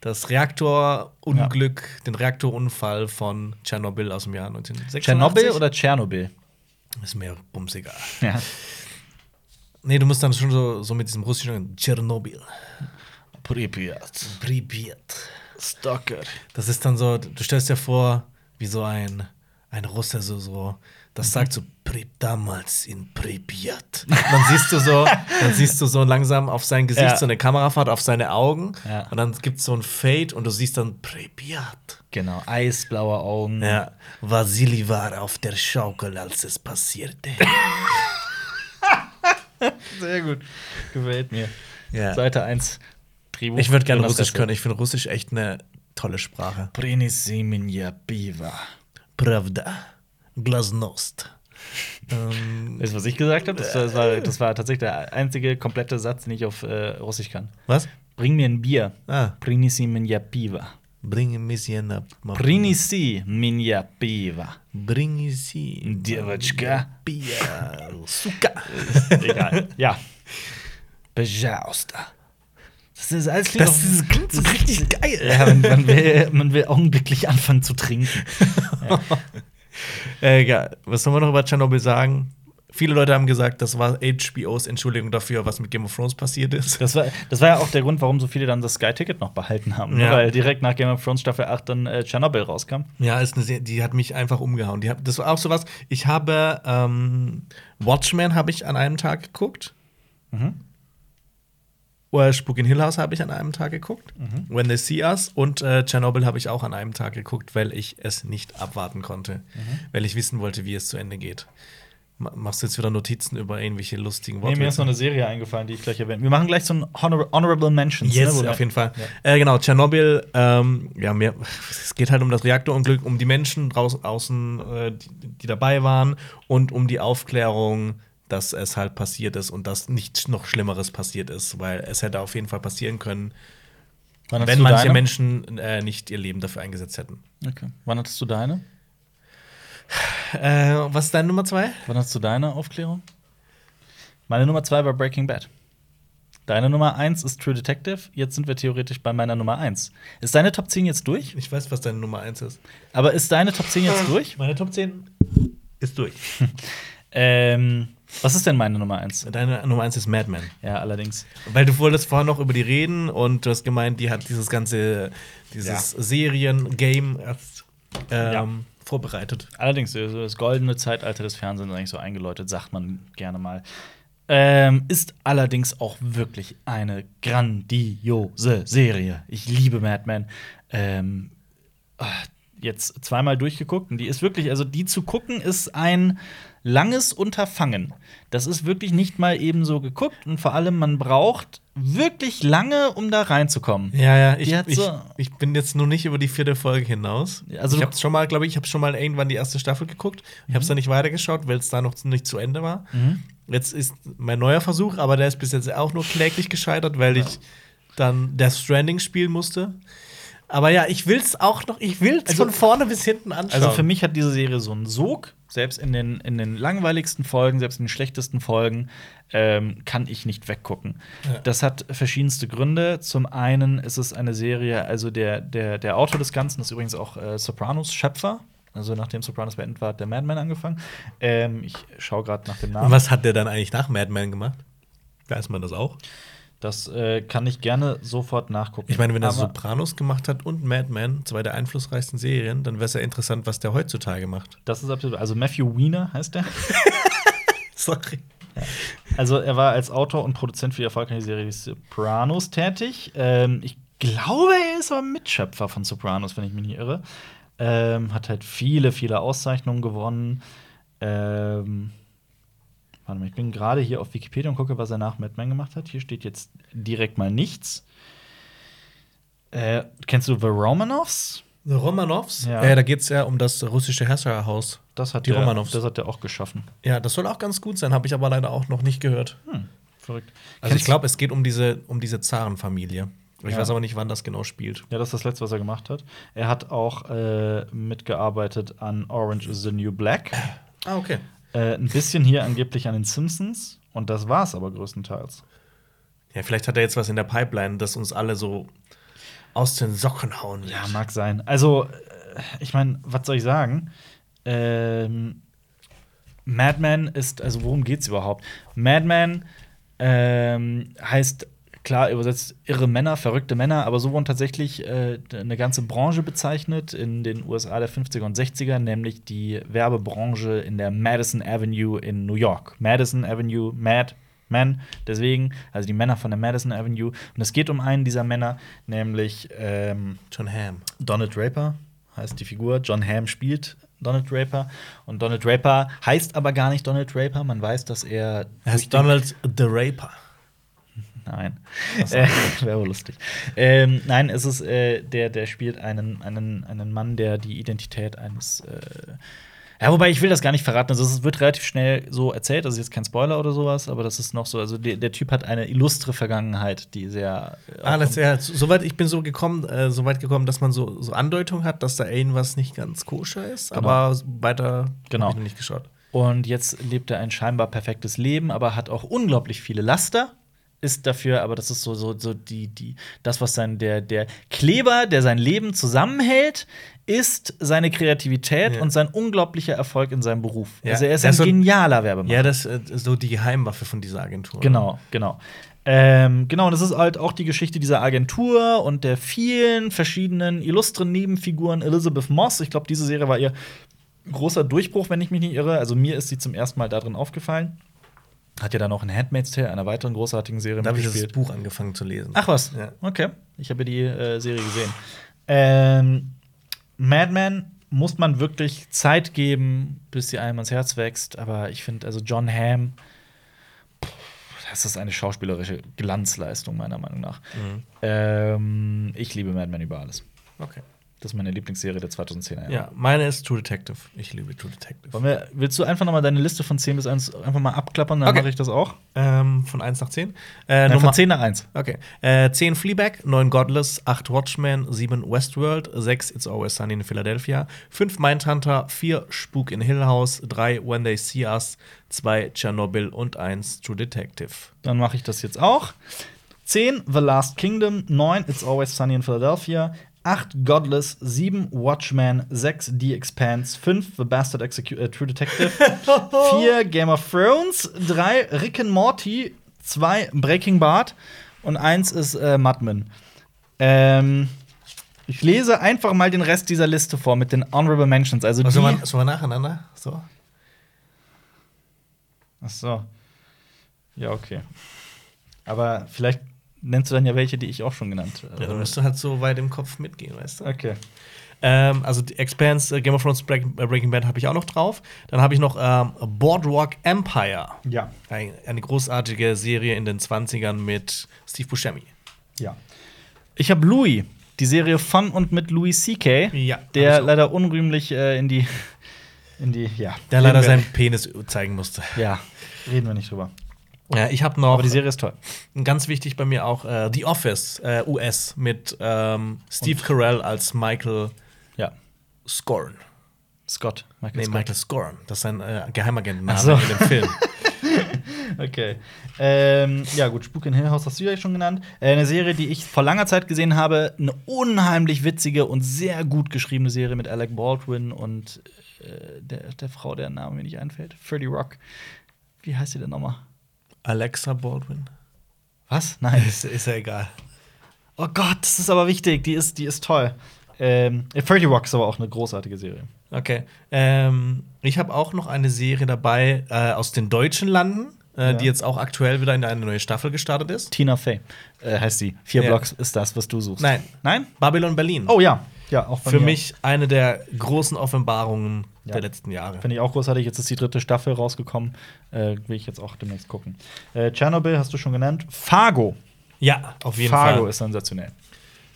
das Reaktorunglück, den Reaktorunfall von Tschernobyl aus dem Jahr 1986. Tschernobyl oder Tschernobyl? Ist mir bums egal. Ja. Nee, du musst dann schon so, so mit diesem russischen Tschernobyl. Pripyat. Pripyat. Stalker. Das ist dann so, du stellst dir vor, wie so ein, ein Russe so, so das sagt so damals in Pripyat. dann siehst du so, dann siehst du so langsam auf sein Gesicht Ja. so eine Kamerafahrt auf seine Augen Ja. und dann gibt es so ein Fade und du siehst dann Pripyat. Genau, eisblaue Augen. Ja, Vasili war auf der Schaukel, als es passierte. Sehr gut. Gefällt mir. Ja. Seite 1. Drehbuch. Ich würde gerne Russisch können. Ich finde Russisch echt eine tolle Sprache. Prinisiminja Piva. Pravda. Glasnost. ähm, Weißt du, was ich gesagt habe? Das, war- das, war, das war tatsächlich der einzige komplette Satz, den ich auf äh, Russisch kann. was? Bring mir ein Bier. Ah, Prinisi minja piva. bring ein bisschen ab. Prinisi minja piva. Bring sie. Девочка. Bier. Suka. Egal. ja. Pожалуйста. Das ist alles klingt Das auch- ist- klingt so richtig geil. Ja, man, man, will, man will augenblicklich anfangen zu trinken. Äh, egal. Was soll man noch über Tschernobyl sagen? Viele Leute haben gesagt, das war HBOs Entschuldigung dafür, was mit Game of Thrones passiert ist. Das war, das war ja auch der Grund, warum so viele dann das Sky-Ticket noch behalten haben. ne? Ja. Weil direkt nach Game of Thrones Staffel 8 dann äh, Tschernobyl rauskam. Ja, ist eine, die hat mich einfach umgehauen. Die hat, das war auch so was. Ich habe ähm, Watchmen habe ich an einem Tag geguckt. Mhm. Oder Spuk in Hill House habe ich an einem Tag geguckt. Mhm. When They See Us und äh, Chernobyl habe ich auch an einem Tag geguckt, weil ich es nicht abwarten konnte, Mhm. weil ich wissen wollte, wie es zu Ende geht. Ma- Machst du jetzt wieder Notizen über irgendwelche lustigen Nee, mir ist noch eine Serie eingefallen, die ich gleich erwähne. Wir machen gleich so ein Honor Honorable Mentions. Yes, ne, wo wir- auf jeden Fall. Äh, genau, Tschernobyl, ähm, ja, mehr, es geht halt um das Reaktorunglück, um die Menschen draußen, außen, äh, die, die dabei waren und um die Aufklärung, dass es halt passiert ist und dass nichts noch Schlimmeres passiert ist, weil es hätte auf jeden Fall passieren können, wenn manche deine? Menschen äh, nicht ihr Leben dafür eingesetzt hätten. Okay. Wann hattest du deine? Äh, was ist deine Nummer zwei? Wann hast du deine Aufklärung? Meine Nummer zwei war Breaking Bad. Deine Nummer eins ist True Detective. Jetzt sind wir theoretisch bei meiner Nummer eins. Ist deine Top 10 jetzt durch? Ich weiß, was deine Nummer eins ist. Aber ist deine Top 10 jetzt durch? Meine Top 10 ist durch. Ähm, was ist denn meine Nummer eins? Deine Nummer eins ist Mad Men. Ja, allerdings. Weil du wolltest vorhin noch über die reden und du hast gemeint, die hat dieses ganze, dieses Serien-Game erst ähm, Ja. Vorbereitet. Allerdings, das goldene Zeitalter des Fernsehens eigentlich so eingeläutet, sagt man gerne mal. Ähm, ist allerdings auch wirklich eine grandiose Serie. Ich liebe Mad Men. Ähm, ah, jetzt zweimal durchgeguckt und die ist wirklich, also die zu gucken ist ein langes Unterfangen. Das ist wirklich nicht mal eben so geguckt und vor allem man braucht wirklich lange, um da reinzukommen. Ja, ja, ich, hat ich, so- ich bin jetzt nur nicht über die vierte Folge hinaus. Also ich habe schon mal, glaube ich, ich habe schon mal irgendwann die erste Staffel geguckt. Ich habe es dann nicht weitergeschaut, weil es da noch nicht zu Ende war. Mhm. Jetzt ist mein neuer Versuch, aber der ist bis jetzt auch nur kläglich gescheitert, weil ich dann Death Stranding spielen musste. Aber ja, ich will's auch noch, ich will's Also- von vorne bis hinten anschauen. Also für mich hat diese Serie so einen Sog. Selbst in den, in den langweiligsten Folgen, selbst in den schlechtesten Folgen, ähm, kann ich nicht weggucken. Ja. Das hat verschiedenste Gründe. Zum einen ist es eine Serie, also der, der, der Autor des Ganzen ist übrigens auch äh, Sopranos Schöpfer. Also nachdem Sopranos beendet war, hat der Madman angefangen. Ähm, ich schaue gerade nach dem Namen. Und was hat der dann eigentlich nach Mad Men gemacht? Weiß man das auch? Das äh, kann ich gerne sofort nachgucken. Ich meine, wenn er Aber- Sopranos gemacht hat und Mad Men, zwei der einflussreichsten Serien, dann wäre es ja interessant, was der heutzutage macht. Das ist absolut. Also Matthew Weiner heißt der. Sorry. Also er war als Autor und Produzent für die erfolgreiche Serie Sopranos tätig. Ähm, ich glaube, er ist aber Mitschöpfer von Sopranos, wenn ich mich nicht irre. Ähm, hat halt viele, viele Auszeichnungen gewonnen. Ähm, warte mal, ich bin gerade hier auf Wikipedia und gucke, was er nach Mad Men gemacht hat. Hier steht jetzt direkt mal nichts. Äh, kennst du The Romanovs? The Romanovs? Ja. Ja. da geht es ja um das russische Herrscherhaus. Das hat Die der, Romanovs. Das hat er auch geschaffen. Ja, das soll auch ganz gut sein, habe ich aber leider auch noch nicht gehört. Hm, verrückt. Also Kennst- ich glaube, es geht um diese, um diese Zarenfamilie. Ich Ja. weiß aber nicht, wann das genau spielt. Ja, das ist das Letzte, was er gemacht hat. Er hat auch äh, mitgearbeitet an Orange is the New Black. Ah, okay. Äh, ein bisschen hier angeblich an den Simpsons. Und das war's aber größtenteils. Ja, vielleicht hat er jetzt was in der Pipeline, das uns alle so aus den Socken hauen wird. Ja, mag sein. Also, äh, ich meine, was soll ich sagen? Ähm, Madman ist, also worum geht's überhaupt? Madman ähm, heißt klar übersetzt irre Männer, verrückte Männer, aber so wurden tatsächlich äh, eine ganze Branche bezeichnet in den USA der 50er und 60er, nämlich die Werbebranche in der Madison Avenue in New York. Madison Avenue, Mad, Man, deswegen, also die Männer von der Madison Avenue. Und es geht um einen dieser Männer, nämlich ähm, John Hamm. Donald Draper heißt die Figur. John Hamm spielt Donald Draper. Und Donald Draper heißt aber gar nicht Donald Draper. Man weiß, dass er. Er heißt Donald the Raper. Nein. Äh, Wäre wohl lustig. Ähm, nein, es ist, äh, der, der spielt einen, einen, einen Mann, der die Identität eines. Äh ja, wobei ich will das gar nicht verraten. Also, es wird relativ schnell so erzählt. Das ist jetzt kein Spoiler oder sowas, aber das ist noch so. Also, der, der Typ hat eine illustre Vergangenheit, die sehr. äh, Ah, das, ja, soweit ich bin so gekommen, äh, so weit gekommen, dass man so, so Andeutung hat, dass da irgendwas nicht ganz koscher ist, Genau. aber weiter Genau. hab ich noch nicht geschaut. Und jetzt lebt er ein scheinbar perfektes Leben, aber hat auch unglaublich viele Laster. Ist dafür, aber das ist so, so, so die, die, das, was sein, der, der Kleber, der sein Leben zusammenhält, ist seine Kreativität Ja. und sein unglaublicher Erfolg in seinem Beruf. Ja. Also er ist Er ein so- genialer Werbemacher. Ja, das ist äh, so die Geheimwaffe von dieser Agentur. Genau, genau. Ähm, genau, und das ist halt auch die Geschichte dieser Agentur und der vielen verschiedenen illustren Nebenfiguren. Elizabeth Moss, ich glaube, diese Serie war ihr großer Durchbruch, wenn ich mich nicht irre. Also mir ist sie zum ersten Mal darin aufgefallen. Hat ja dann auch in Handmaid's Tale, einer weiteren großartigen Serie, Da habe ich das mitgespielt. Buch angefangen zu lesen. Ach was, Ja. okay. Ich habe ja die äh, Serie gesehen. Ähm, Mad Men muss man wirklich Zeit geben, bis sie einem ans Herz wächst. Aber ich finde, also John Hamm, das ist eine schauspielerische Glanzleistung, meiner Meinung nach. Mhm. Ähm, ich liebe Mad Men über alles. Okay. Das ist meine Lieblingsserie der 2010er Jahre. Ja, meine ist True Detective. Ich liebe True Detective. Wir, willst du einfach noch mal deine Liste von 10 bis 1 einfach mal abklappern? Dann Okay. mache ich das auch. Ähm, von 1 nach 10. Nein, Äh, Nummer von 10 nach 1. Okay. Äh, 10 Fleabag, 9 Godless, 8 Watchmen, 7 Westworld, 6 It's Always Sunny in Philadelphia, 5 Mindhunter, 4 Spuk in Hill House, 3 When They See Us, 2 Chernobyl und 1 True Detective. Dann mache ich das jetzt auch. 10 The Last Kingdom, 9 It's Always Sunny in Philadelphia, 8 Godless, 7 Watchmen, 6 The Expanse, 5 The Bastard Execu äh, True Detective, 4 Game of Thrones, 3 Rick and Morty, 2 Breaking Bad und 1 ist äh, Mad Men. Ähm, ich lese einfach mal den Rest dieser Liste vor mit den Honorable Mentions. Also Also, die sollen wir nacheinander? So. Ach so. Ja, okay. Aber vielleicht nennst du dann ja welche, die ich auch schon genannt habe. Ja, dann musst du halt so weit im Kopf mitgehen, weißt du? Okay. Ähm, also die Expanse, äh, Game of Thrones, Break, äh, Breaking Bad habe ich auch noch drauf. Dann habe ich noch ähm, Boardwalk Empire. Ja. Ein, eine großartige Serie in den 20ern mit Steve Buscemi. Ja. Ich habe Louis, die Serie von und mit Louis C.K., Ja, der leider unrühmlich äh, in die in die ja, Der leider seinen Penis zeigen musste. ja, reden wir nicht drüber. Ja, ich habe noch Aber die Serie ist toll. ganz wichtig bei mir auch äh, The Office äh, US mit ähm, Steve Carell als Michael Ja. Scorn. Scott. Michael Nee, Scott. Michael Scorn. Das ist sein äh, Geheimagentenname so. in dem Film. Okay. Ähm, ja, gut, Spuk in Hill House hast du ja schon genannt. Äh, eine Serie, die ich vor langer Zeit gesehen habe. Eine unheimlich witzige und sehr gut geschriebene Serie mit Alec Baldwin und äh, der, der Frau, deren Name mir nicht einfällt. Freddie Rock. Wie heißt sie denn nochmal? Alexa Baldwin. Was? Nein. Ist, ist ja egal. Oh Gott, das ist aber wichtig. Die ist, die ist toll. Ähm, äh, 30 Rock ist aber auch eine großartige Serie. Okay. Ähm, ich habe auch noch eine Serie dabei äh, aus den deutschen Landen, äh, Ja. die jetzt auch aktuell wieder in eine neue Staffel gestartet ist. Tina Fey äh, heißt sie. Vier Ja. Blocks ist das, was du suchst. Nein. Nein? Babylon Berlin. Oh ja. Ja, auch Für mir. mich eine der großen Offenbarungen Ja. der letzten Jahre. Finde ich auch großartig. Jetzt ist die dritte Staffel rausgekommen. Äh, will ich jetzt auch demnächst gucken. Äh, Tschernobyl hast du schon genannt. Fargo. Ja, auf jeden Fargo Fall. ist sensationell.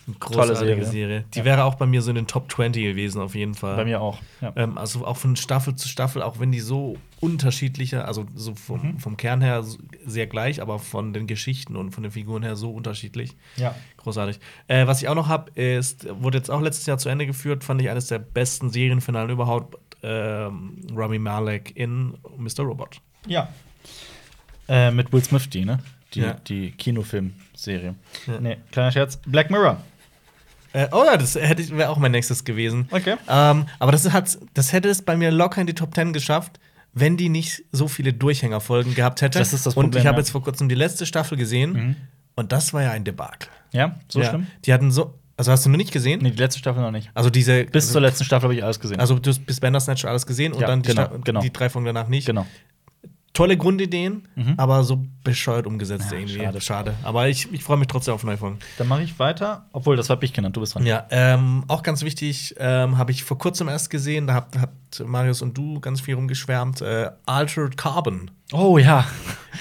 Eine tolle großartige Serie. Serie. Die Ja. wäre auch bei mir so in den Top 20 gewesen, auf jeden Fall. Bei mir auch. Ja. Ähm, also auch von Staffel zu Staffel, auch wenn die so unterschiedliche, also so vom, Mhm. vom Kern her sehr gleich, aber von den Geschichten und von den Figuren her so unterschiedlich. ja. Großartig. Äh, was ich auch noch habe, ist, wurde jetzt auch letztes Jahr zu Ende geführt, fand ich eines der besten Serienfinale überhaupt. Ähm, Rami Malek in Mr. Robot. Ja. Äh, mit Will Smith, die, ne? Die, Ja. die Kinofilmserie. Ja. Nee, kleiner Scherz. Black Mirror. Äh, oh ja, das wäre auch mein nächstes gewesen. Okay. Ähm, aber das, hat, das hätte es bei mir locker in die Top 10 geschafft, wenn die nicht so viele Durchhängerfolgen gehabt hätte. Das ist das und Problem, ich habe ja. jetzt vor kurzem die letzte Staffel gesehen Mhm. und das war ja ein Debakel. Ja, so ja. schlimm? Die hatten so. Also hast du noch nicht gesehen? Nee, die letzte Staffel noch nicht. Also diese. Bis zur letzten Staffel habe ich alles gesehen. Also du hast bis Bandersnatch alles gesehen und Ja, dann die, genau, genau. die drei Folgen danach nicht. genau. Tolle Grundideen, Mhm. aber so bescheuert umgesetzt Ja, irgendwie. schade. Schade. Aber ich, ich freue mich trotzdem auf neue Folgen. Dann mache ich weiter. Obwohl, das habe ich genannt. Du bist dran. Ja, ähm, auch ganz wichtig, ähm, habe ich vor kurzem erst gesehen, da habt, habt Marius und du ganz viel rumgeschwärmt. Äh, Altered Carbon Oh ja.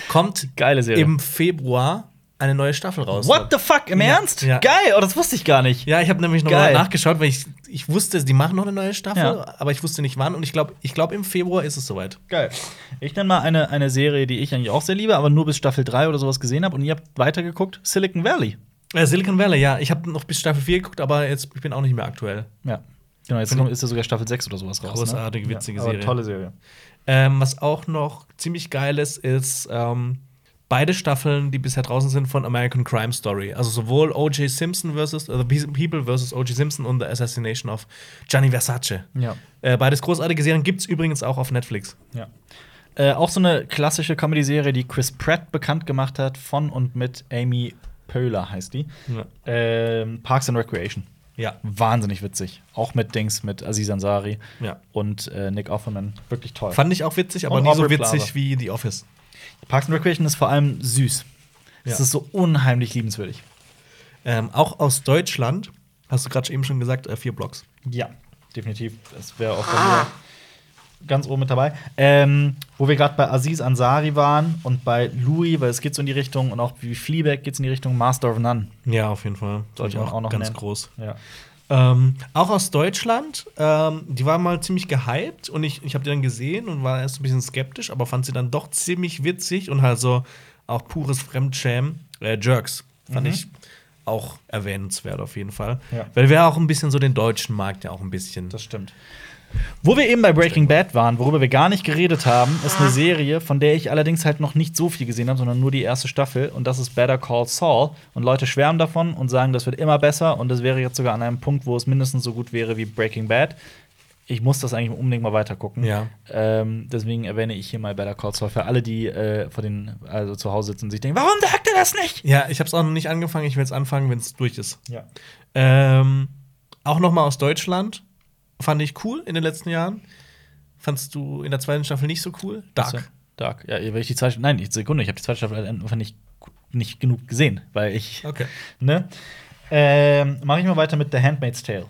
kommt Geile Serie. im Februar eine neue Staffel raus. What the fuck? Im Ja. Ernst? Ja. Geil. Oh, das wusste ich gar nicht. Ja, ich habe nämlich noch mal Geil. nachgeschaut, weil ich, ich wusste, die machen noch eine neue Staffel, Ja. aber ich wusste nicht wann und ich glaube, ich glaub, im Februar ist es soweit. Geil. Ich nenne mal eine, eine Serie, die ich eigentlich auch sehr liebe, aber nur bis Staffel 3 oder sowas gesehen habe. Und ihr habt weitergeguckt. Silicon Valley. Äh, Silicon Valley, ja. Ich habe noch bis Staffel 4 geguckt, aber jetzt ich bin auch nicht mehr aktuell. Ja. Genau, jetzt ist ja sogar Staffel 6 oder sowas raus. Großartige, ne? witzige ja, aber Serie. Tolle Serie. Ähm, was auch noch ziemlich geil ist, ist ähm, beide Staffeln, die bisher draußen sind, von American Crime Story. Also sowohl O.J. Simpson versus uh, The People versus O.J. Simpson und The Assassination of Gianni Versace. Ja. Äh, beides großartige Serien gibt es übrigens auch auf Netflix. Ja. Äh, auch so eine klassische Comedy-Serie, die Chris Pratt bekannt gemacht hat, von und mit Amy Poehler heißt die. Ja. Ähm, Parks and Recreation. Ja. Wahnsinnig witzig. Auch mit Dings, mit Aziz Ansari Ja. und äh, Nick Offerman. Wirklich toll. Fand ich auch witzig, aber Und nie so witzig Plaza. wie The Office. Parks and Recreation ist vor allem süß. Es Ja. ist so unheimlich liebenswürdig. Ähm, auch aus Deutschland, hast du gerade eben schon gesagt, äh, vier Blocks. Ja, definitiv. Das wäre auch mir ganz oben mit dabei. Ähm, wo wir gerade bei Aziz Ansari waren und bei Louis, weil es geht so in die Richtung und auch wie Fleabag geht es in die Richtung Master of None. Ja, auf jeden Fall. Sollte Fand man auch noch ganz nennen. groß. Ja. Ähm, auch aus Deutschland, ähm, die war mal ziemlich gehypt und ich, ich habe die dann gesehen und war erst ein bisschen skeptisch, aber fand sie dann doch ziemlich witzig und halt so auch pures Fremdschämen. Äh, Jerks fand Mhm. ich auch erwähnenswert auf jeden Fall. Ja. Weil wir auch ein bisschen so den deutschen Markt ja auch ein bisschen. Das stimmt. Wo wir eben bei Breaking Bad waren, worüber wir gar nicht geredet haben, ist eine Serie, von der ich allerdings halt noch nicht so viel gesehen habe, sondern nur die erste Staffel. Und das ist Better Call Saul. Und Leute schwärmen davon und sagen, das wird immer besser. Und das wäre jetzt sogar an einem Punkt, wo es mindestens so gut wäre wie Breaking Bad. Ich muss das eigentlich unbedingt mal weiter gucken. Ja. Ähm, deswegen erwähne ich hier mal Better Call Saul für alle, die äh, vor den, also zu Hause sitzen und sich denken, warum sagt er das nicht? Ja, ich habe es auch noch nicht angefangen. Ich will es anfangen, wenn es durch ist. Ja. Ähm, auch noch mal aus Deutschland fand ich cool in den letzten Jahren. Fandst du in der zweiten Staffel nicht so cool? Dark. Dark. Ja, weil ich die zweite, nein, Sekunde, ich habe die zweite Staffel einfach nicht, nicht genug gesehen, weil ich Okay. Ne? Ähm, Mache ich mal weiter mit The Handmaid's Tale.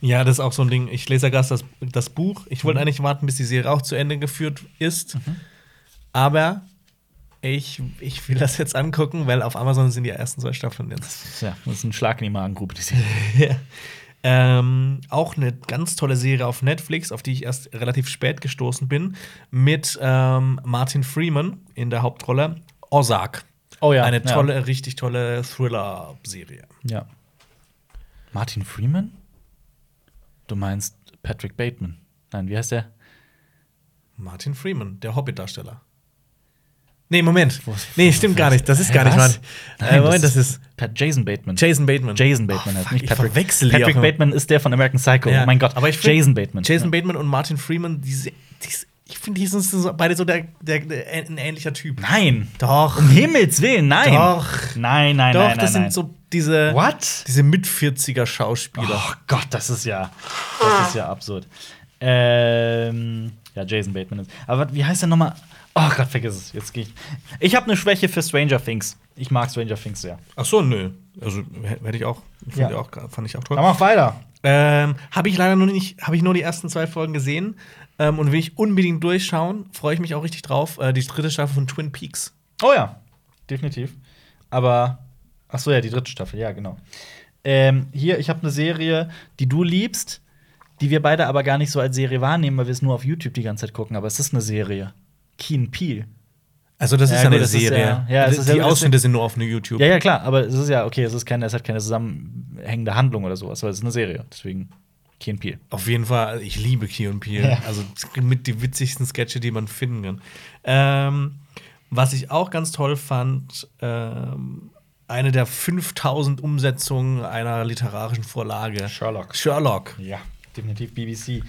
Ja, das ist auch so ein Ding. Ich lese ja gerade das, das Buch. Ich Mhm. wollte eigentlich warten, bis die Serie auch zu Ende geführt ist. Aber ich, ich will das jetzt angucken, weil auf Amazon sind die ersten zwei Staffeln jetzt. Ja, das ist ein Schlag in die Magengrube, die Serie. Ähm, auch eine ganz tolle Serie auf Netflix, auf die ich erst relativ spät gestoßen bin, mit ähm, Martin Freeman in der Hauptrolle. Ozark. Oh ja. Eine ja. tolle, richtig tolle Thriller-Serie. Ja. Martin Freeman? Du meinst Patrick Bateman. Nein, wie heißt der? Martin Freeman, der Hobbit-Darsteller. Nee, Moment. Nee, stimmt gar nicht. Das ist gar nicht was? Martin. Äh, Moment, das ist Pat Jason Bateman. Jason Bateman. Jason Bateman Oh, heißt fuck, nicht ich Patrick. verwechsel die Patrick. Bateman ist der von American Psycho. Ja. Oh mein Gott. Aber ich Jason Bateman. Jason ja. Bateman und Martin Freeman, diese, diese, ich finde, die sind so, beide so der, der, der, ein ähnlicher Typ. Nein. Doch. Um Himmels Willen, nein. Doch. Nein, nein, Doch, nein, nein. das sind nein. so diese, What? diese Mit-40er Schauspieler. Oh Gott, das ist ja, das ist ja absurd. Ähm, ja, Jason Bateman ist. Aber wie heißt der nochmal? Oh Gott, vergiss es. Jetzt gehe ich. Ich habe eine Schwäche für Stranger Things. Ich mag Stranger Things sehr. Ach so, nö. Also hätte ich auch, fand, Ja. ich auch, fand ich auch toll. Dann mach weiter. Ähm, habe ich leider noch nicht, habe ich nur die ersten zwei Folgen gesehen ähm, und will ich unbedingt durchschauen. Freue ich mich auch richtig drauf. Äh, die dritte Staffel von Twin Peaks. Oh ja, definitiv. Aber, ach so, ja, die dritte Staffel, ja, genau. Ähm, hier, ich habe eine Serie, die du liebst, die wir beide aber gar nicht so als Serie wahrnehmen, weil wir es nur auf YouTube die ganze Zeit gucken. Aber es ist eine Serie. Keen Peel. Also das Ja, ist ja gut, eine das ist Serie. ja- die ja- Ausschnitte sind nur auf YouTube. Ja, ja, klar, aber es ist ja, okay, es ist keine, es hat keine zusammenhängende Handlung oder sowas, aber es ist eine Serie. Deswegen Keen Peel. Auf jeden Fall, ich liebe Key und Peele. Ja. Also mit die witzigsten Sketche, die man finden kann. Ähm, was ich auch ganz toll fand, ähm, eine der 5000 Umsetzungen einer literarischen Vorlage. Sherlock. Sherlock. Ja, definitiv BBC.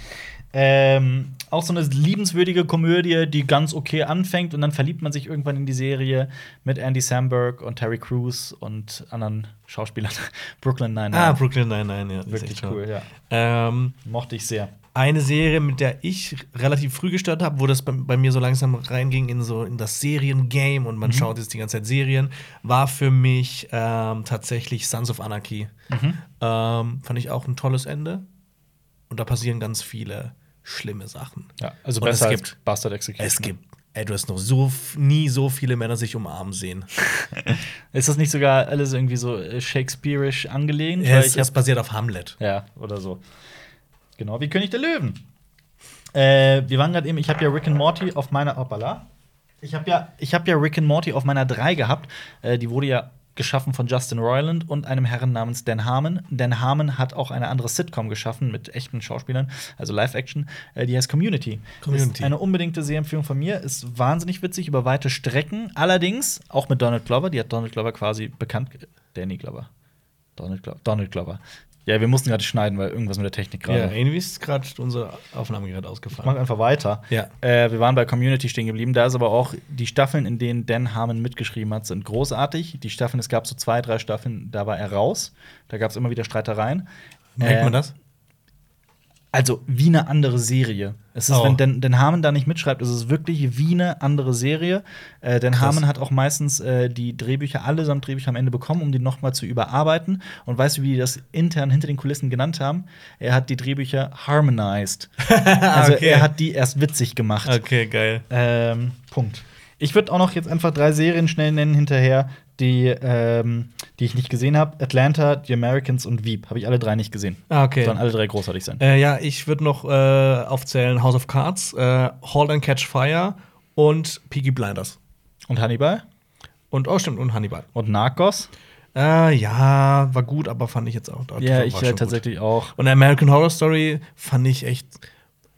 Ähm, auch so eine liebenswürdige Komödie, die ganz okay anfängt und dann verliebt man sich irgendwann in die Serie mit Andy Samberg und Terry Crews und anderen Schauspielern. Brooklyn Nine-Nine. Ah, Brooklyn Nine-Nine, ja. Wirklich cool, ja. Ähm, Mochte ich sehr. eine Serie, mit der ich relativ früh gestartet habe, wo das bei, bei mir so langsam reinging in so in das Seriengame und man Mhm. schaut jetzt die ganze Zeit Serien, war für mich ähm, tatsächlich Sons of Anarchy. Mhm. Ähm, fand ich auch ein tolles Ende. Und da passieren ganz viele schlimme Sachen. Ja, also Und besser es als gibt- Bastard Execution. Es gibt, ey, du hast noch so nie so viele Männer sich umarmen sehen. Ist das nicht sogar alles irgendwie so äh, Shakespeareisch angelehnt? Ja, es, es hab, basiert auf Hamlet. ja, oder so. Genau wie König der Löwen. Äh, wir waren gerade eben, ich habe ja Rick and Morty auf meiner Hoppala. Ich habe ja, ich habe ja Rick and Morty auf meiner 3 gehabt. Äh, die wurde ja geschaffen von Justin Roiland und einem Herren namens Dan Harmon. Dan Harmon hat auch eine andere Sitcom geschaffen mit echten Schauspielern, also Live-Action, äh, die heißt Community. Community. Ist eine unbedingte Sehempfehlung von mir, ist wahnsinnig witzig über weite Strecken. Allerdings auch mit Donald Glover, die hat Donald Glover quasi bekannt. Danny Glover. Donald Glover. Donald Glover. Ja, wir mussten gerade schneiden, weil irgendwas mit der Technik Ja, gerade. irgendwie ist gerade unser Aufnahmegerät Mach ausgefallen. einfach weiter. Ja. Äh, wir waren bei Community stehen geblieben. Da ist aber auch die Staffeln, in denen Dan Harmon mitgeschrieben hat, sind großartig. Die Staffeln, es gab so zwei, drei Staffeln, da war er raus. Da gab es immer wieder Streitereien. Merkt Äh, man das? Also wie eine andere Serie. Es ist, Oh. wenn Dan, Dan Harmon da nicht mitschreibt, ist es wirklich wie eine andere Serie. Äh, Krass. Harmon hat auch meistens äh, die Drehbücher, allesamt Drehbücher am Ende bekommen, um die nochmal zu überarbeiten. Und weißt du, wie die das intern hinter den Kulissen genannt haben? Er hat die Drehbücher harmonized. also Okay. er hat die erst witzig gemacht. Okay, geil. Ähm, Punkt. Ich würde auch noch jetzt einfach drei Serien schnell nennen hinterher, die, ähm, die ich nicht gesehen habe: Atlanta, The Americans und Veep. Habe ich alle drei nicht gesehen. Ah, okay. Sollen alle drei großartig sein. Äh, ja, ich würde noch äh, aufzählen House of Cards, äh, Halt and Catch Fire und Peaky Blinders. Und Hannibal? Und, oh, stimmt, und Hannibal. Und Narcos? Äh, ja, war gut, aber fand ich jetzt auch. Ja, ich schon äh, gut. tatsächlich auch. Und American Horror Story fand ich echt.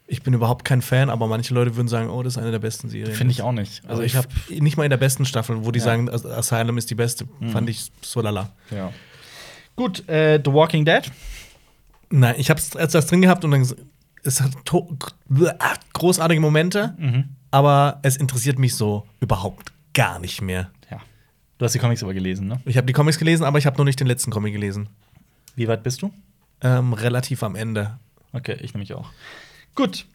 Ich bin überhaupt kein Fan, aber manche Leute würden sagen, oh, das ist eine der besten Serien. Finde ich auch nicht. Also ich habe nicht mal in der besten Staffel, wo die Ja. sagen, As- Asylum ist die beste, fand ich so lala. Ja. Gut, äh, The Walking Dead. Nein, ich habe es erst das drin gehabt und dann es hat to- großartige Momente, Mhm. aber es interessiert mich so überhaupt gar nicht mehr. Ja. Du hast die Comics aber gelesen, ne? Ich habe die Comics gelesen, aber ich habe noch nicht den letzten Comic gelesen. Wie weit bist du? Ähm, relativ am Ende. Okay, ich nämlich auch. Gut.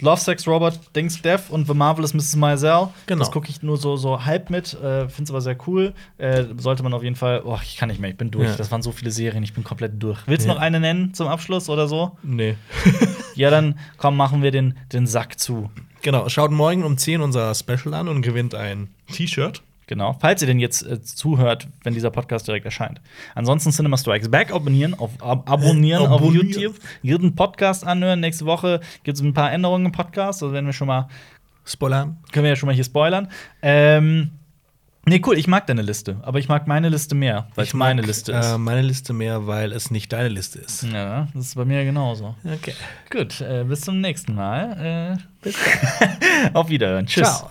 Love, Sex, Robot, Dings, Death und The Marvelous Mrs. Maisel. Genau. Das gucke ich nur so, so halb mit. Äh, Finde es aber sehr cool. Äh, sollte man auf jeden Fall. Oh, ich kann nicht mehr, ich bin durch. Ja. Das waren so viele Serien, ich bin komplett durch. Willst du Ja. noch eine nennen zum Abschluss oder so? Nee. Ja, dann komm, machen wir den, den Sack zu. genau, schaut morgen um 10 unser Special an und gewinnt ein T-Shirt. Genau. Falls ihr denn jetzt äh, zuhört, wenn dieser Podcast direkt erscheint. Ansonsten Cinema Strikes Back abonnieren, auf, ab, abonnieren Äh, auf abonnieren. YouTube. Jeden Podcast anhören. Nächste Woche gibt es ein paar Änderungen im Podcast. Also werden wir schon mal, Spoilern. können wir ja schon mal hier spoilern. Ähm, nee, cool, ich mag deine Liste, aber ich mag meine Liste mehr, weil es meine mag, Liste ist. Äh, meine Liste mehr, weil es nicht deine Liste ist. ja, das ist bei mir genauso. Okay. Gut, äh, bis zum nächsten Mal. Äh, bis dann. Auf Wiederhören. Tschüss. Ciao.